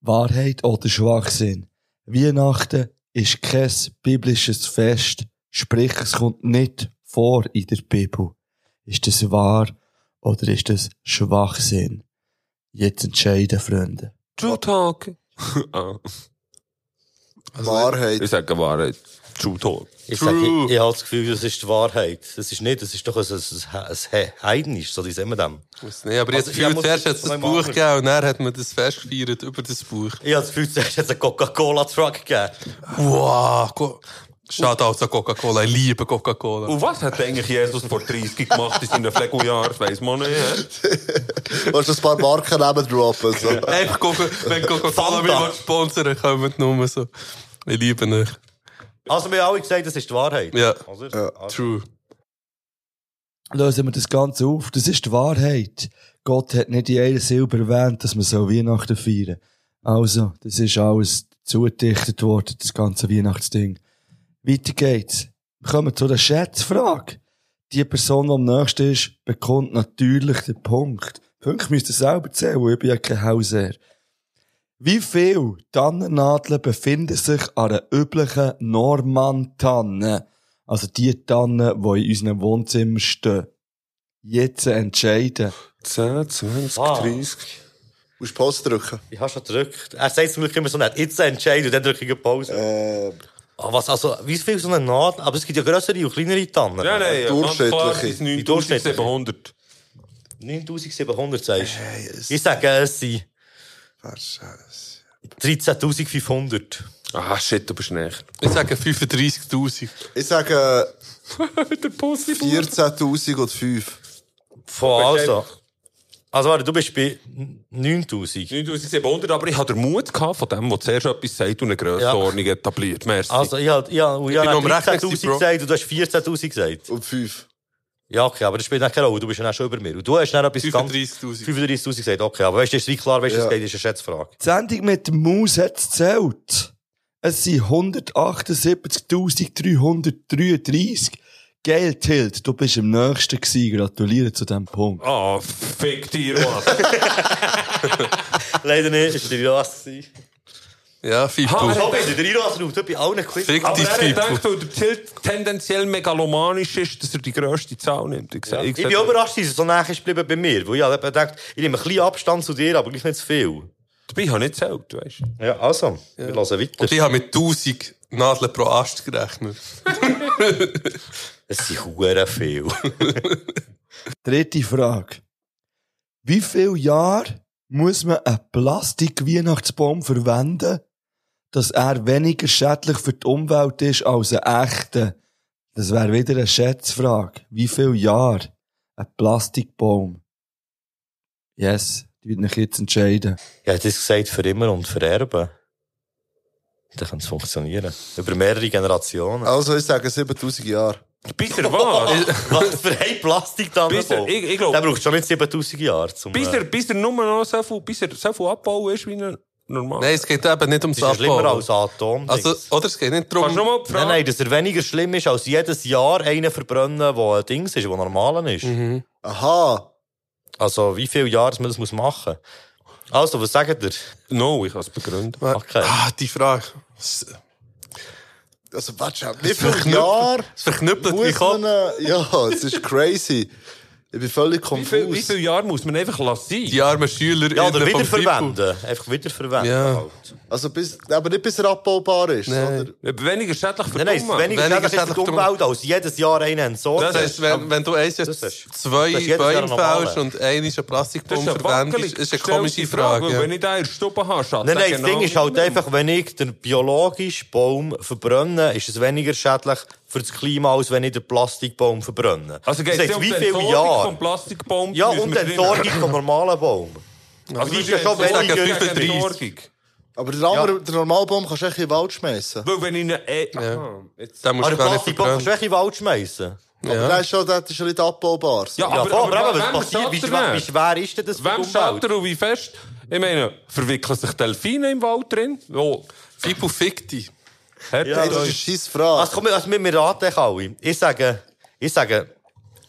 Wahrheit oder Schwachsinn? Weihnachten ist kein biblisches Fest, sprich, es kommt nicht vor in der Bibel. Ist das wahr oder ist das Schwachsinn? Jetzt entscheiden, Freunde. True Talk. ah. Wahrheit. Ich sage Wahrheit. True Talk. Ich, sag, ich, ich habe das Gefühl, das ist die Wahrheit. Das ist nicht, das ist doch ein, ein, ein, ein Heidnisch, so wie sagen wir dem. Nicht, aber jetzt Also, also, ich zuerst hat es das Buch gegeben und dann hat man das Fest gefeiert über das Buch. Ich habe das Gefühl, zuerst hat es einen Coca-Cola-Truck gegeben. Wow, Shoutouts an Coca-Cola, ich liebe Coca-Cola. Und was hat eigentlich Jesus vor 30 gemacht in seinen Flegeljahren? Das weiss man nicht. hä? Willst du ein paar Marken neben droppen? So. Einfach Coca wenn Coca-Cola mich sponsern kommt nur so. Ich liebe euch. Also, wir haben alle gesagt, das ist die Wahrheit. Ja, Oder? Also, true. Lösen wir das Ganze auf. Das ist die Wahrheit. Gott hat nicht in einer Silber erwähnt, dass man so Weihnachten feiern Also, das ist alles zugedichtet worden, das ganze Weihnachtsding. Weiter geht's. Wir kommen zu der Schätzfrage. Die Person, die am nächsten ist, bekommt natürlich den Punkt. Punkt müsst ihr selber zählen, ich bin ja kein Hausherr. Wie viel Tannennadeln befinden sich an einer üblichen Norman-Tanne? Also die Tannen, die in unserem Wohnzimmer stehen. Jetzt entscheiden. 10, 20, Ah. 30. Musst du Pause drücken? Ich habe schon gedrückt. Er sagt zum Glück immer so nett. Jetzt entscheiden und dann drücke ich eine Pause. Äh, Ah, was, also, wie viel so eine Nadel? Aber es gibt ja grössere und kleinere Tannen. Nein, nein, Durchschnittliche. ganz klar, es ist Die durchschnittliche. 9700. 9700 sagst du. Ich sage, es sind 13.500. Ah, shit, du bist näher. Ich sage 35.000. ich sage Der Post 14.005. Von also. Also, warte, du bist bei 9000. 9700, aber ich hatte den Mut gehabt, von dem, der zuerst etwas sagt und eine Grössenordnung etabliert. Merci. Also, ich habe, ich habe, ich am Rechnen 13.000 gewesen, Bro. gesagt und du hast 14.000 gesagt. Und 5. Ja, okay, aber das spielt nicht keine Rolle. Du bist ja auch schon über mir. Und du hast dann etwas 35.000. 35.000 gesagt. Okay, aber weißt du, ist wie klar, weißt du, Ja. es geht, ist eine Schätzfrage. Die Sendung mit dem Maus hat gezählt. Es sind 178.333. Geil, Tilt, du bist am nächsten gewesen. Gratuliere zu diesem Punkt. Ah, fick dir, Mann. Leider nicht, ist der Iras gewesen. Ja, Fipu. Ha, So bist du der Iras du bei allen Quiz. Fick Aber dich, er Fipu. gedacht, weil der Tilt tendenziell megalomanisch ist, dass er die grösste Zahl nimmt. Ich, Ja. sag- Ich bin überrascht, dass er so nah ist geblieben bei mir. Weil ich habe gedacht, ich nehme ein bisschen Abstand zu dir, aber gleich nicht zu viel. Dabei habe ich nicht gezählt, weißt du. Ja, also, wir hören weiter. Und ich habe mit 1000 Nadeln pro Ast gerechnet. Es sind hure viel. Dritte Frage. Wie viele Jahre muss man einen Plastik-Weihnachtsbaum verwenden, dass er weniger schädlich für die Umwelt ist als ein echter? Das wäre wieder eine Schätzfrage. Wie viele Jahre ein Plastikbaum? Yes, die wird mich jetzt entscheiden. Ja, das gesagt für immer und vererben. Dann kann es funktionieren. Über mehrere Generationen. Also, ich sage 7000 Jahre. Bis er was? Was für ein Plastik da Bis er, ich, ich glaub, Der braucht schon nicht 7000 Jahre. Zum, bis er, bis er nur noch so viel, bis er so viel Abbau ist, wie er normal. Nein, es geht eben nicht ums Das ist ja schlimmer als Atom. Also, oder es geht nicht darum... Kannst du noch mal die Nein, Frage? nein, dass er weniger schlimm ist, als jedes Jahr einen verbrennen, der ein Dings ist, der normal ist. Mhm. Aha. Also, wie viele Jahre man das muss machen Also, was sagt ihr? No, ich kann es begründen. Okay. Ah, die Frage. Also, warte. Wie viele verknüppelt- Jahre es verknüppelt man... äh, Ja, es ist crazy. Ich bin völlig Wie viel, wie konfus. viele Jahre muss man einfach lassen? Die armen Schüler Ja, oder wiederverwenden. Einfach wiederverwenden. Ja. Halt. Also, bis, aber nicht bis er abbaubar ist. Nein. Oder? Weniger schädlich für Nein, nein, weniger, Weniger schädlich für die Umwelt, als jedes Jahr einen entsorgen. Das heisst, wenn, wenn du eins jetzt zwei Bäume fällst und einer ist eine verwendest, wackelig ist eine komische Frage. weil ja. Wenn ich da in der Stube habe, schaut Nein, nein, das Ding ist halt einfach, wenn ich den biologischen Baum verbrenne, ist es weniger schädlich für das Klima, als wenn ich den Plastikbaum verbrenne. Also geht das es um wie die viele Entsorgung Jahre? vom Plastikbaum? Ja, wir die Entsorgung vom normalen Baum. Also die ist ja schon weniger- gegen 35. Entsorgung. Aber der, andere, der Normalbaum kannst du echt in den Wald schmeißen. Weil wenn ich eine... Äh, aha, jetzt- Den musst Aber du den Plastikbaum kannst du echt in den Wald schmeißen. Aber Ja. der ist schon, der ist schon nicht abbaubar. So. Ja, Ja, aber, aber, aber, was passiert? Wie wie schwer ist denn das Wem schaut er und wie fest? Ich meine, verwickeln sich Delfine im Wald drin? Wo? Fipu fick dich. Hört Ja, Das ist eine scheiß Frage. Also, komm, also, wir, wir raten alle. Ich sage, ich sage,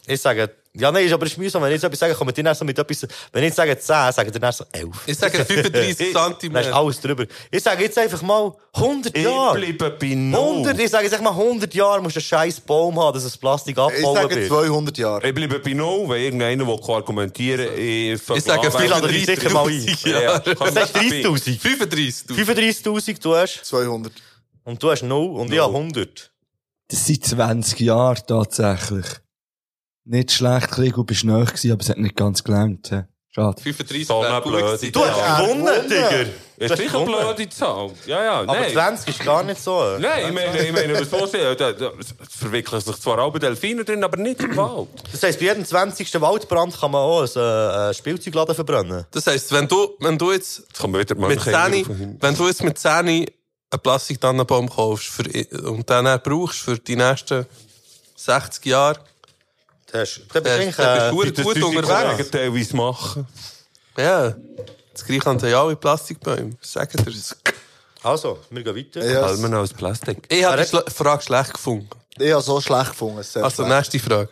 ich sage, ja, nein, ist aber es ist mühsam, wenn ich jetzt etwas sage, kommt ihr dann so mit etwas, wenn ich jetzt sage 10, sagt ihr dann so 11. Ich sage 35 Dann ist alles drüber. Ich sage jetzt einfach mal 100 Ich Jahre. bleibe bei null. 100, ich sage jetzt einfach mal 100 Jahre musst du einen scheiß Baum haben, dass das Plastik Ich abbauen sage wird. 200 Jahre. Ich bleibe bei null, wenn irgendeiner will argumentieren ich Ich sage Ich lade dich sicher mal ein. 35 Ja, Das heißt dabei. 30'000. 35'000. 35'000 du hast. 200. Und du hast 0 und ich habe 100. Das sind 20 Jahre tatsächlich. Nicht schlecht, Krieg, du bist nahe gewesen, aber es hat nicht ganz gelangt. Schade. 35 So wäre eine gut blöde gewesen. Du hast Ja. gewonnen, Digga. Ist Du hast sicher eine blöde Zahl. Ja, ja, Aber nein. 20 ist gar nicht so. Nein, ich meine, ich meine, was vorstellen, da, da es verwickeln sich zwar alle Delfine drin, aber nicht im Wald. Das heisst, bei jedem 20. Waldbrand kann man auch ein äh, Spielzeugladen verbrennen. Das heisst, wenn du, wenn du jetzt Jetzt kommen wieder mit Mönche 10, wenn du jetzt mit 10 einen Plastiktannenbaum kaufst für, und den dann brauchst für die nächsten 60 Jahre, Das hast, dann bist du eigentlich, bist äh, gut, Das gut unterwegs. Teilweise machen. Ja. Das gleiche haben ja alle Plastikbäume. Sagen dir das. Also, wir gehen weiter. Ja, Weil man aus Plastik. Ich habe die Schle- Frage schlecht gefunden. ich habe so schlecht gefunden. Also, schlecht. nächste Frage.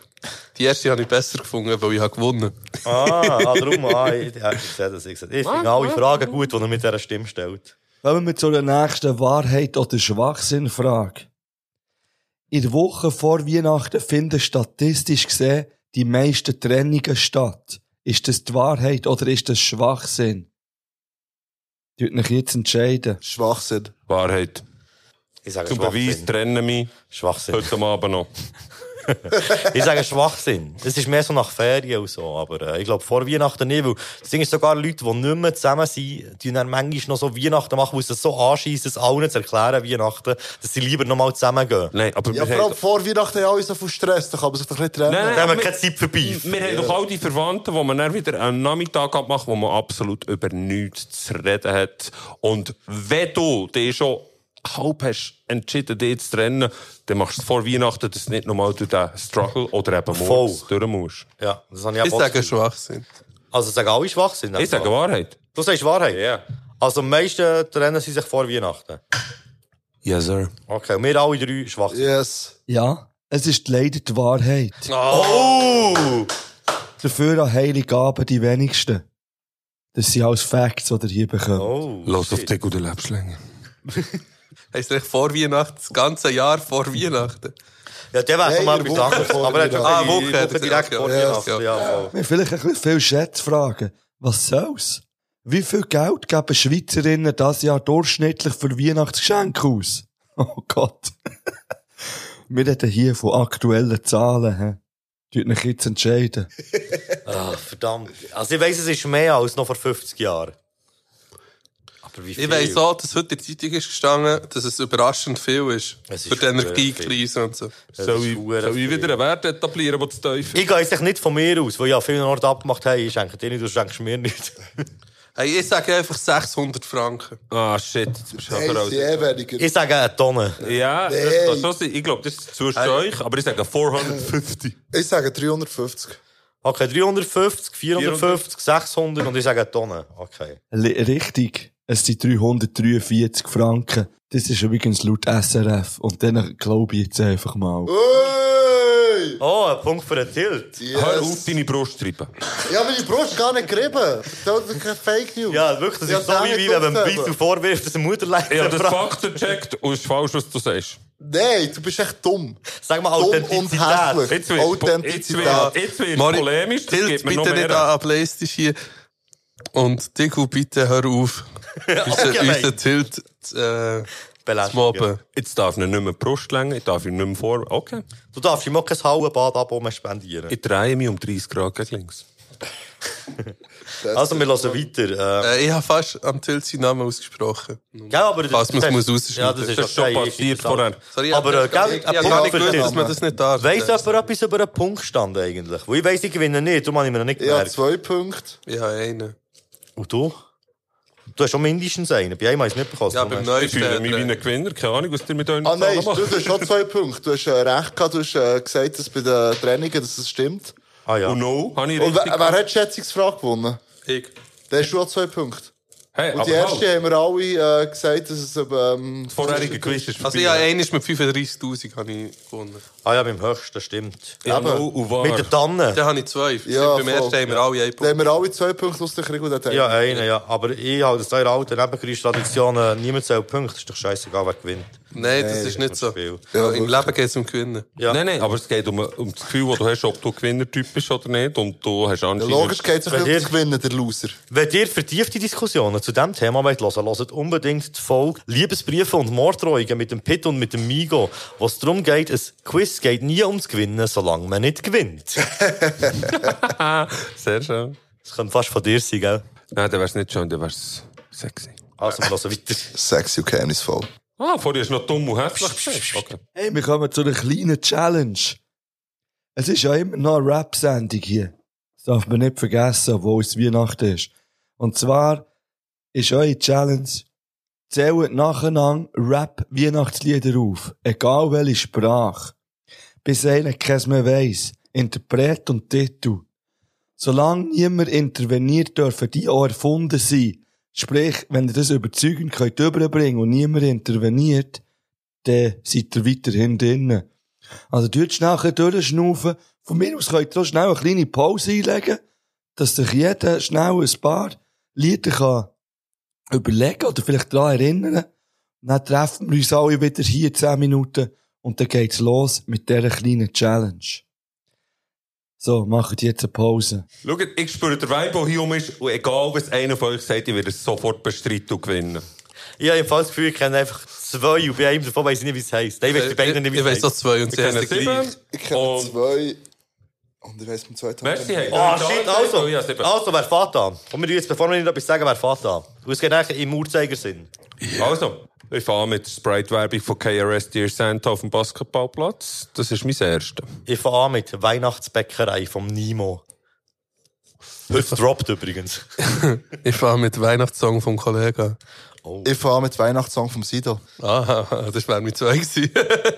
Die erste habe ich besser gefunden, weil ich habe gewonnen. Ah, ah darum, ah, ich, ja, ich sehe das. Ich, ich finde alle Fragen gut, die er mit dieser Stimme stellt. Kommen wir zu der nächsten Wahrheit- oder Schwachsinn-Frage. In der Woche vor Weihnachten finden statistisch gesehen die meisten Trennungen statt. Ist das die Wahrheit oder ist das Schwachsinn? Tut mich jetzt entscheiden. Schwachsinn. Wahrheit. Ich sage Zum Beweis trennen mich Schwachsinn. heute am Abend noch. Ich sage Schwachsinn. Es ist mehr so nach Ferien und so. Aber äh, ich glaube, vor Weihnachten nicht. Weil das Ding ist sogar Leute, die nicht mehr zusammen sind, die dann manchmal noch so Weihnachten machen, weil es das so anschießt, es allen zu erklären, Weihnachten, dass sie lieber noch mal zusammen gehen. Nein, aber Ja, vor allem haben... vor Weihnachten haben alle so viel Stress, da kann man sich doch nicht trennen. Nein, nein, Da haben wir keine Zeit Beef. Wir haben doch all die Verwandten, wo man dann wieder einen Nachmittag abmacht, wo man absolut über nichts zu reden hat. Und wenn du dich schon halb hast entschieden, dich zu trennen, dann machst du es vor Weihnachten, dass du nicht nochmal durch den Struggle oder eben Voll. morgens durch musst. Ja, das habe ich Ich auch sage sage Schwachsinn. Also sagen alle Schwachsinn. Ich sage Wahrheit. Du sagst Wahrheit? Ja. Also am meisten trennen sie sich vor Weihnachten. Yes, sir. Okay, und wir alle drei Schwachsinn. Yes. Ja, es ist leider die Wahrheit. Oh! Dafür an Heiligabend die wenigsten. Das sind alles Facts, die ihr hier bekommt. Oh! Los auf dich, du lebst Heisst eigentlich vor Weihnachten, das ganze Jahr vor Weihnachten. Ja, der wäre schon mal etwas anderes. Aber er hat schon gesagt, Ah, Woche, direkt ja, vor ja, Weihnachten. ja. Ja, vielleicht ein bisschen viele Schätzfragen. Was soll's? Wie viel Geld geben Schweizerinnen das Jahr durchschnittlich für Weihnachtsgeschenke aus? Oh Gott. Wir reden hier von aktuellen Zahlen. Hä? Tut euch jetzt entscheiden. Ah, verdammt. Also ich weiss, es ist mehr als noch vor 50 Jahren. Aber wie viel? Ich weiss auch, dass heute in der Zeitung ist gestanden, dass es überraschend viel ist. Es ist für die Energiekrise und so. Soll ich, soll ich wieder einen Wert etablieren, der zu tief Ich gehe jetzt nicht von mir aus, weil ich ja viele Orte abgemacht habe. Ich schenke dir nicht, du schenkst mir nicht. Hey, ich sage einfach 600 Franken. Ah, shit. Jetzt bist du Hey. Ich sage eine Tonne. Ja, Nee. das sein. Ich glaube, das ist zwischen euch, aber ich sage 450. Ich sage 350. Okay, 350, 450, 600 und ich sage eine Tonne. Okay. Richtig. Es sind 343 Franken. Das ist übrigens laut SRF. Und dann glaube ich jetzt einfach mal. Hey! Oh, ein Punkt für den Tilt. Hör auf, deine Brust zu treiben. Ja, meine Brust gar nicht gerieben. Das ist keine Fake News. Ja, wirklich, das Ja, ist so wie, ich wenn man aber. vorwirft, dass er Mutterleid Ich habe das Fakten gecheckt und es ist falsch, was du sagst. Nein, du bist echt dumm. Sag mal Dumm und Authentizität. hässlich. Jetzt wird Authentizität. jetzt wird- jetzt wird polemisch, das Tilt, bitte noch nicht an Playstation hier. Und Diku, bitte hör auf. unser, Tilt äh, zu mobben. Jetzt darf ich nicht mehr die Brust längen, ich darf ihn nicht mehr vor... Okay. Du darfst ihm auch kein Hallenbad ab spendieren. Ich drehe mich um 30 Grad gegen links. Also, wir hören weiter. Äh, Äh, ich habe fast am Tilt seinen Namen ausgesprochen. ja, aber Falls man muss rausschneiden. Ja, das ist, Das ist schon passiert vorher. Sorry, Aber, äh, ich, gell, ich, ich, Punkt gar nicht gewusst, dass man das nicht darf. Weiss jemand etwas über einen Punktstand eigentlich? Weil ich weiss, ich gewinne nicht, darum habe ich mir noch nicht Ich habe gemerkt. zwei Punkte. Ich habe einen. Und du? Du hast schon mindestens einen. Bei einem habe ich es nicht bekommen. Ja, beim Ich fühle mich wie neuesten. ein Gewinner, keine Ahnung, was ihr mit euren Ah nein, du hast schon zwei Punkte. Du hast äh, recht gehabt, du hast äh, gesagt, dass bei den Trainingen dass es stimmt. Ah ja. Und no, habe ich Und richtig wer, wer hat die Schätzungsfrage gewonnen? Ich. Der hast du auch zwei Punkte. Hey, Und aber die erste halt, haben wir alle äh, gesagt, dass es ähm, vorherige Quiz ist Also ich habe einen ist mit 35'000 habe ich gewonnen. Ah ja, beim höchsten, stimmt. Ja, Eben. no und wahr. Mit der Tanne. Dann habe ich zwei. Ja, beim voll. ersten haben wir alle einen Da haben Punkt. wir alle zwei Punkte aus der Krieg und Ja, einen, ja. Aber ich halte das in der alten Nebenkreis-Tradition, äh, niemand zählt Punkte. ist doch scheißegal, wer gewinnt. Nein, das ist nicht so. Ja, Im Leben geht es um Gewinnen. Ja. Nein, nein, aber es geht um, um das Gefühl, das du hast, ob du Gewinnertyp bist oder nicht. Und du hast Ja, anscheinend... logisch geht es ihr- ums Gewinnen, der Loser. Wenn ihr vertiefte Diskussionen zu diesem Thema wollt hören wollt, hört unbedingt die Folge Liebesbriefe und Morddrohungen mit dem Pitt und mit dem Migo, wo es darum geht, ein Quiz geht nie ums Gewinnen, solange man nicht gewinnt. Sehr schön. Das könnte fast von dir sein, gell? Nein, dann wär's nicht schön, dann wär's sexy. Also, wir hören weiter. Sexy und geheimnisvoll. Ah, vorher ist noch dumm und hässlich. Okay. Hey, wir kommen zu einer kleinen Challenge. Es ist ja immer noch eine Rap-Sendung hier. Das darf man nicht vergessen, obwohl es Weihnachten ist. Und zwar ist eure Challenge, zählt nacheinander Rap-Weihnachtslieder auf. Egal welche Sprache. Bis einer keins mehr weiss. Interpret und Titel. Solange niemand interveniert, dürfen die auch erfunden sein. Sprich, wenn ihr das überzeugend könnt überbringen und niemand interveniert, dann seid ihr weiterhin drinnen. Also, tut schnell durchschnaufen. Von mir aus könnt ihr auch schnell eine kleine Pause einlegen, dass sich jeder schnell ein paar Lieder kann überlegen oder vielleicht daran erinnern. Und dann treffen wir uns alle wieder hier 10 Minuten und dann geht's los mit dieser kleinen Challenge. So, macht jetzt eine Pause. Schaut, ich spüre den Vibe, der hier um ist. Und egal, was einer von euch sagt, ich werde es sofort bestreiten und gewinnen. Ich habe das Gefühl, ich kenne einfach zwei und bei einem davon weiss ich nicht, wie es heisst. Ich weiss die beiden nicht, wie Ich es weiss auch heisst. zwei und Ich sie kenne heißen sieben. gleich. Ich kenne Und- zwei. Und ich weiss beim zweiten Merci, hey. Ah, shit, also. Also, wer fährt an? Komm, wir jetzt, bevor wir nicht etwas sagen, wer fährt an? Du, es geht eigentlich im Uhrzeigersinn. Also, ich fahre mit Sprite-Werbung von KRS Dear Santa auf dem Basketballplatz. Das ist mein erster. Ich an mit Weihnachtsbäckerei vom Nimo. Heute droppt übrigens. Ich fahre mit Weihnachtssong vom Kollegen. Ich fahre mit Weihnachtssong vom Sido. Ah, das wäre mit zwei gewesen.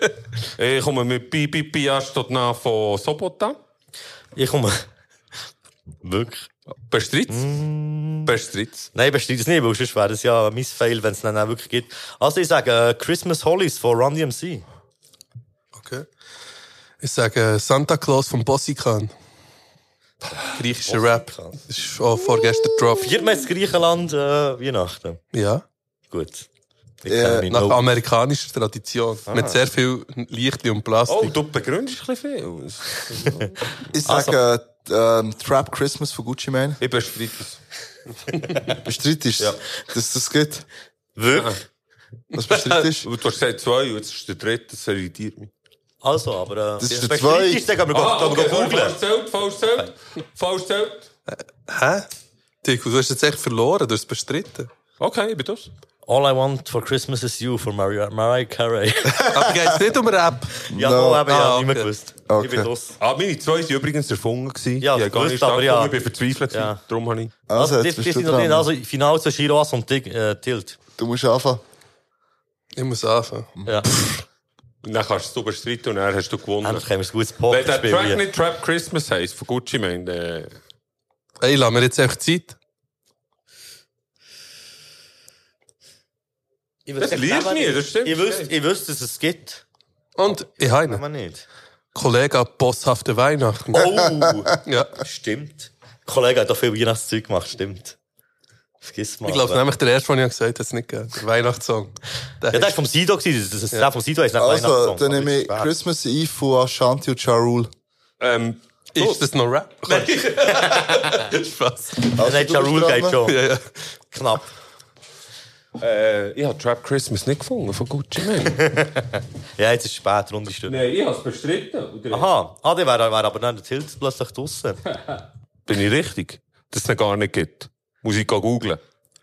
Ich komme mit Bibi Piast dort nach von Sobota. Ich komme. Wirklich? Bestritz? Bestritz. Nein, bestreite es nicht, weil sonst wäre es ja ein Missfail, wenn es dann auch wirklich gibt. Also, ich sage äh, Christmas Hollies von Run DMC. Okay. Ich sage Santa Claus von Bossikan. Griechischer Rap. Das ist auch vorgestern gedroppt. Viermal Griechenland äh, Weihnachten. Ja. Gut. Ich Äh, Nach noch. amerikanischer Tradition. Mit sehr viel Licht und Plastik. Oh, du begründest ein bisschen viel. Ich sage ähm, Trap Christmas von Gucci Mane. Ich bestreite es. Bestreitest du, Ja. dass das geht? Wirklich? Was bestreitest Du hast gesagt zwei und jetzt ist der dritte, das irritiert mich. Also, aber... Äh, Das ist der zweite. wir, Ah, okay, falsch zählt, falsch zählt. Falsch zählt. Hä? Tico, du hast jetzt echt verloren, du hast es bestritten. Okay, ich bin das. All I want for Christmas is you von Mariah, Mariah Carey. Aber geht es nicht um Rap? ja, No. no. eben, ja, Ah, nicht mehr okay. gewusst. Okay. Ich bin das. Ah, meine zwei waren übrigens erfunden. gewesen. Ja, ich habe gar nicht aber ja. Ich bin verzweifelt. Ja. Darum habe ich... Also, Also, die du sind noch drin. Also, Finale zwischen Giroas und äh, Tilt. Du musst anfangen. Ich muss anfangen. Ja. Und dann kannst du es bestreiten und dann hast du gewonnen. Endlich haben wir ein gutes Wenn der Track nicht Trap Christmas heisst, von Gucci meint, äh, Ey, lass mir jetzt echt Zeit. Ich Das selber nie, das stimmt. Ich wüsste, ich wüsste, dass es gibt. Und ich habe Aber nicht. Kollege bosshafte Weihnachten. Oh! Ja. Stimmt. Der Kollege hat da viel Weihnachtszeug gemacht, stimmt. Vergiss mal. Ich glaube, nämlich der erste, den ich gesagt habe, hat es nicht gegeben. Der Weihnachtssong. Der Ja, der ist vom Sido gewesen. Das ist der vom Sido ist nicht Also, Weihnachtssong. dann aber nehme ich das ist Christmas Eve von Ashanti und Ja Rule. ähm, ist das noch Rap? Spaß. schwer. Nein, Ja Rule dran, geht schon. Ja, ja. Knapp. Äh, ich habe Trap Christmas nicht gefunden von Gucci Mane. Ja, jetzt ist es spät, runde Stunde. Nein, ich habe es bestritten. Aha. Ah, der wäre wär aber dann der Tilt plötzlich draussen. Bin ich richtig? Dass es ihn gar nicht gibt. Muss ich googeln.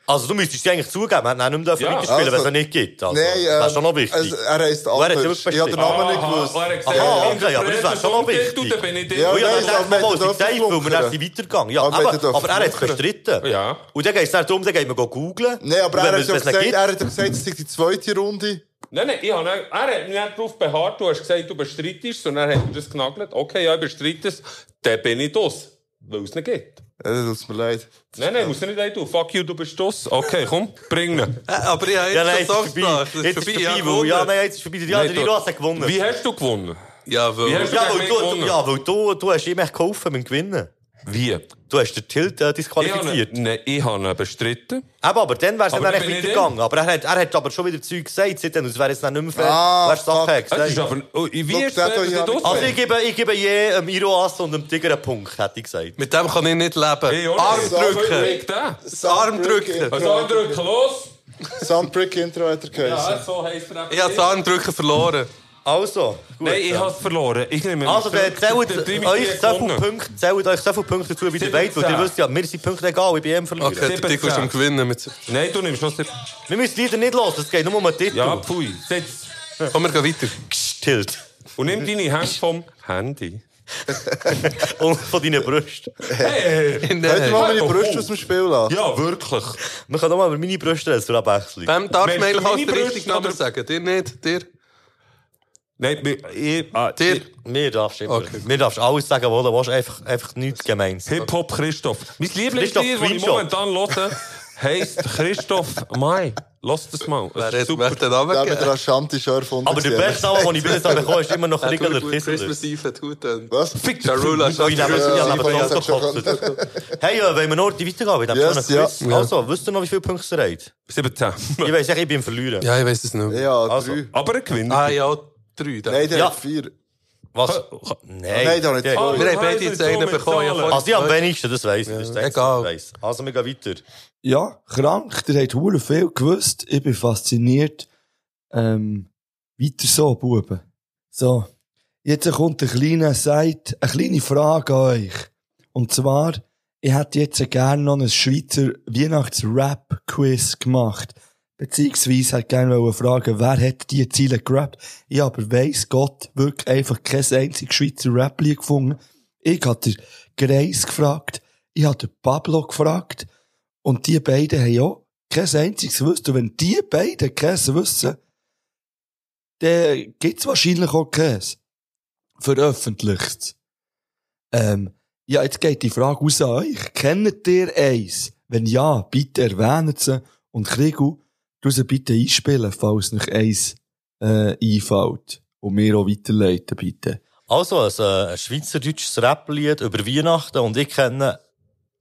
Also, du müsstest sie eigentlich zugeben. Wir hätten nicht mehr Ja, weiterspielen, wenn es also- ihn nicht gibt. Also, Nein, das wäre ähm, schon noch wichtig. Also, er heisst er hat anders. Ich habe den Namen nicht gewusst. er hat Aha, er okay, aber das wäre schon noch wichtig. Ja, ja, aber denkt man wir mal, gesagt, weil wir dann weitergegangen. Ja, Aber aber, er hat es bestritten. Ja. Und dann geht es darum, dann geht man googeln. Nein, aber er wenn hat ja es gesagt, er hat ja gesagt, es sei die zweite Runde. Nein, nein, ich habe nicht, er hat nicht darauf beharrt, du hast gesagt, du bestreitest, und dann hat er das genagelt. Okay, ja, ich bestreite es, dann bin ich das, weil es nicht gibt. Ja, das tut mir leid. Nein, nein, muss nicht leid tun. Fuck you, du bist das. Okay, komm, bring ihn. Äh, Aber ich habe Ja, nein, jetzt schon vorbei. gemacht. Jetzt ist vorbei. Ja, ja, nein, jetzt ist vorbei. Der du- Riros hat gewonnen. Wie hast du gewonnen? Ja, weil... Du Ja, du, du, ja, du, du hast ihm echt geholfen beim Gewinnen. Wie? Du hast den Tilt äh, disqualifiziert. nein, ich habe ihn bestritten. Eben, aber dann wäre es Aber dann dann echt bin ich weitergegangen. Aber er hat, er hat aber schon wieder Zeug gesagt, seitdem, es wäre jetzt dann nicht mehr fair. Ah, Weißt du, Sachen fuck. hat Es ist gesagt. aber, oh, wie Schau, ist der es hat euch ja nicht Also ich gebe, ich gebe je einem Iroas und einem Tiger einen Punkt, hätte ich gesagt. Mit dem kann ich nicht leben. Hey, oder? Arm drücken. Das Arm drücken. Also andrücken, los! Soundbrick Intro hat er geheißen. Ja, so heisst er Ich habe das Arm drücken verloren. Also, gut. Nein, ich habe verloren. Ich nehme Also, dann zählt euch so viele. Punkte, zählt euch so viele Punkte dazu, wie ihr 17. wollt, weil ihr wisst ja, mir sind Punkte egal, ich bin eben verlieren. Okay, der Tico ist am Gewinnen. Mit... Nein, du nimmst was. Wir müssen leider nicht los, es geht nur um den Titel. Ja, pfui. Setz. Komm, wir gehen weiter. Tilt. Und nimm deine Hände vom Handy. Und von deinen Brüsten. Hey! Könnt ihr mal meine Oh, Brüste oh. aus dem Spiel lassen? Ja, wirklich. Wir können auch mal über meine Brüste reden, zur Abwechslung. Dem darf man eigentlich du als den Brüste richtigen Namen sagen. Dir nicht, dir. Nein, mir- ich, ah, Dir. Mir darfst du immer. Okay. Mir darfst du alles sagen, was du willst, einfach, einfach nichts gemeins. Hip-Hop Christoph. Mein Christoph Lieblingslied, das ich momentan höre, heisst Christoph Mai. Lass das mal. Wer mir super. den Namen Der mit der gegeben? Ashanti schon erfunden. Aber der beste Name, den ich bis jetzt habe bekommen ist immer noch Ja, Riegler gut, Christmas. Eve hat gut getan. Was? Fick Ja, Rula, Oh, ich nehme es Ja, ja, ja, ja, ja, Auto gekostet. Hey, äh, wollen wir noch die weitergehen? Ich Yes, ja. ja. Also, wisst ihr noch, wie viele Punkte ihr habt? 17. Ich weiss, ich bin Verlieren. Ja, ich weiß es nicht. Ja, Also. drei. Aber er gewinnt. Ah, ja, drei. dann. Nein, der Ja. hat vier. Was? Nein, Nein. da nicht Okay. zwei. Wir haben beide jetzt einen bekommen. Ja, Also, ich am wenigsten, das weiss ich. Das das egal. Weiss. Also, wir gehen weiter. Ja, krank. Der hat hure viel gewusst. Ich bin fasziniert. Ähm, weiter so, Buben. So. Jetzt kommt eine kleine Seite, eine kleine Frage an euch. Und zwar, ich hätte jetzt gerne noch ein Schweizer Weihnachts-Rap-Quiz gemacht. Beziehungsweise hätte gerne fragen, wer hat die Ziele gerappt? Ich aber weiss Gott wirklich einfach kein einziges Schweizer Rap-Lied gefunden. Ich habe den Greis gefragt, ich habe den Pablo gefragt und die beiden haben auch kein einziges gewusst. Und wenn die beiden keins wissen, dann gibt's wahrscheinlich auch keins. Veröffentlicht. Ähm, ja, jetzt geht die Frage aus an euch. Kennt ihr eins? Wenn ja, bitte erwähnt sie. Und Krigu, du sie bitte einspielen, falls euch eins äh, einfällt. Und mir auch weiterleiten, bitte. Also, ein, äh, ein schweizerdeutsches Rap-Lied über Weihnachten und ich kenne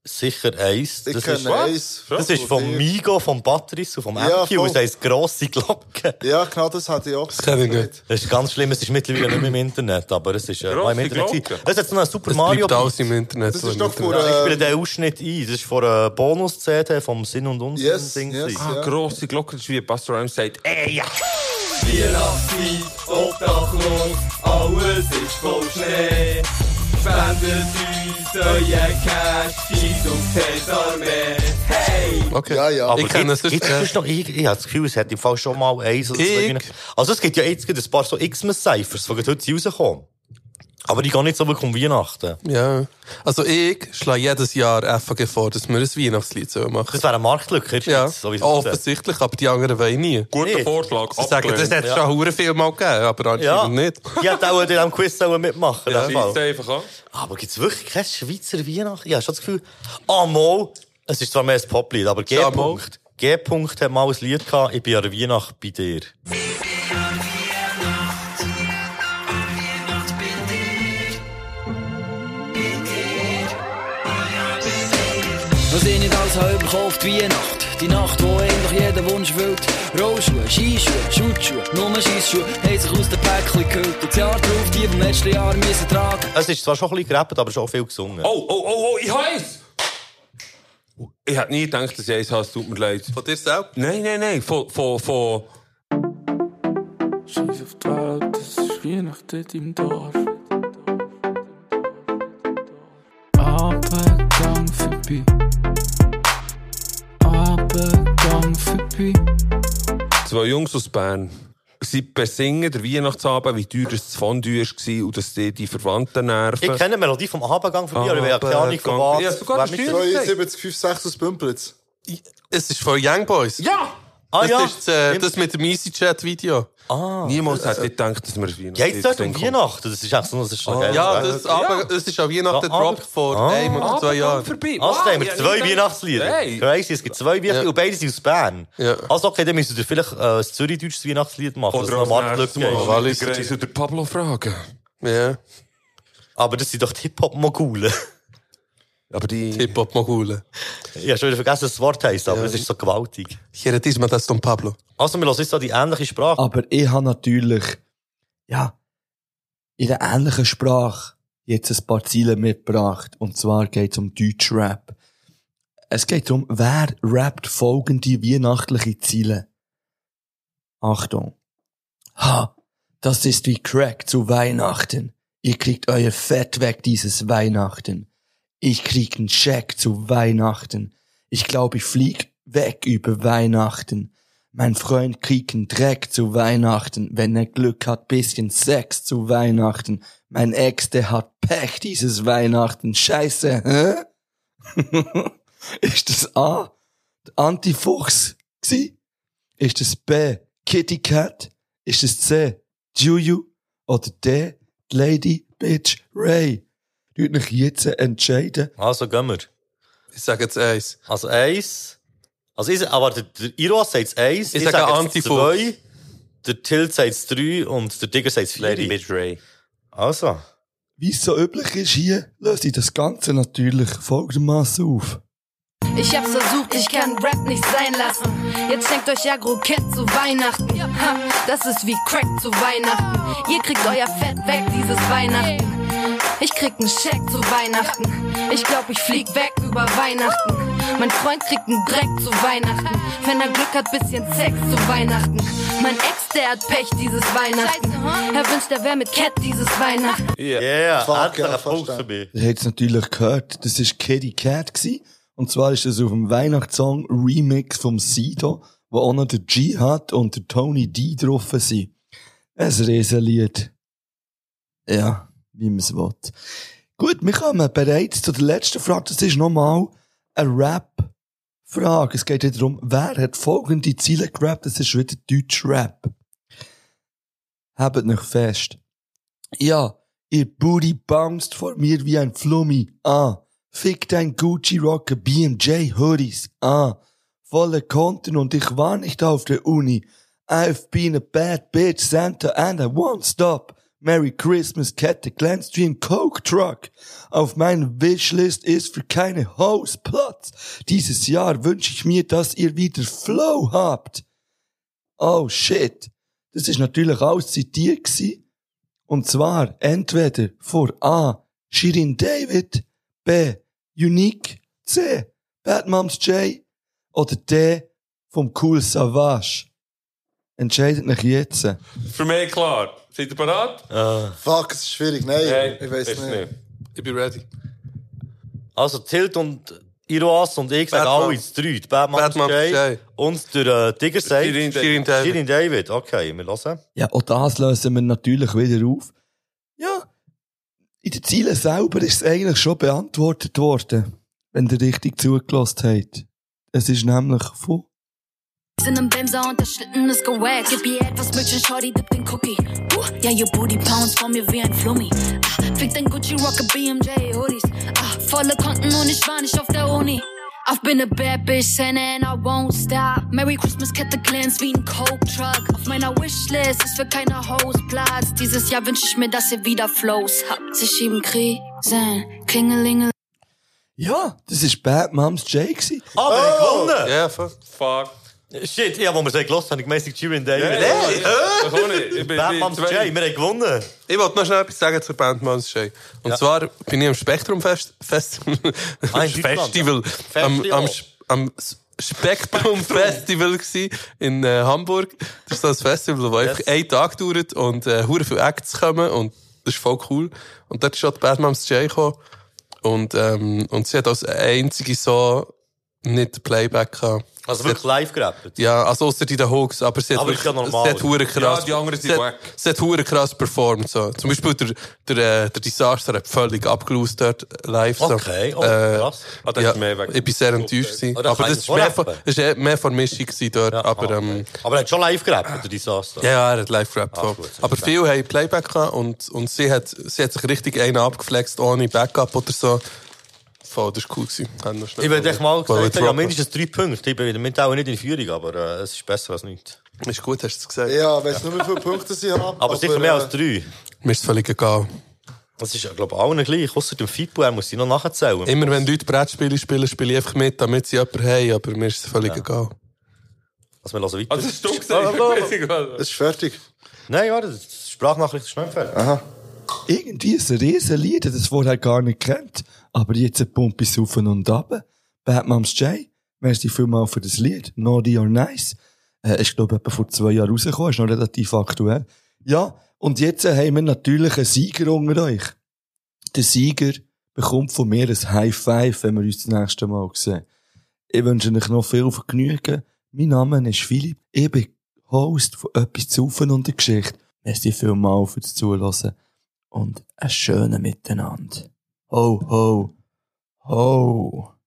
sicher eins. Ich Das kenne ist, eins. das ist vom Migo, vom Patrice und vom Ja, MQ. es heisst «Grosse Glocke». Ja, genau, das hatte ich auch. Das kenne ich nicht. Das ist ganz schlimm, es ist mittlerweile nicht mehr im Internet, aber es ist äh, Grosse im Internet. Glocke. Es hat so einen Super Es Mario bleibt alles im Internet. Das so ist doch Internet. vor, Ja, ich äh, spiele den Ausschnitt ein. Das ist von einer Bonus-CD vom Sinn und Unsinn. Yes, Ding yes. Ah, Ja. grosse Glocke, das ist wie Buster Rhymes sagt, ey, ja. Weihnachtszeit, obdachlos, alles ist voll Schnee. Spendet uns euer Cash, schießt auf die Armee. Hey! Okay. Ja, ja. Aber Ich kenne gibt- es gibt sonst, es noch ich, ich habe das Gefühl, es hat im Fall schon mal eins oder zwei. Also es gibt ja jetzt ein paar so Xmas-Cyphers, die heute rauskommen. Aber die gehen nicht so wirklich um Weihnachten. Ja. Also ich schlage jedes Jahr FAG vor, dass wir ein Weihnachtslied so machen. Das wäre eine Marktlücke, in der Ja, Schweiz, so wie es offensichtlich, aber die anderen wollen nie. Guter Nicht. Vorschlag. Sie sagen, das hat es Ja. schon hure viel mal gegeben, aber Ja, anscheinend nicht. die hat auch in diesem Quiz mitmachen. Ja. in dem Fall. Schießt einfach an. Aber gibt es wirklich kein Schweizer Weihnachten? Ich habe schon das Gefühl, ah, mal, es ist zwar mehr ein Poplied, aber G. Ja, mal. -Punkt. G. -Punkt hat mal ein Lied gehabt, ich bin an der Weihnacht bei dir. Was ich nicht alles habe auf die Weihnacht. Die Nacht, wo eigentlich jeder Wunsch füllt. Rollschuhe, Skischuhe, Schutzschuhe, nur Scheisschuhe, haben sich aus den Päckchen gehüllt. Das Jahr drauf, die vom letzten Jahr müssen tragen. Es ist zwar schon ein bisschen gerappt, aber schon viel gesungen. Oh, oh, oh, oh, ich heiß! Ich hätte nie gedacht, dass ich eins habe, tut mir leid. Von dir selbst? Nein, nein, nein, von, von, von... Scheiß auf die Welt, es ist Weihnachten im Dorf. Abendgang vorbei. Abendgang vorbei. Zwei Jungs aus Bern. Sie besingen der Weihnachtsabend, wie teuer das Fondue war und dass die, die Verwandten nerven. Ich kenne die Melodie vom Abendgang von mir, aber ich habe keine Ahnung von was. Ja, sogar Wer das mit- Steuer- 73, 5, 6 aus Bümplitz. Es ist von Young Boys. Ja! Ah, das ja. ist äh, das mit dem EasyChat-Video. Ah. Niemals hätte ich gedacht, dass wir ein Weihnachtslied Geht's dort um. Weihnachten? Das ist echt so, das ist schon Ah, geil. ja, das, aber, das ist an Weihnachten Ja, aber- gedroppt vor Ah. einem oder zwei Jahren. Vorbei. Also, da haben wir zwei Weihnachtslieder. Hey. Crazy, es gibt zwei Weihnachtslieder Ja. und beide sind aus Bern. Ja. Also, okay, dann müsst ihr vielleicht äh, ein Zürich-deutsches Weihnachtslied machen. das Oder nächstes gibt. Mal oder Pablo fragen. Ja, Aber das sind doch die Hip-Hop-Mogulen. Aber die... Hip-Hop-Mogulen. Ich habe schon wieder vergessen, was das Wort heisst, aber Ja. es ist so gewaltig. Hier hat diesmal das Don Pablo. Also, wir hören jetzt so die ähnliche Sprache. Aber ich habe natürlich, ja, in der ähnlichen Sprache jetzt ein paar Ziele mitgebracht. Und zwar geht es um Deutschrap. Es geht darum, wer rappt folgende weihnachtliche Ziele? Achtung. Ha, das ist wie Crack zu Weihnachten. Ihr kriegt euer Fett weg dieses Weihnachten. Ich krieg einen Scheck zu Weihnachten. Ich glaube, ich flieg weg über Weihnachten. Mein Freund kriegt einen Dreck zu Weihnachten. Wenn er Glück hat, bisschen Sex zu Weihnachten. Mein Ex, der hat Pech dieses Weihnachten. Scheiße, hä? Ist das A, Antifuchs gsi? Ist das B, Kitty Cat? Ist das C, Juju? Oder D, Lady Bitch Ray? Tut euch jetzt entscheiden. Also, gehen wir. Ich sage jetzt eins. Also, eins. Also, ich, aber der, der Iros sagt eins. Ich sage jetzt Antifuchs. zwei. Der Tilt sagt drei und der Digger sagt vier. Bitch Ray. Also. Wie es so üblich ist hier, löse ich das Ganze natürlich folgendermaßen auf. Ich hab's versucht, ich kann Rap nicht sein lassen. Jetzt schenkt euch Agro-Cat zu Weihnachten. Ha, das ist wie Crack zu Weihnachten. Ihr kriegt euer Fett weg dieses Weihnachten. Ich krieg nen Scheck zu Weihnachten. Ich glaub, ich flieg weg über Weihnachten. Mein Freund kriegt nen Dreck zu Weihnachten. Wenn er Glück hat, bisschen Sex zu Weihnachten. Mein Ex, der hat Pech dieses Weihnachten. Er wünscht, er wär mit Cat dieses Weihnachten. Yeah, yeah Fuck, ja, für mich. Ihr habt es natürlich gehört, das ist Kitty Cat gsi. Und zwar ist das auf dem Weihnachtssong Remix vom Sido, wo auch noch der G hat und der Tony D drauf sind. Ein Riesenlied. Ja, wie man es will. Gut, wir kommen bereits zu der letzten Frage. Das ist nochmal eine Rap-Frage. Es geht wieder darum, wer hat folgende Ziele gerappt? Das ist wieder Deutsch-Rap. Habt euch fest. Ja, ihr Booty bounced vor mir wie ein Flummi. Ah, fick dein Gucci Rocker BMJ Hoodies. Ah, volle Konten und ich war nicht auf der Uni. I've been a bad bitch Santa and I won't stop. Merry Christmas Kette Glenstream Coke Truck. Auf meiner Wishlist ist für keine Hose Platz. Dieses Jahr wünsche ich mir, dass ihr wieder Flow habt. Oh shit. Das ist natürlich alles zitiert gewesen. Und zwar entweder vor A. Shirin David, B. Unique, C. Bad Moms J oder D. vom Cool Savage. Entscheidet euch jetzt. Für mich klar. Seid ihr bereit? Fuck, es ist schwierig. Nein, Nein, ich weiß ist nicht. Ich bin ready. Also Tilt und Iroas und ich sagen alle ins drei. Batman, Batman Jay Jay. und der äh, Digger sagt Shirin David. Shirin David. Shirin David. Okay, wir hören. Ja, auch das lösen wir natürlich wieder auf. Ja, in den Zielen selber ist es eigentlich schon beantwortet worden, wenn ihr richtig zugelassen habt. Es ist nämlich von In einem Benzer und der Schlitten ist gewackt. Gib ihr etwas Mädchen, Shorty, dip den Cookie. Uh, ja, ihr Booty pounds vor mir wie ein Flummi. Ah, fick dein Gucci Rocker BMJ Hoodies. Ah, volle Konten und ich war nicht auf der Uni. I've been a bad bitch, Santa, and I won't stop. Merry Christmas, Kette glänzt wie ein Coke Truck. Auf meiner Wishlist ist für keine Hose Platz. Dieses Jahr wünsch ich mir, dass ihr wieder Flows habt. Sie schieben Krisen, Klingelingel. Ja, das ist Bad Moms J gewesen. Ah, wir haben gewonnen! Ja, fuck. Fuck. Shit, ja, wo wir es gehört habe ich gemeint, Shirin David. Ja, bei zwei. Jay, wir haben gewonnen. Ich wollte noch schnell etwas sagen zur Band Mans Jay. Und Ja. zwar bin ich am Spektrum Fest, Fest Ah, Festival, ja. am, am, am Spektrum Festival gsi in äh, Hamburg. Das ist so ein Festival, das einfach einen Tag dauert und äh, hure viele Acts kommen und das ist voll cool. Und dort ist schon die Bad Moms Jay gekommen und, ähm, und sie hat als einzige so nicht Playback gehabt. Also wirklich live gerappt. Ja, also ausser in den Hooks, aber sie hat Aber wirklich, ja normal. sie hat hure krass, Ja, die anderen sind wack. sie hat hure krass performt, so. Zum Beispiel der, der, äh, der Disaster hat völlig abgelost dort live, so. Okay, oh, Äh, krass. Ah, das ja, ist mehr weg. ich bin sehr enttäuscht gewesen. Oh, Aber das ist mehr von, das ist eh mehr von Mischung gewesen dort, aber, ähm, Aber er hat schon live gerappt, der Disaster. ja, ja, er hat live gerappt. Ah, gut, aber viele haben Playback gehabt und, und sie hat, sie hat sich richtig einen abgeflext ohne Backup oder so. Voll, das war cool gewesen. Ich würde echt mal gesagt, ja, mindestens drei Punkte. Ich bin damit auch nicht in Führung, aber äh, es ist besser als nichts. Ist gut, hast du es gesagt. Ja, weiss nicht, wie viele Punkte sie haben. Aber, sicher mehr äh, als drei. Mir ist es völlig egal. Das ist, glaube ich, allen gleich. Außer dem Fipo, er muss sie noch nachzählen. Immer wenn Leute Brettspiele spielen, spiele ich einfach mit, damit sie jemanden haben, aber mir ist es völlig egal. Also, wir hören weiter. Also, hast du gesagt? Es ist fertig. Nein, warte, die Sprachnachricht ist schnell fertig. Aha. Irgendwie ist ein Riesenlied, das vorher gar nicht kennt. Aber jetzt pumpe ich auf und ab. Bad Moms J, merci vielmals für das Lied. Naughty or Nice. Äh, ist, glaube ich, vor zwei Jahren rausgekommen, ist noch relativ aktuell. Ja, und jetzt äh, haben wir natürlich einen Sieger unter euch. Der Sieger bekommt von mir ein High Five, wenn wir uns das nächste Mal sehen. Ich wünsche euch noch viel Vergnügen. Mein Name ist Philipp. Ich bin Host von etwas zu und der Geschichte. Merci vielmals fürs Zuhören und ein schönes Miteinander. Ho, ho, ho.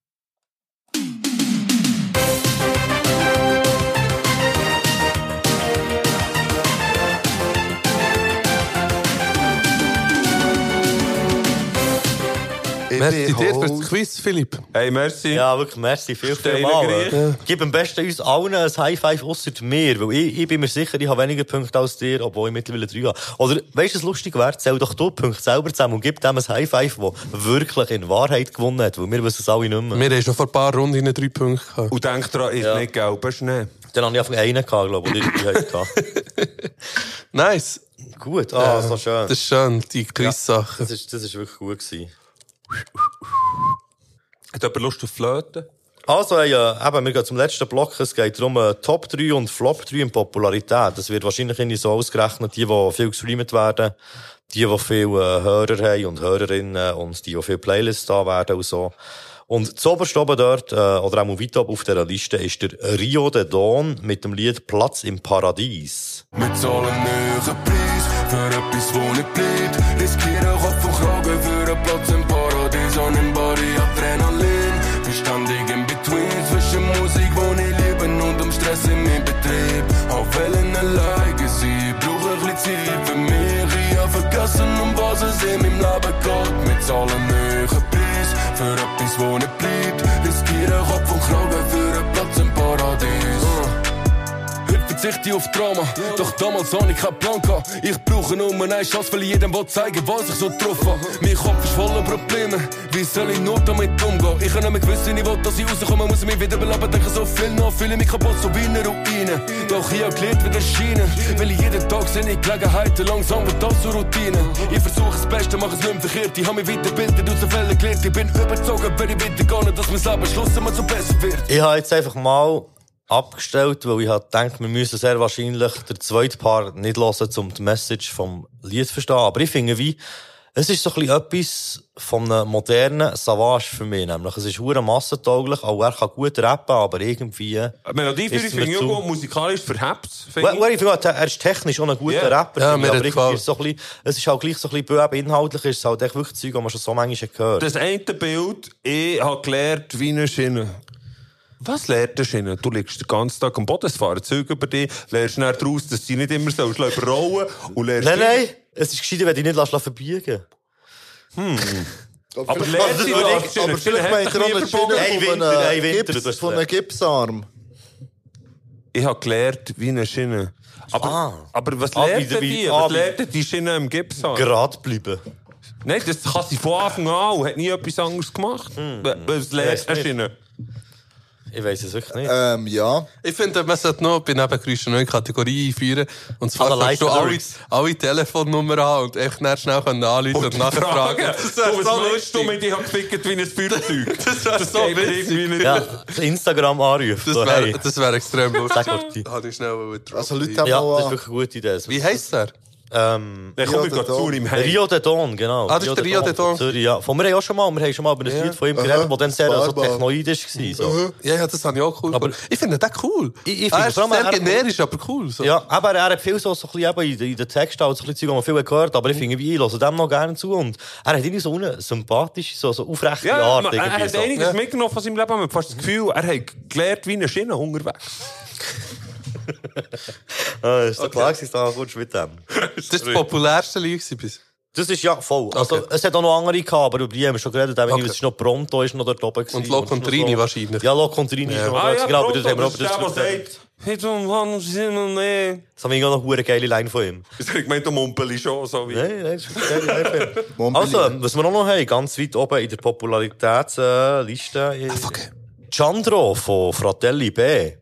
Merci dir für das Quiz, Philipp. Hey, merci. Ja, wirklich, merci, viel, viel mal. Gib am besten uns allen ein High Five ausser mir, weil ich, ich bin mir sicher, ich habe weniger Punkte als dir, obwohl ich mittlerweile drei habe. Oder, weißt du, was lustig wäre? Zähl doch du die Punkte selber zusammen und gib dem ein High Five, das wirklich in Wahrheit gewonnen hat, weil wir wissen es alle nicht mehr. Wir haben schon vor ein paar Runden drei Punkte gehabt. Und denk dran, ist Ja. nicht gelber Schnee. Dann habe ich einfach einen gehabt, glaube ich, oder die hatte. Nice. Gut, ah, Ja, so schön. Das ist schön, die Quiz-Sachen. Das ist, das ist wirklich gut gewesen. Hat jemand Lust auf Flöten? Also, äh, eben, wir gehen zum letzten Block. Es geht darum, äh, Top 3 und Flop 3 in Popularität. Das wird wahrscheinlich irgendwie so ausgerechnet, die, die viel gestreamt werden, die, die viele äh, Hörer haben und Hörerinnen und die, die viele Playlists da werden und so. Und zuoberst oben dort, äh, oder auch mal weit oben auf dieser Liste, ist der Rio de Dawn mit dem Lied Platz im Paradies. Wir zahlen einen Preis für etwas, wo nicht bleibt. Riskieren Kopf und Kragen für einen Platz im geht. Wir zahlen einen hohen Preis für etwas, wo nicht verzichte ich auf Drama, doch damals hatte ich keinen Plan. gehabt. Ich brauche nur eine Chance, weil ich jedem will zeigen, was ich so drauf habe. Mein Kopf ist voller Probleme, wie soll ich nur damit umgehen? Ich habe nicht gewusst, ich will, dass ich rauskomme, muss mich wieder beleben, denke so viel nach, fühle mich kaputt, so wie eine Ruine. Doch ich habe gelernt, wie das scheinen, weil ich jeden Tag sehe Gelegenheiten, langsam wird das zur Routine. Ich versuche das Beste, mache es nicht mehr verkehrt, ich habe mich weitergebildet, aus den Fällen gelernt, ich bin überzogen, wenn ich weitergehe, dass mein Leben Schluss immer so besser wird. Ich habe jetzt einfach mal abgestellt, weil ich halt denke, wir müssen sehr wahrscheinlich den zweiten Part nicht hören, um die Message vom Lied zu verstehen. Aber ich finde, wie, es ist so ein bisschen etwas von einem modernen Savage für mich, nämlich. Es ist hure massentauglich, auch er kann gut rappen, aber irgendwie... Melodieführung ist mir finde ich zu- auch gut, musikalisch verhebt. Well, well, ich finde, er ist technisch auch ein guter Ja. Rapper, Ja, aber irgendwie ist es so ein bisschen, es ist halt gleich so ein bisschen, inhaltlich ist es halt echt wirklich Zeug, die man schon so manchmal gehört. Das eine Bild, ich habe gelernt, wie eine Schiene. Was lernt eine Schiene? Du liegst den ganzen Tag am Boden, es fahren Züge über dich, lernst dann daraus, dass du nicht immer so überrollen und lernst... Nein, nein, es ist gescheiter, wenn du dich nicht lässt verbiegen Hm. Aber Aber vielleicht, sie aber, Schiene. aber vielleicht meint dich er auch von einem Gips, von. Gipsarm. Ich habe gelernt, wie eine Schiene. Aber, aber was Ah, lernt wie- die? ah, Was lernt die Schiene im Gips an? Gerade bleiben. Nein, das kann sie von Anfang an und hat nie etwas anderes gemacht. Was lernt eine nicht. Schiene? Ich weiß es wirklich nicht. Ähm, ja. Ich finde, man sollte noch bei Nebengeräuschen eine neue Kategorie einführen. Und zwar Analyze kannst du alle, alle Telefonnummern haben und echt dann schnell können anrufen und nachfragen. Das wäre so meinst du lustig. mit, ich habe gefickt wie ein Feuerzeug? Das wäre so witzig. nicht. Ja, Instagram anrufen. Das so, wäre hey. das wär extrem lustig. Sag schnell droppen. Also Leute haben Ja, auch das ist wirklich eine gute Idee. Wie heisst der? Ähm, ich Rio gerade zu ihm heim. Rio de Don, genau. Ah, das ist der Rio de Don. Zürich, ja. Von mir haben auch schon mal, wir haben schon mal über ein Ja. Lied von ihm geredet, das dann sehr so Barbar. technoidisch war. So. Ja, ja, das habe ich auch cool. Aber- ich finde den cool. Ich- ich er finde vor allem, sehr er- generisch, aber cool. So. Ja, aber er hat viel so, so ein bisschen in, in den Texten halt so ein bisschen Zeug, man viel gehört, aber ich finde, ich höre dem noch gerne zu und er hat irgendwie so eine sympathische, so, so aufrechte Ja, Art. er hat so. einiges mitgenommen von seinem Leben. Man hat fast das Gefühl, er hat gelernt wie eine Schiene unterwegs. Ah, ist der klar gewesen, da kommst du mit dem. Das ist das populärste Lied bis. Das ist ja voll. Also, Okay. es hat auch noch andere gehabt, aber über die haben wir schon geredet. Okay. Es ist noch Pronto, ist noch dort oben. gewesen. Und Locontrini so- wahrscheinlich. Ja, Locontrini ist noch Ah ja, genau, aber das haben wir das «Hey, du Mann, sind wir nicht.» Das haben wir auch noch eine geile Line von ihm. Ich gemeint, der Mumpeli schon, so wie... Nein, nein, das ist eine geile Line. Also, was wir auch noch haben, ganz weit oben in der Popularitätsliste. Äh, Chandro von Fratelli B.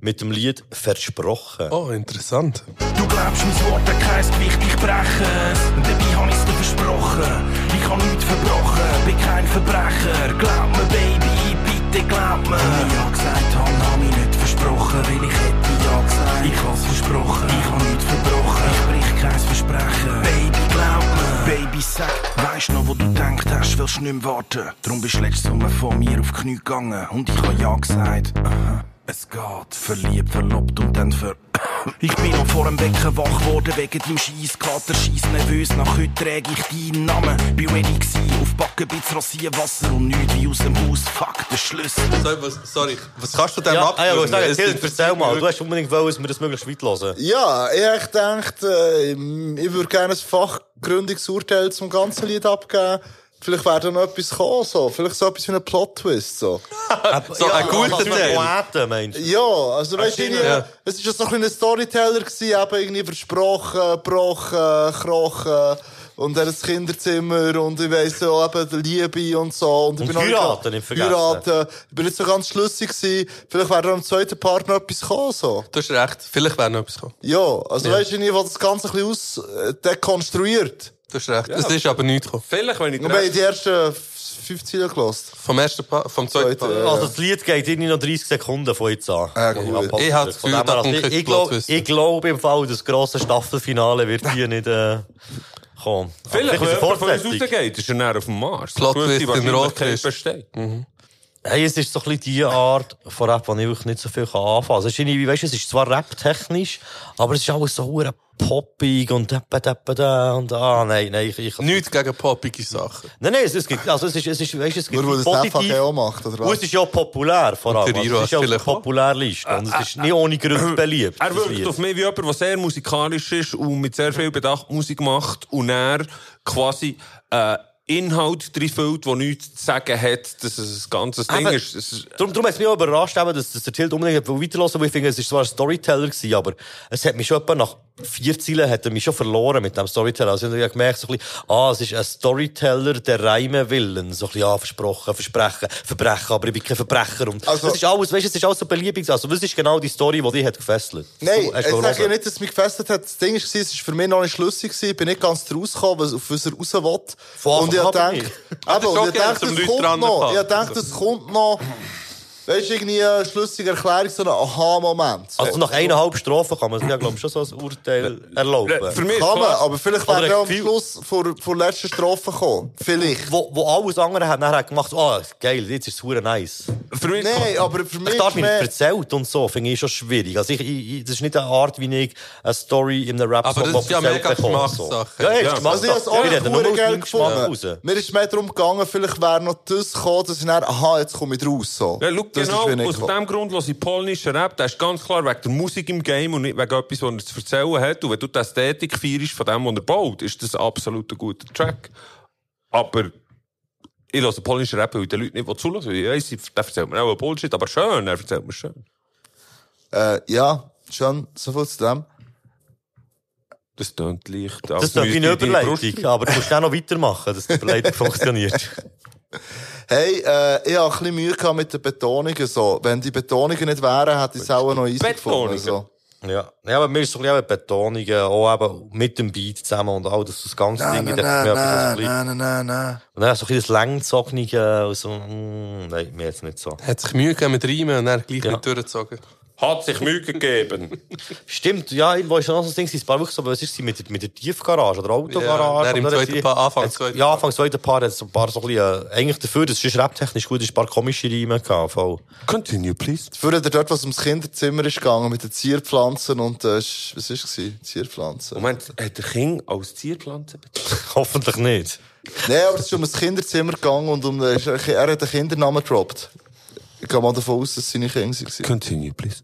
Mit dem Lied Versprochen. Oh, interessant. Du glaubst, mein Wort hat kein Gewicht, ich breche es. Und dabei hab ich's dir versprochen. Ich hab nichts verbrochen, bin kein Verbrecher. Glaub mir, Baby, bitte glaub mir. Wenn ich ja gesagt hab, hab ich nicht versprochen, weil ich hätte ja gesagt. Ich hab's versprochen, ich hab nichts verbrochen. Ich brich kein Versprechen. Baby, glaub mir. Baby, sag, weisst noch, wo du denkt hast, willst nicht mehr warten. Darum bist du letztes Sommer von mir auf die Knie gegangen. Und ich hab ja gesagt, aha. Es geht, verliebt, verlobt und dann ver... Ich bin noch vor dem Wecken wach geworden wegen deinem Scheisskater, scheiss nervös. Nach heute träge ich deinen Namen. Bin ready gsi, auf Backen bisschen Rasierwasser und nichts wie aus dem Haus. Fuck, der Schlüssel. Sorry, was, sorry, was kannst du denn Ja, ab? ah, ja, ich sagen, erzähl, erzähl mal. Du hast unbedingt wollen, dass wir das möglichst weit hören. Ja, ich gedacht, äh, ich würde gerne ein Fachgründungsurteil zum ganzen Lied abgeben. Vielleicht wäre da noch etwas kommen, so. Vielleicht so etwas wie ein Plot-Twist, so. So ein guter Teil. Poeten, meinst du? Ja, also weißt du, Ja. es war so ein kleiner Storyteller, gewesen, eben irgendwie versprochen, gebrochen, gekrochen. Und er das Kinderzimmer und ich weiss so, eben die Liebe und so. Und, ich Und bin heiraten, nicht vergessen. Heiraten. Ich bin nicht so ganz schlüssig gewesen. Vielleicht wäre da am zweiten Part noch etwas gekommen, so. Du hast recht, vielleicht wäre noch etwas gekommen. Ja, also Ja. weißt du, ich habe das Ganze ein bisschen aus, äh, dekonstruiert. Du hast recht. Es ist aber nichts gekommen. Vielleicht, wenn ich wir haben die ersten fünf Ziele gelost. Vom ersten pa vom zweiten Zweite, Part. ja. Also das Lied geht irgendwie noch 30 Sekunden von jetzt an. Ah, gut. Ich habe das Gefühl, da kommt also, ich, ich, glaub, ich glaube im Fall, das grosse Staffelfinale wird hier nicht äh, kommen. Vielleicht, wenn jemand von uns rausgeht, ist er näher auf dem Mars. Plot Twist in Wahrscheinlichkeit Rot besteht. Hey, es ist so ein bisschen die Art von Rap, die ich nicht so viel anfangen kann. Also, es ist weißt du, es ist zwar rap-technisch, aber es ist alles so hure poppig und da, da, da, da, und ah, nein, nein, ich, ich Nichts gegen poppige Sachen. Nein, nein, es, es gibt, also es ist, es ist, weißt du, es gibt Nur weil das positiv. FAG auch macht, oder Und was? es ist ja populär, vor allem. der Also, es ist ja auch. Populärliste. Und es ist nicht ohne Grund beliebt. Er das wirkt Lied. auf mich wie jemand, der sehr musikalisch ist und mit sehr viel Bedacht Musik macht und er quasi äh, Inhalt drin füllt, der nichts zu sagen hat, dass es ein ganzes Ding ist. Ist Darum, darum hat es mich auch überrascht, eben, dass, dass der Tilt unbedingt hat weiterhören weil ich finde, es ist zwar ein Storyteller gewesen, aber es hat mich schon etwa nach vier Zielen hat er mich schon verloren mit dem Storyteller. Also ich habe gemerkt, so ein bisschen, ah, es ist ein Storyteller der Reime willen. So ein bisschen, ah, versprochen, versprechen, verbrechen, aber ich bin kein Verbrecher. Und Also- es ist alles, weißt du, es ist alles so beliebig. Also, das ist genau die Story, die dich hat gefesselt. Nein, ich sage ja hören. nicht, dass es mich gefesselt hat. Das Ding war, es war für mich noch nicht schlüssig. Ich bin nicht ganz draus gekommen, was- auf was er raus will. Von Und ich denke, nicht. Ah, das eben, und ich denke, Leute kommt noch. Ich denke, es kommt noch. Weißt du, irgendwie eine schlüssige Erklärung, so ein Aha-Moment. Also nach eineinhalb Strophen kann man sich ja, glaube ich, schon so ein Urteil erlauben. Für mich kann man, aber vielleicht wäre er ein am Schluss vor, vor der letzten Strophe gekommen. Vielleicht. Wo, wo alles andere hat nachher gemacht, oh, geil, jetzt ist es hure nice. Für mich Nein, aber für mich Ich darf ist mich mehr- nicht erzählt und so, finde ich schon schwierig. Also ich, ich, das ist nicht eine Art, wie ich eine Story in einem rap Aber das ist ja mega Geschmackssache. Ja, ja, Ja, ist Also ich habe es auch nicht geil gefunden. Mir ist mehr darum gegangen, vielleicht wäre noch das gekommen, dass ich dann, aha, jetzt komme ich raus. So. Ja, schau, Das ist genau, aus dem Grund höre ich polnischen Rap. Der ist ganz klar wegen der Musik im Game und nicht wegen etwas, was er zu erzählen hat. Und wenn du die Ästhetik feierst von dem, was er baut, ist das absolut ein guter Track. Aber ich höre polnischen Rap, weil die Leute nicht zulassen. Ich weiss, der erzählt mir auch Bullshit, aber schön, er erzählt mir schön. Äh, ja, schon, so viel zu dem. Das tönt leicht. Das als ist wie eine Überleitung, aber du musst auch noch weitermachen, dass die Überleitung funktioniert. Hey, äh, ich habe ein bisschen Mühe gehabt mit den Betonungen. So. Wenn die Betonungen nicht wären, hätte ich es auch noch easy gefunden. So. Ja. ja, aber mir ist so ein bisschen Betonungen, auch eben mit dem Beat zusammen und all das, das ganze Nein, Ding. nein, nein, nein, nein, nein, nein. Und dann so ein bisschen das Längzogene und so, mm, nein, mir jetzt nicht so. Hat sich Mühe gegeben mit Reimen und dann gleich Ja. nicht durchgezogen. Hat sich Mühe gegeben. Stimmt, ja, irgendwo ist noch so ein Ding, es war wirklich so, was ist sie mit, der- mit der Tiefgarage oder Autogarage? Ja, im zweiten Die- Part, Anfang zweiten Ja, Anfang zweiten Part hat es so ein paar so ein bisschen, äh, eigentlich dafür, das ist raptechnisch gut, ist ein paar komische Reime gehabt, voll. Continue, please. Früher hat er dort, was ums Kinderzimmer ist gegangen, mit den Zierpflanzen und, äh, was war es? Zierpflanzen. Moment, hat der Kind als Zierpflanze Hoffentlich nicht. Nein, aber es ist um ein Kinderzimmer gegangen und um, er hat einen Kindernamen gedroppt. Ich gehe mal davon aus, dass es seine Kinder waren. Continue, please.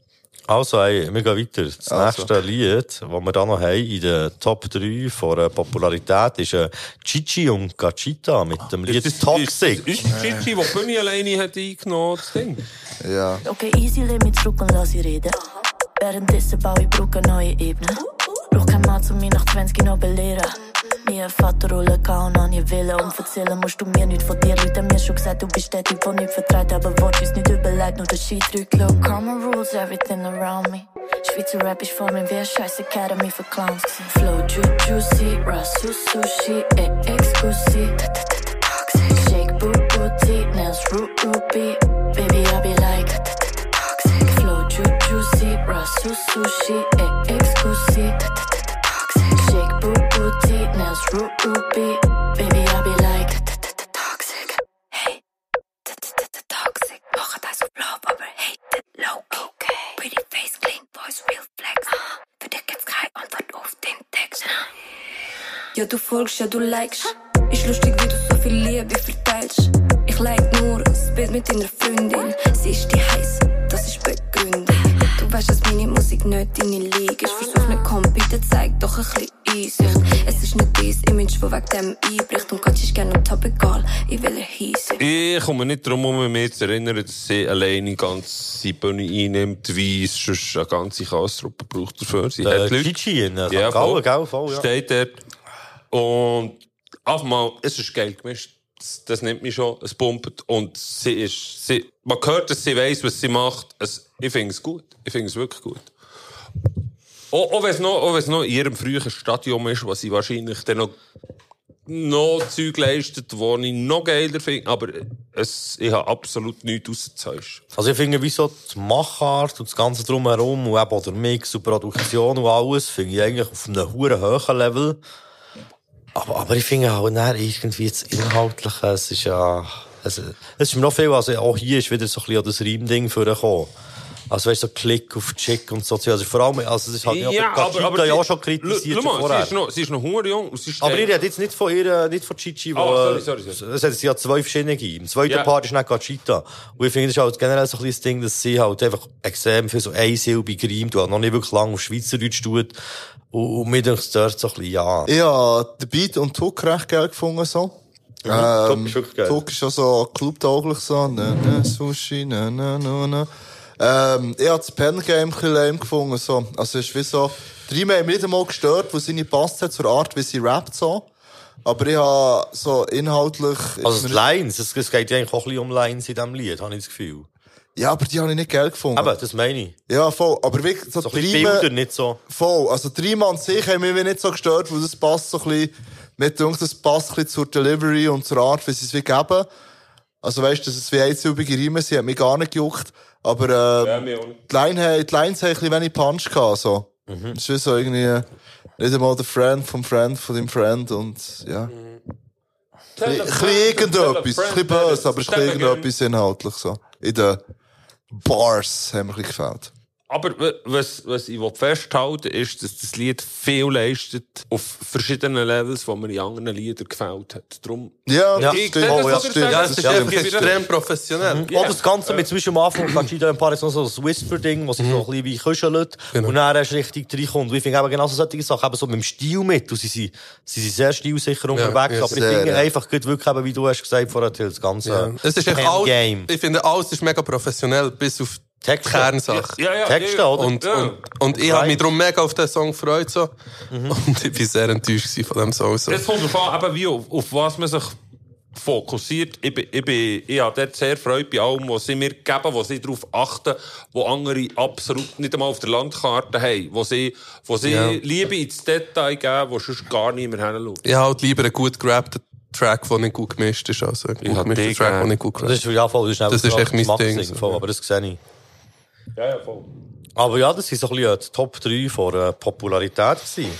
Also, ey, wir gehen weiter. Das Also. nächste Lied, das wir da noch haben, in der Top 3 von der Popularität, ist äh, Chichi und Gachita mit dem Lied Toxic. Ist das Chichi, die Bühne alleine hat eingenommen, das Ding? Ja. Okay, easy, lehn mich zurück und lass sie reden. Währenddessen baue ich Brücken neue Ebenen. Brauch kein Mann, um mich nach 20 noch belehren. Nie eine Vaterrolle gehabt und noch nie Willen. Und erzählen musst du mir nicht von dir. Leute mir schon gesagt, du bist der Typ, der nicht vertreibt. Aber Wort ist nicht überlegt, nur der Shit drückt. Look, common rules, everything around me. Schweizer Rap ist vor mir wie eine scheiß Academy für Clowns gewesen. Flow ju juicy, Rasu Sushi, eh. Toxic, shake boot booty, nails root ruby. Baby, I be like toxic. Flow ju juicy, Rasu Sushi, eh, shake root ruby. Baby, I be like toxic. Hey, toxic. Mach das auf Love, aber hate it low. Okay. Pretty face, clean voice, real flex. Für dich gibt's keine Antwort auf den Text. Ja, du folgst, ja, du likest. Ist lustig, wie du so viel Liebe verteilst. Ich like nur ein Bild mit deiner Freundin. Sie ist die heiß, das ist begründet. Du weißt, dass meine Musik nicht deine Liga ist. Versuch nicht komm, bitte zeig doch ein bisschen Einsicht. Es ist nicht dein Image, das wegen dem einbricht. Und Gott ist gerne ein Top egal, in welcher Hinsicht. Ich komme nicht darum, um mich zu erinnern, dass sie alleine die ganze Bühne einnimmt, wie es sonst eine ganze Kastruppe braucht dafür. Sie Der hat Leute. Chichi in, äh, St. ja, voll. gell, voll, ja. Steht dort. Und einfach mal, es ist geil gemischt. Das, nimmt mich schon, es pumpt. Und sie ist, sie, man hört, dass sie weiss, was sie macht. Es, ich finde es gut. Ich finde es wirklich gut. Auch, auch wenn es noch, auch noch in ihrem frühen Stadium ist, was sie wahrscheinlich dann noch, noch Zeug leistet, wo ich noch geiler finde. Aber es, ich habe absolut nichts auszuzeugst. Also ich finde, wie so die Machart und das Ganze drumherum und eben auch der Mix und Produktion und alles, finde ich eigentlich auf einem hohen hohen Level. Aber, aber ich finde auch dann irgendwie das Inhaltliche, es ist ja, es, es ist mir noch viel, also auch hier ist wieder so ein bisschen das Reimding vorgekommen. Also weißt du, so Klick auf Chick und so. Also vor allem, also das hat mich Ja, auch aber, aber ja auch schon kritisiert mal, vorher. Sie ist noch, sie ist noch hure jung und sie Aber ich rede jetzt nicht von ihr, nicht von Chichi, wo, Ah, sorry, sorry, sorry. es hat ja zwei verschiedene gegeben. Im zweiten Ja. Part ist nicht Gachita. Und ich finde, das ist halt generell so ein bisschen das Ding, dass sie halt einfach extrem viel so einsilbig gereimt und halt noch nicht wirklich lange auf Schweizerdeutsch tut. Und, und mir denkt es dort so ein bisschen, ja. Ich habe den Beat und Tuck recht geil gefunden, so. Mhm, Ähm, Tuck ist wirklich geil. Tuck ist auch so clubtauglich, so. Ne, ne, Sushi, ne, ne, ne, ne. Ähm, ich habe das Pen-Game ein bisschen lame gefunden, so. Also, es ist wie so, Riemen haben mich nicht einmal gestört, wo sie nicht passt hat zur Art, wie sie rappt, so. Aber ich habe so inhaltlich... Also die Lines, es, es geht ja eigentlich auch ein bisschen um Lines in diesem Lied, habe ich das Gefühl. Ja, aber die habe ich nicht geil gefunden. Aber das meine ich. Ja, voll. Aber wirklich, so, So die Bilder, nicht so. Voll. Also, die Riemen an sich haben mich nicht so gestört, weil das passt so ein bisschen, mir denkt, das passt ein bisschen zur Delivery und zur Art, wie sie es wie geben. Also weißt du, dass es wie einsilbige Riemen sind, hat mich gar nicht gejuckt. Aber ähm, nicht. die, Line, die Lines haben ein bisschen wenig Punch gehabt. So. Mhm. Es ist wie so irgendwie nicht einmal der Friend vom Friend von dem Friend und ja. Tell Ein bisschen irgendetwas, ein bisschen böse, aber bisschen again. irgendetwas inhaltlich so. In den Bars haben mir ein bisschen gefällt. Aber was, was ich will festhalten ist, dass das Lied viel leistet auf verschiedenen Levels, die mir in anderen Liedern gefällt hat. Darum, Ja, Ja, ich stimmt. das Oh, ja, stimmt. sagen, Ja, das es ist wieder- Extrem professionell. Mhm. Auch das Ganze mit zwischen am Anfang von Gachida ein paar so ein Whisper-Ding, wo sich so ein bisschen wie kuschelt. Und dann erst richtig reinkommt. Und ich finde eben genau so solche Sachen, eben so mit dem Stil mit. Und sie sind, sie sind sehr stilsicher unterwegs. ja, aber ich sehr, finde ja. einfach gut wirklich eben, wie du hast gesagt vorher, das ganze Ja. Es ist echt Game. alles, ich finde, alles ist mega professionell, bis auf Texte. Kernsache. Ja, ja, ja, Texte, ja. oder? Und, Ja. und, und ich habe mich darum mega auf den Song gefreut. So. Mhm. Und ich bin sehr enttäuscht von dem Song. So. Es kommt darauf an, eben wie auf, auf was man sich fokussiert. Ich, bin, ich, bin, ich habe dort sehr Freude bei allem, was sie mir geben, wo sie darauf achten, wo andere absolut nicht einmal auf der Landkarte haben. Wo sie, wo sie Ja. Liebe ins Detail geben, wo sonst gar niemand hinschaut. Ich habe halt lieber einen gut gerappten Track, der nicht gut gemischt ist. Also einen gut den Track, der nicht gut Das gerappt ist, ja, voll, das ist, Das ist echt mein Ding, so, Voll, aber das sehe ich. Ja, ja, voll. Aber ja, das sind so ein bisschen die Top 3 von äh, Popularität gewesen.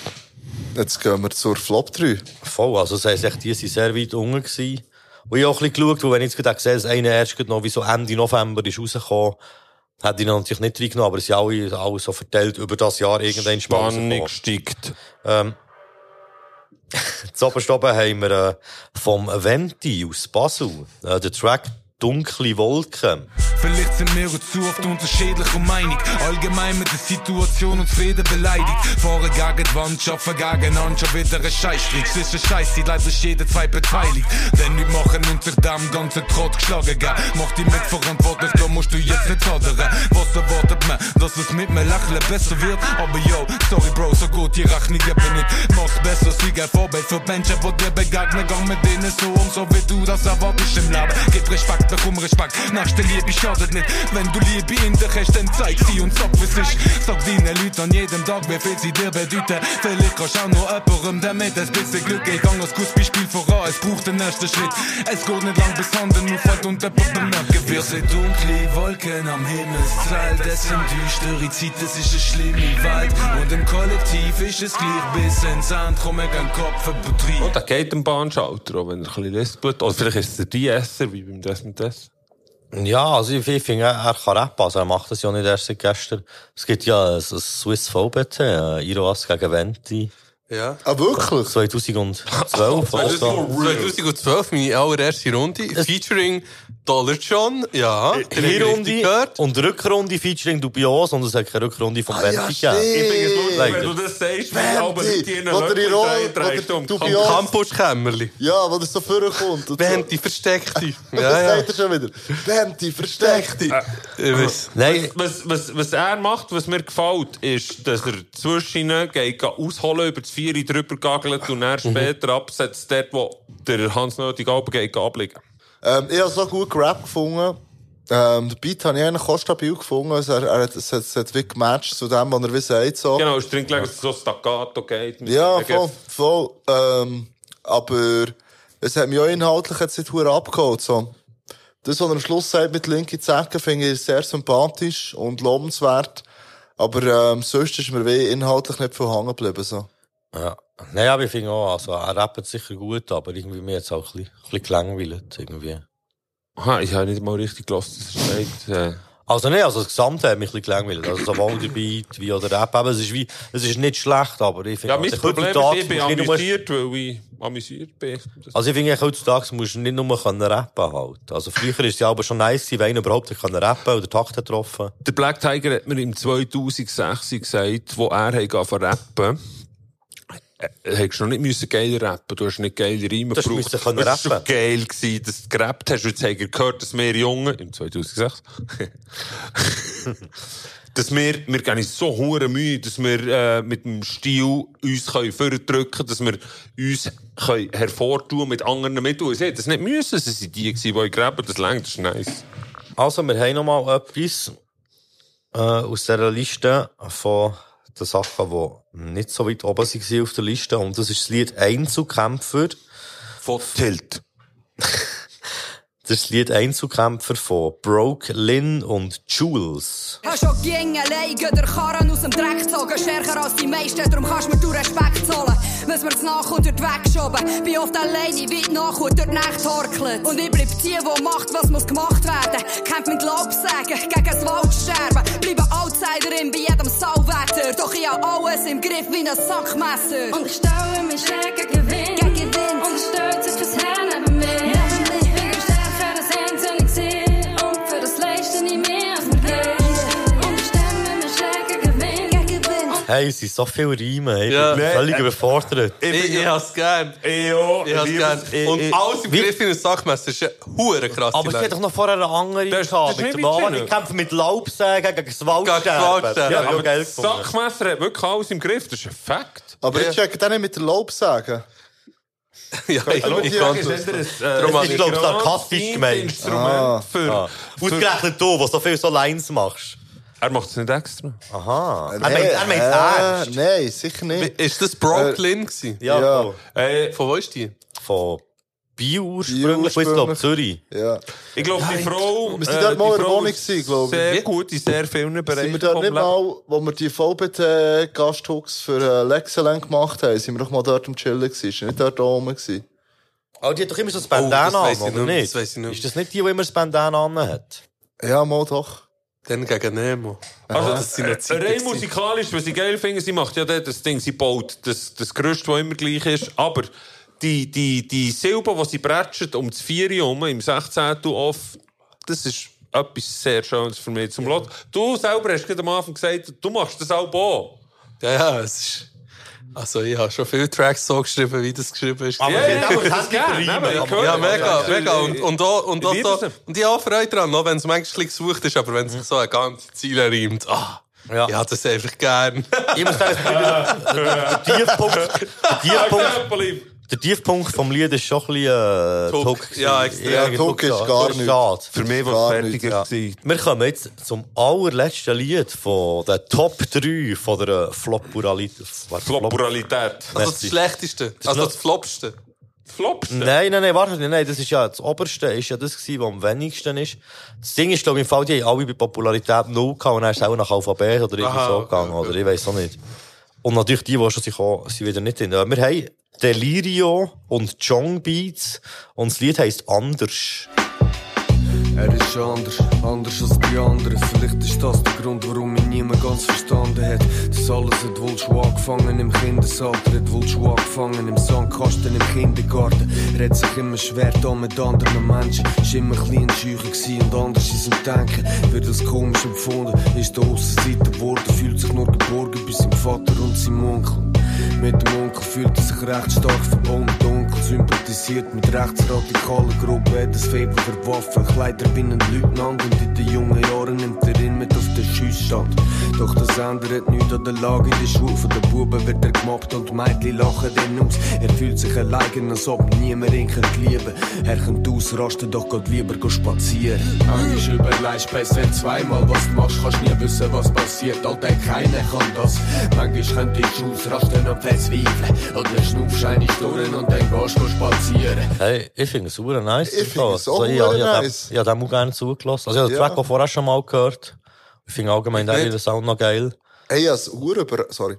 Jetzt gehen wir zur Flop 3. Voll, also das heisst, echt, die sind sehr weit unten gewesen. Und ich habe auch ein bisschen geschaut, weil wenn ich jetzt gerade gesehen dass einer erst noch wie so Ende November ist rausgekommen, hätte ich ihn natürlich nicht reingenommen, aber es sind alle, alle so verteilt über das Jahr irgendwann Spannung steigt. Ähm, Zuoberst oben haben wir äh, vom Venti aus Basel äh, den Track Dunkle Wolken. Vielleicht sind wir zu oft unterschiedlicher Meinung. Allgemein mit der Situation und Frieden beleidigt. Fahren gegen die Wand, schaffen gegeneinander, schon wieder ein Scheißstrich. Es ist ein Scheiß, leider ist jeder zwei beteiligt. Denn wir machen sich dem ganzen Trott geschlagen, gell? Mach dich mitverantwortlich, da musst du jetzt nicht hadern. Was erwartet man, dass es mit mir lächeln besser wird? Aber yo, sorry Bro, so gut, die Rechnung eben nicht. Mach's besser, sie ein Vorbild für Menschen, wo dir begegnen, gang mit denen so um, so wie du das erwartest im Leben. Gib Respekt, bekomm Respekt, nächste Liebe schadet nicht. Wenn du Liebe in dich hast, dann zeig sie und sag, was ist. Sag deinen Leuten an jedem Tag, wie viel sie dir bedeuten. Vielleicht kannst du auch noch jemandem damit ein bisschen Glück geben. Gang als gutes Beispiel voran, es braucht den ersten Schritt. Es geht nicht lang bis Handen auffällt und jemand bemerken wird. Wir sind dunkle Wolken am Himmelszelt, es sind düstere Zeiten, es ist eine schlimme Welt. Und im Kollektiv ist es gleich bis ins Ende, komm, wir gehen Kopf Betrieb. Und da geht ein Bahnschalter, auch wenn er ein bisschen lispelt. Oder vielleicht ist es der DSer, wie beim Des Des. Ja, also ich, ich finde, er kann rappen, also er macht das ja nicht erst seit gestern. Es gibt ja ein, ein Swiss VBT, äh, Iroas gegen Venti. Ja. Ah, wirklich? 2012 oder so. 2012, meine allererste Runde, featuring Dollar John, ja. Hinrunde und Rückrunde featuring Dubios und es hat keine Rückrunde vom Venti gegeben. Ich es lustig, Leider. wenn du das sagst, aber die in wo der Löffel Roll- einträgt wo der um Dubios- Campuskämmerli. Ja, wo das so vorkommt. und so. Venti versteckt dich. Das Ja, ja. sagt er schon wieder. Venti, versteck dich. Nein, Was, was, was er macht, was mir gefällt, ist, dass er zwischen ihnen geht, ausholen, über das Vieri drüber gagelt und dann später absetzt, dort, wo der Hans Nötig Alben geht, abliegen. Ähm, ich habe so gut gerappt gefunden. Ähm, der Beat habe ich eigentlich auch stabil gefunden. Also er, er hat, es, hat, es hat wirklich gematcht zu dem, was er wie sagt. So. Genau, es ist drin gelegen, dass es so Staccato geht. Ja, voll, voll. Ähm, aber es hat mich auch inhaltlich jetzt nicht abgeholt. So. Das, was er am Schluss sagt mit linke Zecke, finde ich sehr sympathisch und lobenswert. Aber ähm, sonst ist mir weh inhaltlich nicht viel hängen geblieben. So. Ja. Nein, aber ich finde auch, also, er rappt sicher gut, aber irgendwie mir jetzt auch ein bisschen, ein bisschen gelangweilt, irgendwie. Aha, ich habe nicht mal richtig gelassen, dass es steht. Äh, Also nee, also das Gesamte hat mich ein bisschen gelangweilt. Also sowohl der Beat wie auch der Rap. Eben, es ist wie, es ist nicht schlecht, aber ich finde, ja, mein also, Problem ist, ich bin amüsiert, weil ich amüsiert bin. Also ich finde, heutzutage musst du nicht nur können rappen halt. Also früher ist es ja aber schon nice wenn einer überhaupt rappen oder Takt getroffen. Der Black Tiger hat mir im 2006 gesagt, wo er angefangen rappen, hättest du noch nicht müssen geil rappen, du hast nicht geile Reime gebraucht. Es war schon geil gewesen, dass du gerappt hast. Jetzt haben wir gehört, dass wir Jungen, im 2006, dass wir, wir geben uns so hure Mühe, dass wir äh, mit dem Stil uns können vordrücken, dass wir uns können hervortun mit anderen Mitteln. Sie hätten das nicht müssen, es sind die gewesen, die graben, das längt, das ist nice. Also, wir haben noch mal etwas äh, aus dieser Liste von den Sachen, die nicht so weit oben waren auf der Liste. Und das ist das Lied Einzelkämpfer. Von Tilt. Das Lied Einzelkämpfer von Broke, Lynn und Jules. Hast schon gegen alleine der Karren aus dem Dreck gezogen, stärker als die meisten, darum kannst du mir du Respekt zollen. Wenn mir's nach und dort weggeschoben, bin oft alleine, weit nach und dort Nacht horkelt. Und ich bleib die, die macht, was muss gemacht werden. Kämpft mit Laubsägen, gegen das Waldsterben. Bleibe Outsiderin bei jedem Sauwetter, doch ich hab alles im Griff wie ein Sackmesser. Und ich staue mich gegen Gewinn. Gegen Gewinn. Und stört sich fürs Herr Hey, es sind so viele Reime. Ich Ja. bin völlig überfordert. Ich, ich, hab's gern. Ich auch. Ich hab's liebe gern. es. Ich- Und ich- alles im Wie- Griff in ein Sackmesser ist eine hure krasse Aber es hat doch noch vorher eine andere Das- gehabt. das ist Mit dem Mann, ich kämpfe mit Laubsägen gegen das Waldsterben. Gegen das. Ja, Ja, aber geil das gefunden. Sackmesser hat wirklich alles im Griff, das ist ein Fakt. Aber ich check den nicht mit der Laub sagen. ja, ich, Hallo, ich kann Ist das. das Das Darum ist, glaube ich, sarkastisch gemeint. Instrument Ah. für, Ja. Ausgerechnet du, der so viel so Lines machst. Er macht es nicht extra. Aha. Er Nein, meint, er meint äh, ernst. Nein, sicher nicht. Ist das Brooklyn gewesen? Ja, Ja. Äh, Von wo ist die? Von Bio ursprünglich, bis glaube. Zürich. Ja. ich glaube, die Frau... Wir sind dort mal die in der Frau Wohnung glaube ich. Sehr gut in sehr vielen Sind Bereichen wir dort nicht mal, wo wir die VBT-Gasthooks für äh, Lexelen gemacht haben, sind wir doch mal dort am Chillen gewesen. Ist nicht dort oben gewesen. Aber die hat doch immer so Oh, Bandana das an, weiss ich oder nicht das weiss ich nicht. Ist das nicht die, die immer das Bandana an hat? Ja, mal doch. Dann gegen Nemo. Also, das sind äh, rein musikalisch, was ich geil finde, sie macht ja das Ding, sie baut das, das Gerüst, das immer gleich ist, aber die, die, die Silben, die sie prätscht um das Vieri herum, im 16. off, das ist etwas sehr Schönes für mich zum Lot. Du selber hast gerade am Anfang gesagt, du machst das auch auch. Ja, ja, es ist. Also, ich habe schon viele Tracks so geschrieben, wie das geschrieben ist. Aber Ja, ja, auch das Ja, das. mega, Ja, mega. ich- Und, und, auch, und, ich auch so, es. und ich habe auch Freude auch wenn es manchmal gesucht ist, aber wenn es so eine ganze Ziele reimt, ah, Ja. ich habe das einfach gern. Ich muss sagen, der Tiefpunkt, der Tiefpunkt, der Tiefpunkt vom Lied ist schon ein bisschen äh, Tuck. Tuck. Ja, extrem. Ja, Tuck ist gar nicht. schade. Für mich war es fertiger Ja. Wir kommen jetzt zum allerletzten Lied von den Top 3 von der Flopuralität. Flopuralität. Also das Schlechteste, also das Flopste. Flopste? Nein, nein, nein, warte, nein, nein, das ist ja, das Oberste ist ja das gewesen, was am wenigsten ist. Das Ding ist, glaube ich, im Fall, die haben alle bei Popularität 0 gehabt und dann ist es auch nach Alphabet oder irgendwie so gegangen, okay. oder ich weiß auch nicht. Und natürlich die, die schon sind, gekommen, sind wieder nicht drin. Wir haben Delirio und Jong Beats und das Lied heisst Anders. Er ist anders, anders als die anderen. Vielleicht ist das der Grund, warum mich niemand ganz verstanden hat. Das alles hat wohl schon angefangen im Kindesalter, hat wohl schon angefangen im Sandkasten im Kindergarten. Er hat sich immer schwer da mit anderen Menschen. Ist immer ein bisschen schücher gewesen und anders in seinem Denken. Wird das komisch empfunden, ist der Aussenseiter geworden, fühlt sich nur geborgen bei seinem Vater und seinem Onkel. Mit dem Onkel fühlt er sich recht stark verbunden. Sympathisiert mit rechtsradikalen Gruppen, hat das Faible für Waffen, Kleider wie ein Leutnant und in den jungen Jahren nimmt er ihn mit auf den Schussstand. Doch das ändert nichts an der Lage in der Schule. Von den Buben wird er gemobbt und Mädchen lachen ihn aus. Er fühlt sich allein, als ob niemand ihn könnte lieben. Er könnte ausrasten, doch geht lieber spazieren. Manchmal überlegst du besser zweimal, was du machst, kannst nie wissen, was passiert. Alter, keiner kann das. Manchmal könnte ich ausrasten und verzweifeln. Oder schnaufst eine Stunde und dann gehst spazieren. Hey, ich finde es super nice. Ich finde es auch also, ich, ich, nice. Habe dem auch gerne zugelassen. Also, ich habe den Ja. Track auch vorher schon mal gehört. Ich finde allgemein Ich den Sound noch geil. Hey, ich has über, sorry.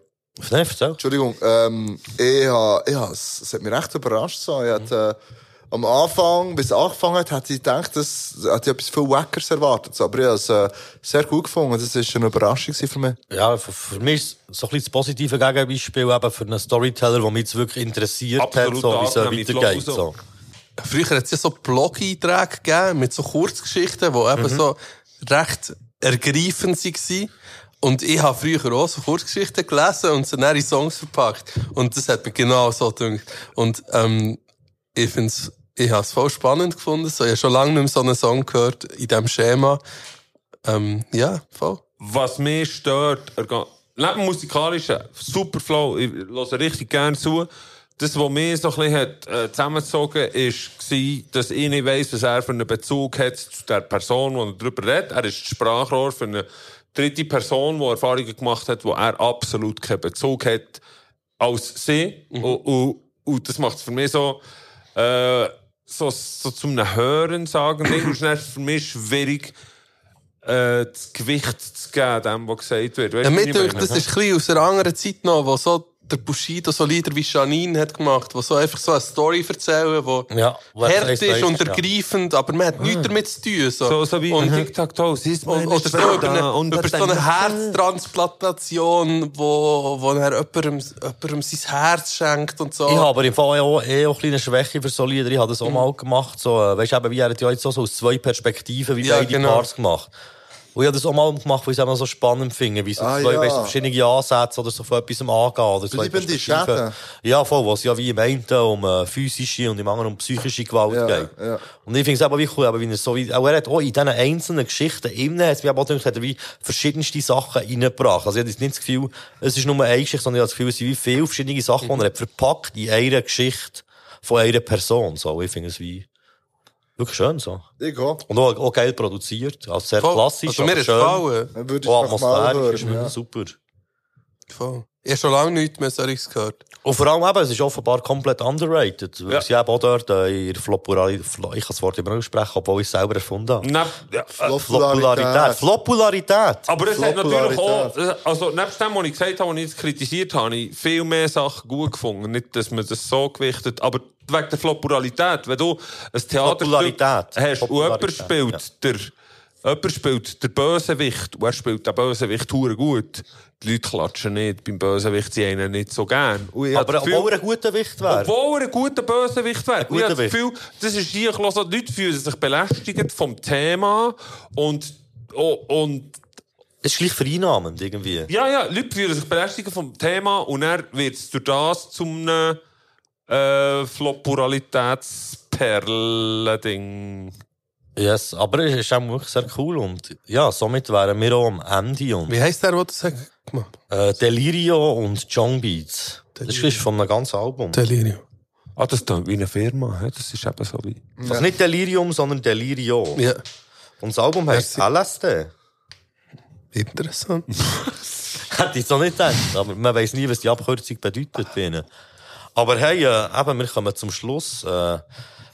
Nein, erzähl. Entschuldigung, ähm, ich ha, ich ha, es, hat mich recht überrascht so. Ich hatte, äh, am Anfang, bis es angefangen hat, hätte ich gedacht, dass, ich etwas viel Wackers erwartet. Aber ich habe es äh, sehr gut gefunden. Das war eine Überraschung für mich. Ja, für, für mich ist es so ein bisschen das positive Gegenbeispiel eben für einen Storyteller, der mich jetzt wirklich interessiert Absolut hat, so, wie es weitergeht. So. Früher hat es ja so Blog-Einträge gegeben mit so Kurzgeschichten, die eben so recht ergreifend waren. Und ich habe früher auch so Kurzgeschichten gelesen und sie dann in Songs verpackt. Und das hat mich genau so gedacht. Und ähm, ich finde es, ich habe es voll spannend gefunden. So, ich habe schon lange nicht mehr so einen Song gehört in diesem Schema. Ähm, ja, voll. Was mich stört, neben musikalischen, super Flow, ich höre richtig gerne zu. Das, was mich so ein bisschen hat, äh, zusammengezogen ist, war, dass ich nicht weiss, was er für einen Bezug hat zu der Person, die er darüber redet. Er ist das Sprachrohr für eine dritte Person, die Erfahrungen gemacht hat, wo er absolut keinen Bezug hat als sie. Und, und, und das macht es für mich so, äh, so, so zum Hören sagen. Es ist dann für mich schwierig, äh, das Gewicht zu geben, dem, was gesagt wird. Weißt Ja, du, mir wie ich denkt, meine? das ist ein bisschen aus einer anderen Zeit noch, wo so der Bushido so Lieder wie Janine hat gemacht, wo so einfach so eine Story erzählen, wo Ja, er hart weiß, ist und ja. ergreifend, aber man hat nichts damit zu tun. So, So, so wie und, ein Tic-Tac-Toe. Siehst du, und, oder so über eine, und über so eine Herztransplantation, wo, wo er jemandem, jemandem sein Herz schenkt und so. Ich habe aber im Fall auch, eh auch eine kleine Schwäche für so Lieder. Ich habe das Mhm. auch mal gemacht. So, äh, weißt du, eben, wie er hat ja jetzt auch so aus zwei Perspektiven wie Ja, beide genau. Parts gemacht. Und ich habe das auch mal gemacht, weil ich es eben so spannend finde, wie so Ah, zwei ja. weißt, verschiedene Ansätze oder so von etwas angehen. Oder Bleibende. Schäden. Ja, voll, was ja wie im einen um äh, physische und im anderen um psychische Gewalt Ja, geht. ja. Und ich finde es eben wie cool, eben, wie er so wie, auch er hat auch in diesen einzelnen Geschichten innen, hat es mir aber auch gedacht, hat er wie verschiedenste Sachen reingebracht. Also ich habe jetzt nicht das Gefühl, es ist nur eine Geschichte, sondern ich habe das Gefühl, es sind wie viele verschiedene Sachen, die er hat verpackt in einer Geschichte von einer Person. So, ich finde es wie wirklich schön so. Ich auch. Und auch, auch geil produziert, also sehr Voll. klassisch, Also mir aber ist schön. gefallen. Würde ich mal atmosphärisch, ist hören, ja. super. Voll. Ich habe schon lange nichts mehr solches gehört. Und vor allem eben, es ist offenbar komplett underrated. Weil Ja. sie eben auch dort äh, in Flopularität, ich kann das Wort immer noch aussprechen, obwohl ich es selber erfunden habe. Neb, ja, äh, Flopularität. Flopularität. Aber es hat natürlich auch, Flopularität. also nebst dem, was ich gesagt habe, was ich jetzt kritisiert habe, habe ich viel mehr Sachen gut gefunden. Nicht, dass man das so gewichtet, aber wegen der Flopularität. Wenn du ein Theaterstück Flopularität. hast und jemand spielt, der, jemand spielt der Bösewicht und er spielt den Bösewicht hure gut. Die Leute klatschen nicht beim Bösewicht, sie einen nicht so gern. Ich Aber Gefühl- obwohl er ein guter Wicht wäre. obwohl er ein guter Bösewicht wäre. Ich habe das. Gefühl, das ist hier, also die Leute fühlen sich belästigt vom Thema und, oh, und Es ist gleich vereinnahmend irgendwie. ja, ja, Leute fühlen sich belästigt vom Thema und dann wird es durch das zum einem äh, Flopuralitätsperlen-Ding. Yes, aber es ist auch wirklich sehr cool und ja, somit wären wir auch am Ende und Wie heisst der, der das hat gemacht äh, Delirio und John Beats. Das ist von einem ganzen Album. Delirio. Ah, das ist wie eine Firma, hä? das ist eben so wie... Also nicht Delirium, sondern Delirio. Ja. Und das Album heißt LSD. Interessant. Hätte ich so nicht gedacht, aber man weiß nie, was die Abkürzung bedeutet bei ihnen. Aber hey, äh, eben, wir kommen zum Schluss. Äh,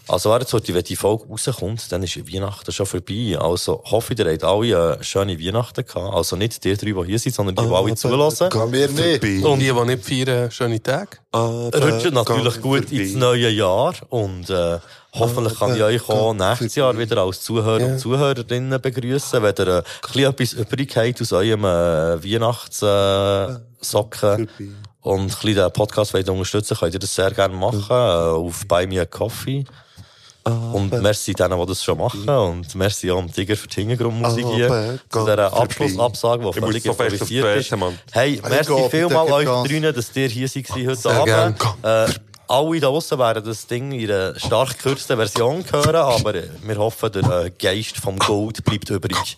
also, warte, heute, wenn die Folge rauskommt, dann ist Weihnachten schon vorbei. Also, hoffe ich, ihr habt alle äh, schöne Weihnachten gehabt. Also nicht die drei, die hier sind, sondern die, die alle zulassen. Kann mir nicht. Und die, die nicht feiern, schöne Tage. Rutscht natürlich gut ins neue Jahr und äh, hoffentlich kann ich euch auch nächstes Jahr wieder als Zuhörer und Zuhörerinnen begrüßen, wenn ihr äh, ein bisschen etwas übrig habt aus eurem äh, Weihnachtssocken und ein bisschen den Podcast wollt unterstützen könnt ihr das sehr gerne machen äh, auf Buy Me a Coffee. Und merci denen, die das schon machen. Und merci auch am Tiger für die Hintergrundmusik hier. Zu dieser Abschlussabsage, die völlig improvisiert ist. Hey, merci Gott, vielmal bitte, euch drinnen, dass ihr hier seid heute Sehr Abend. gern. Äh, alle da draussen werden das Ding in einer stark gekürzten Version hören, aber wir hoffen, der äh, Geist vom Gold bleibt übrig.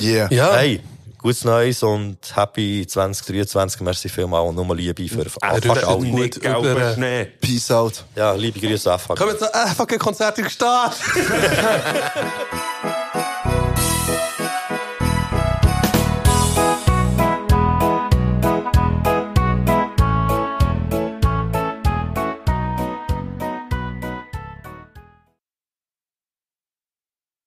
Yeah. Ja. Hey, gutes Neues und happy 2023. Merci vielmal und nur Liebe für fast rutscht alle. nicht über- Schnee. Peace out. Ja, liebe Grüße, FHG. Kommen wir zu FAG Konzert im Start.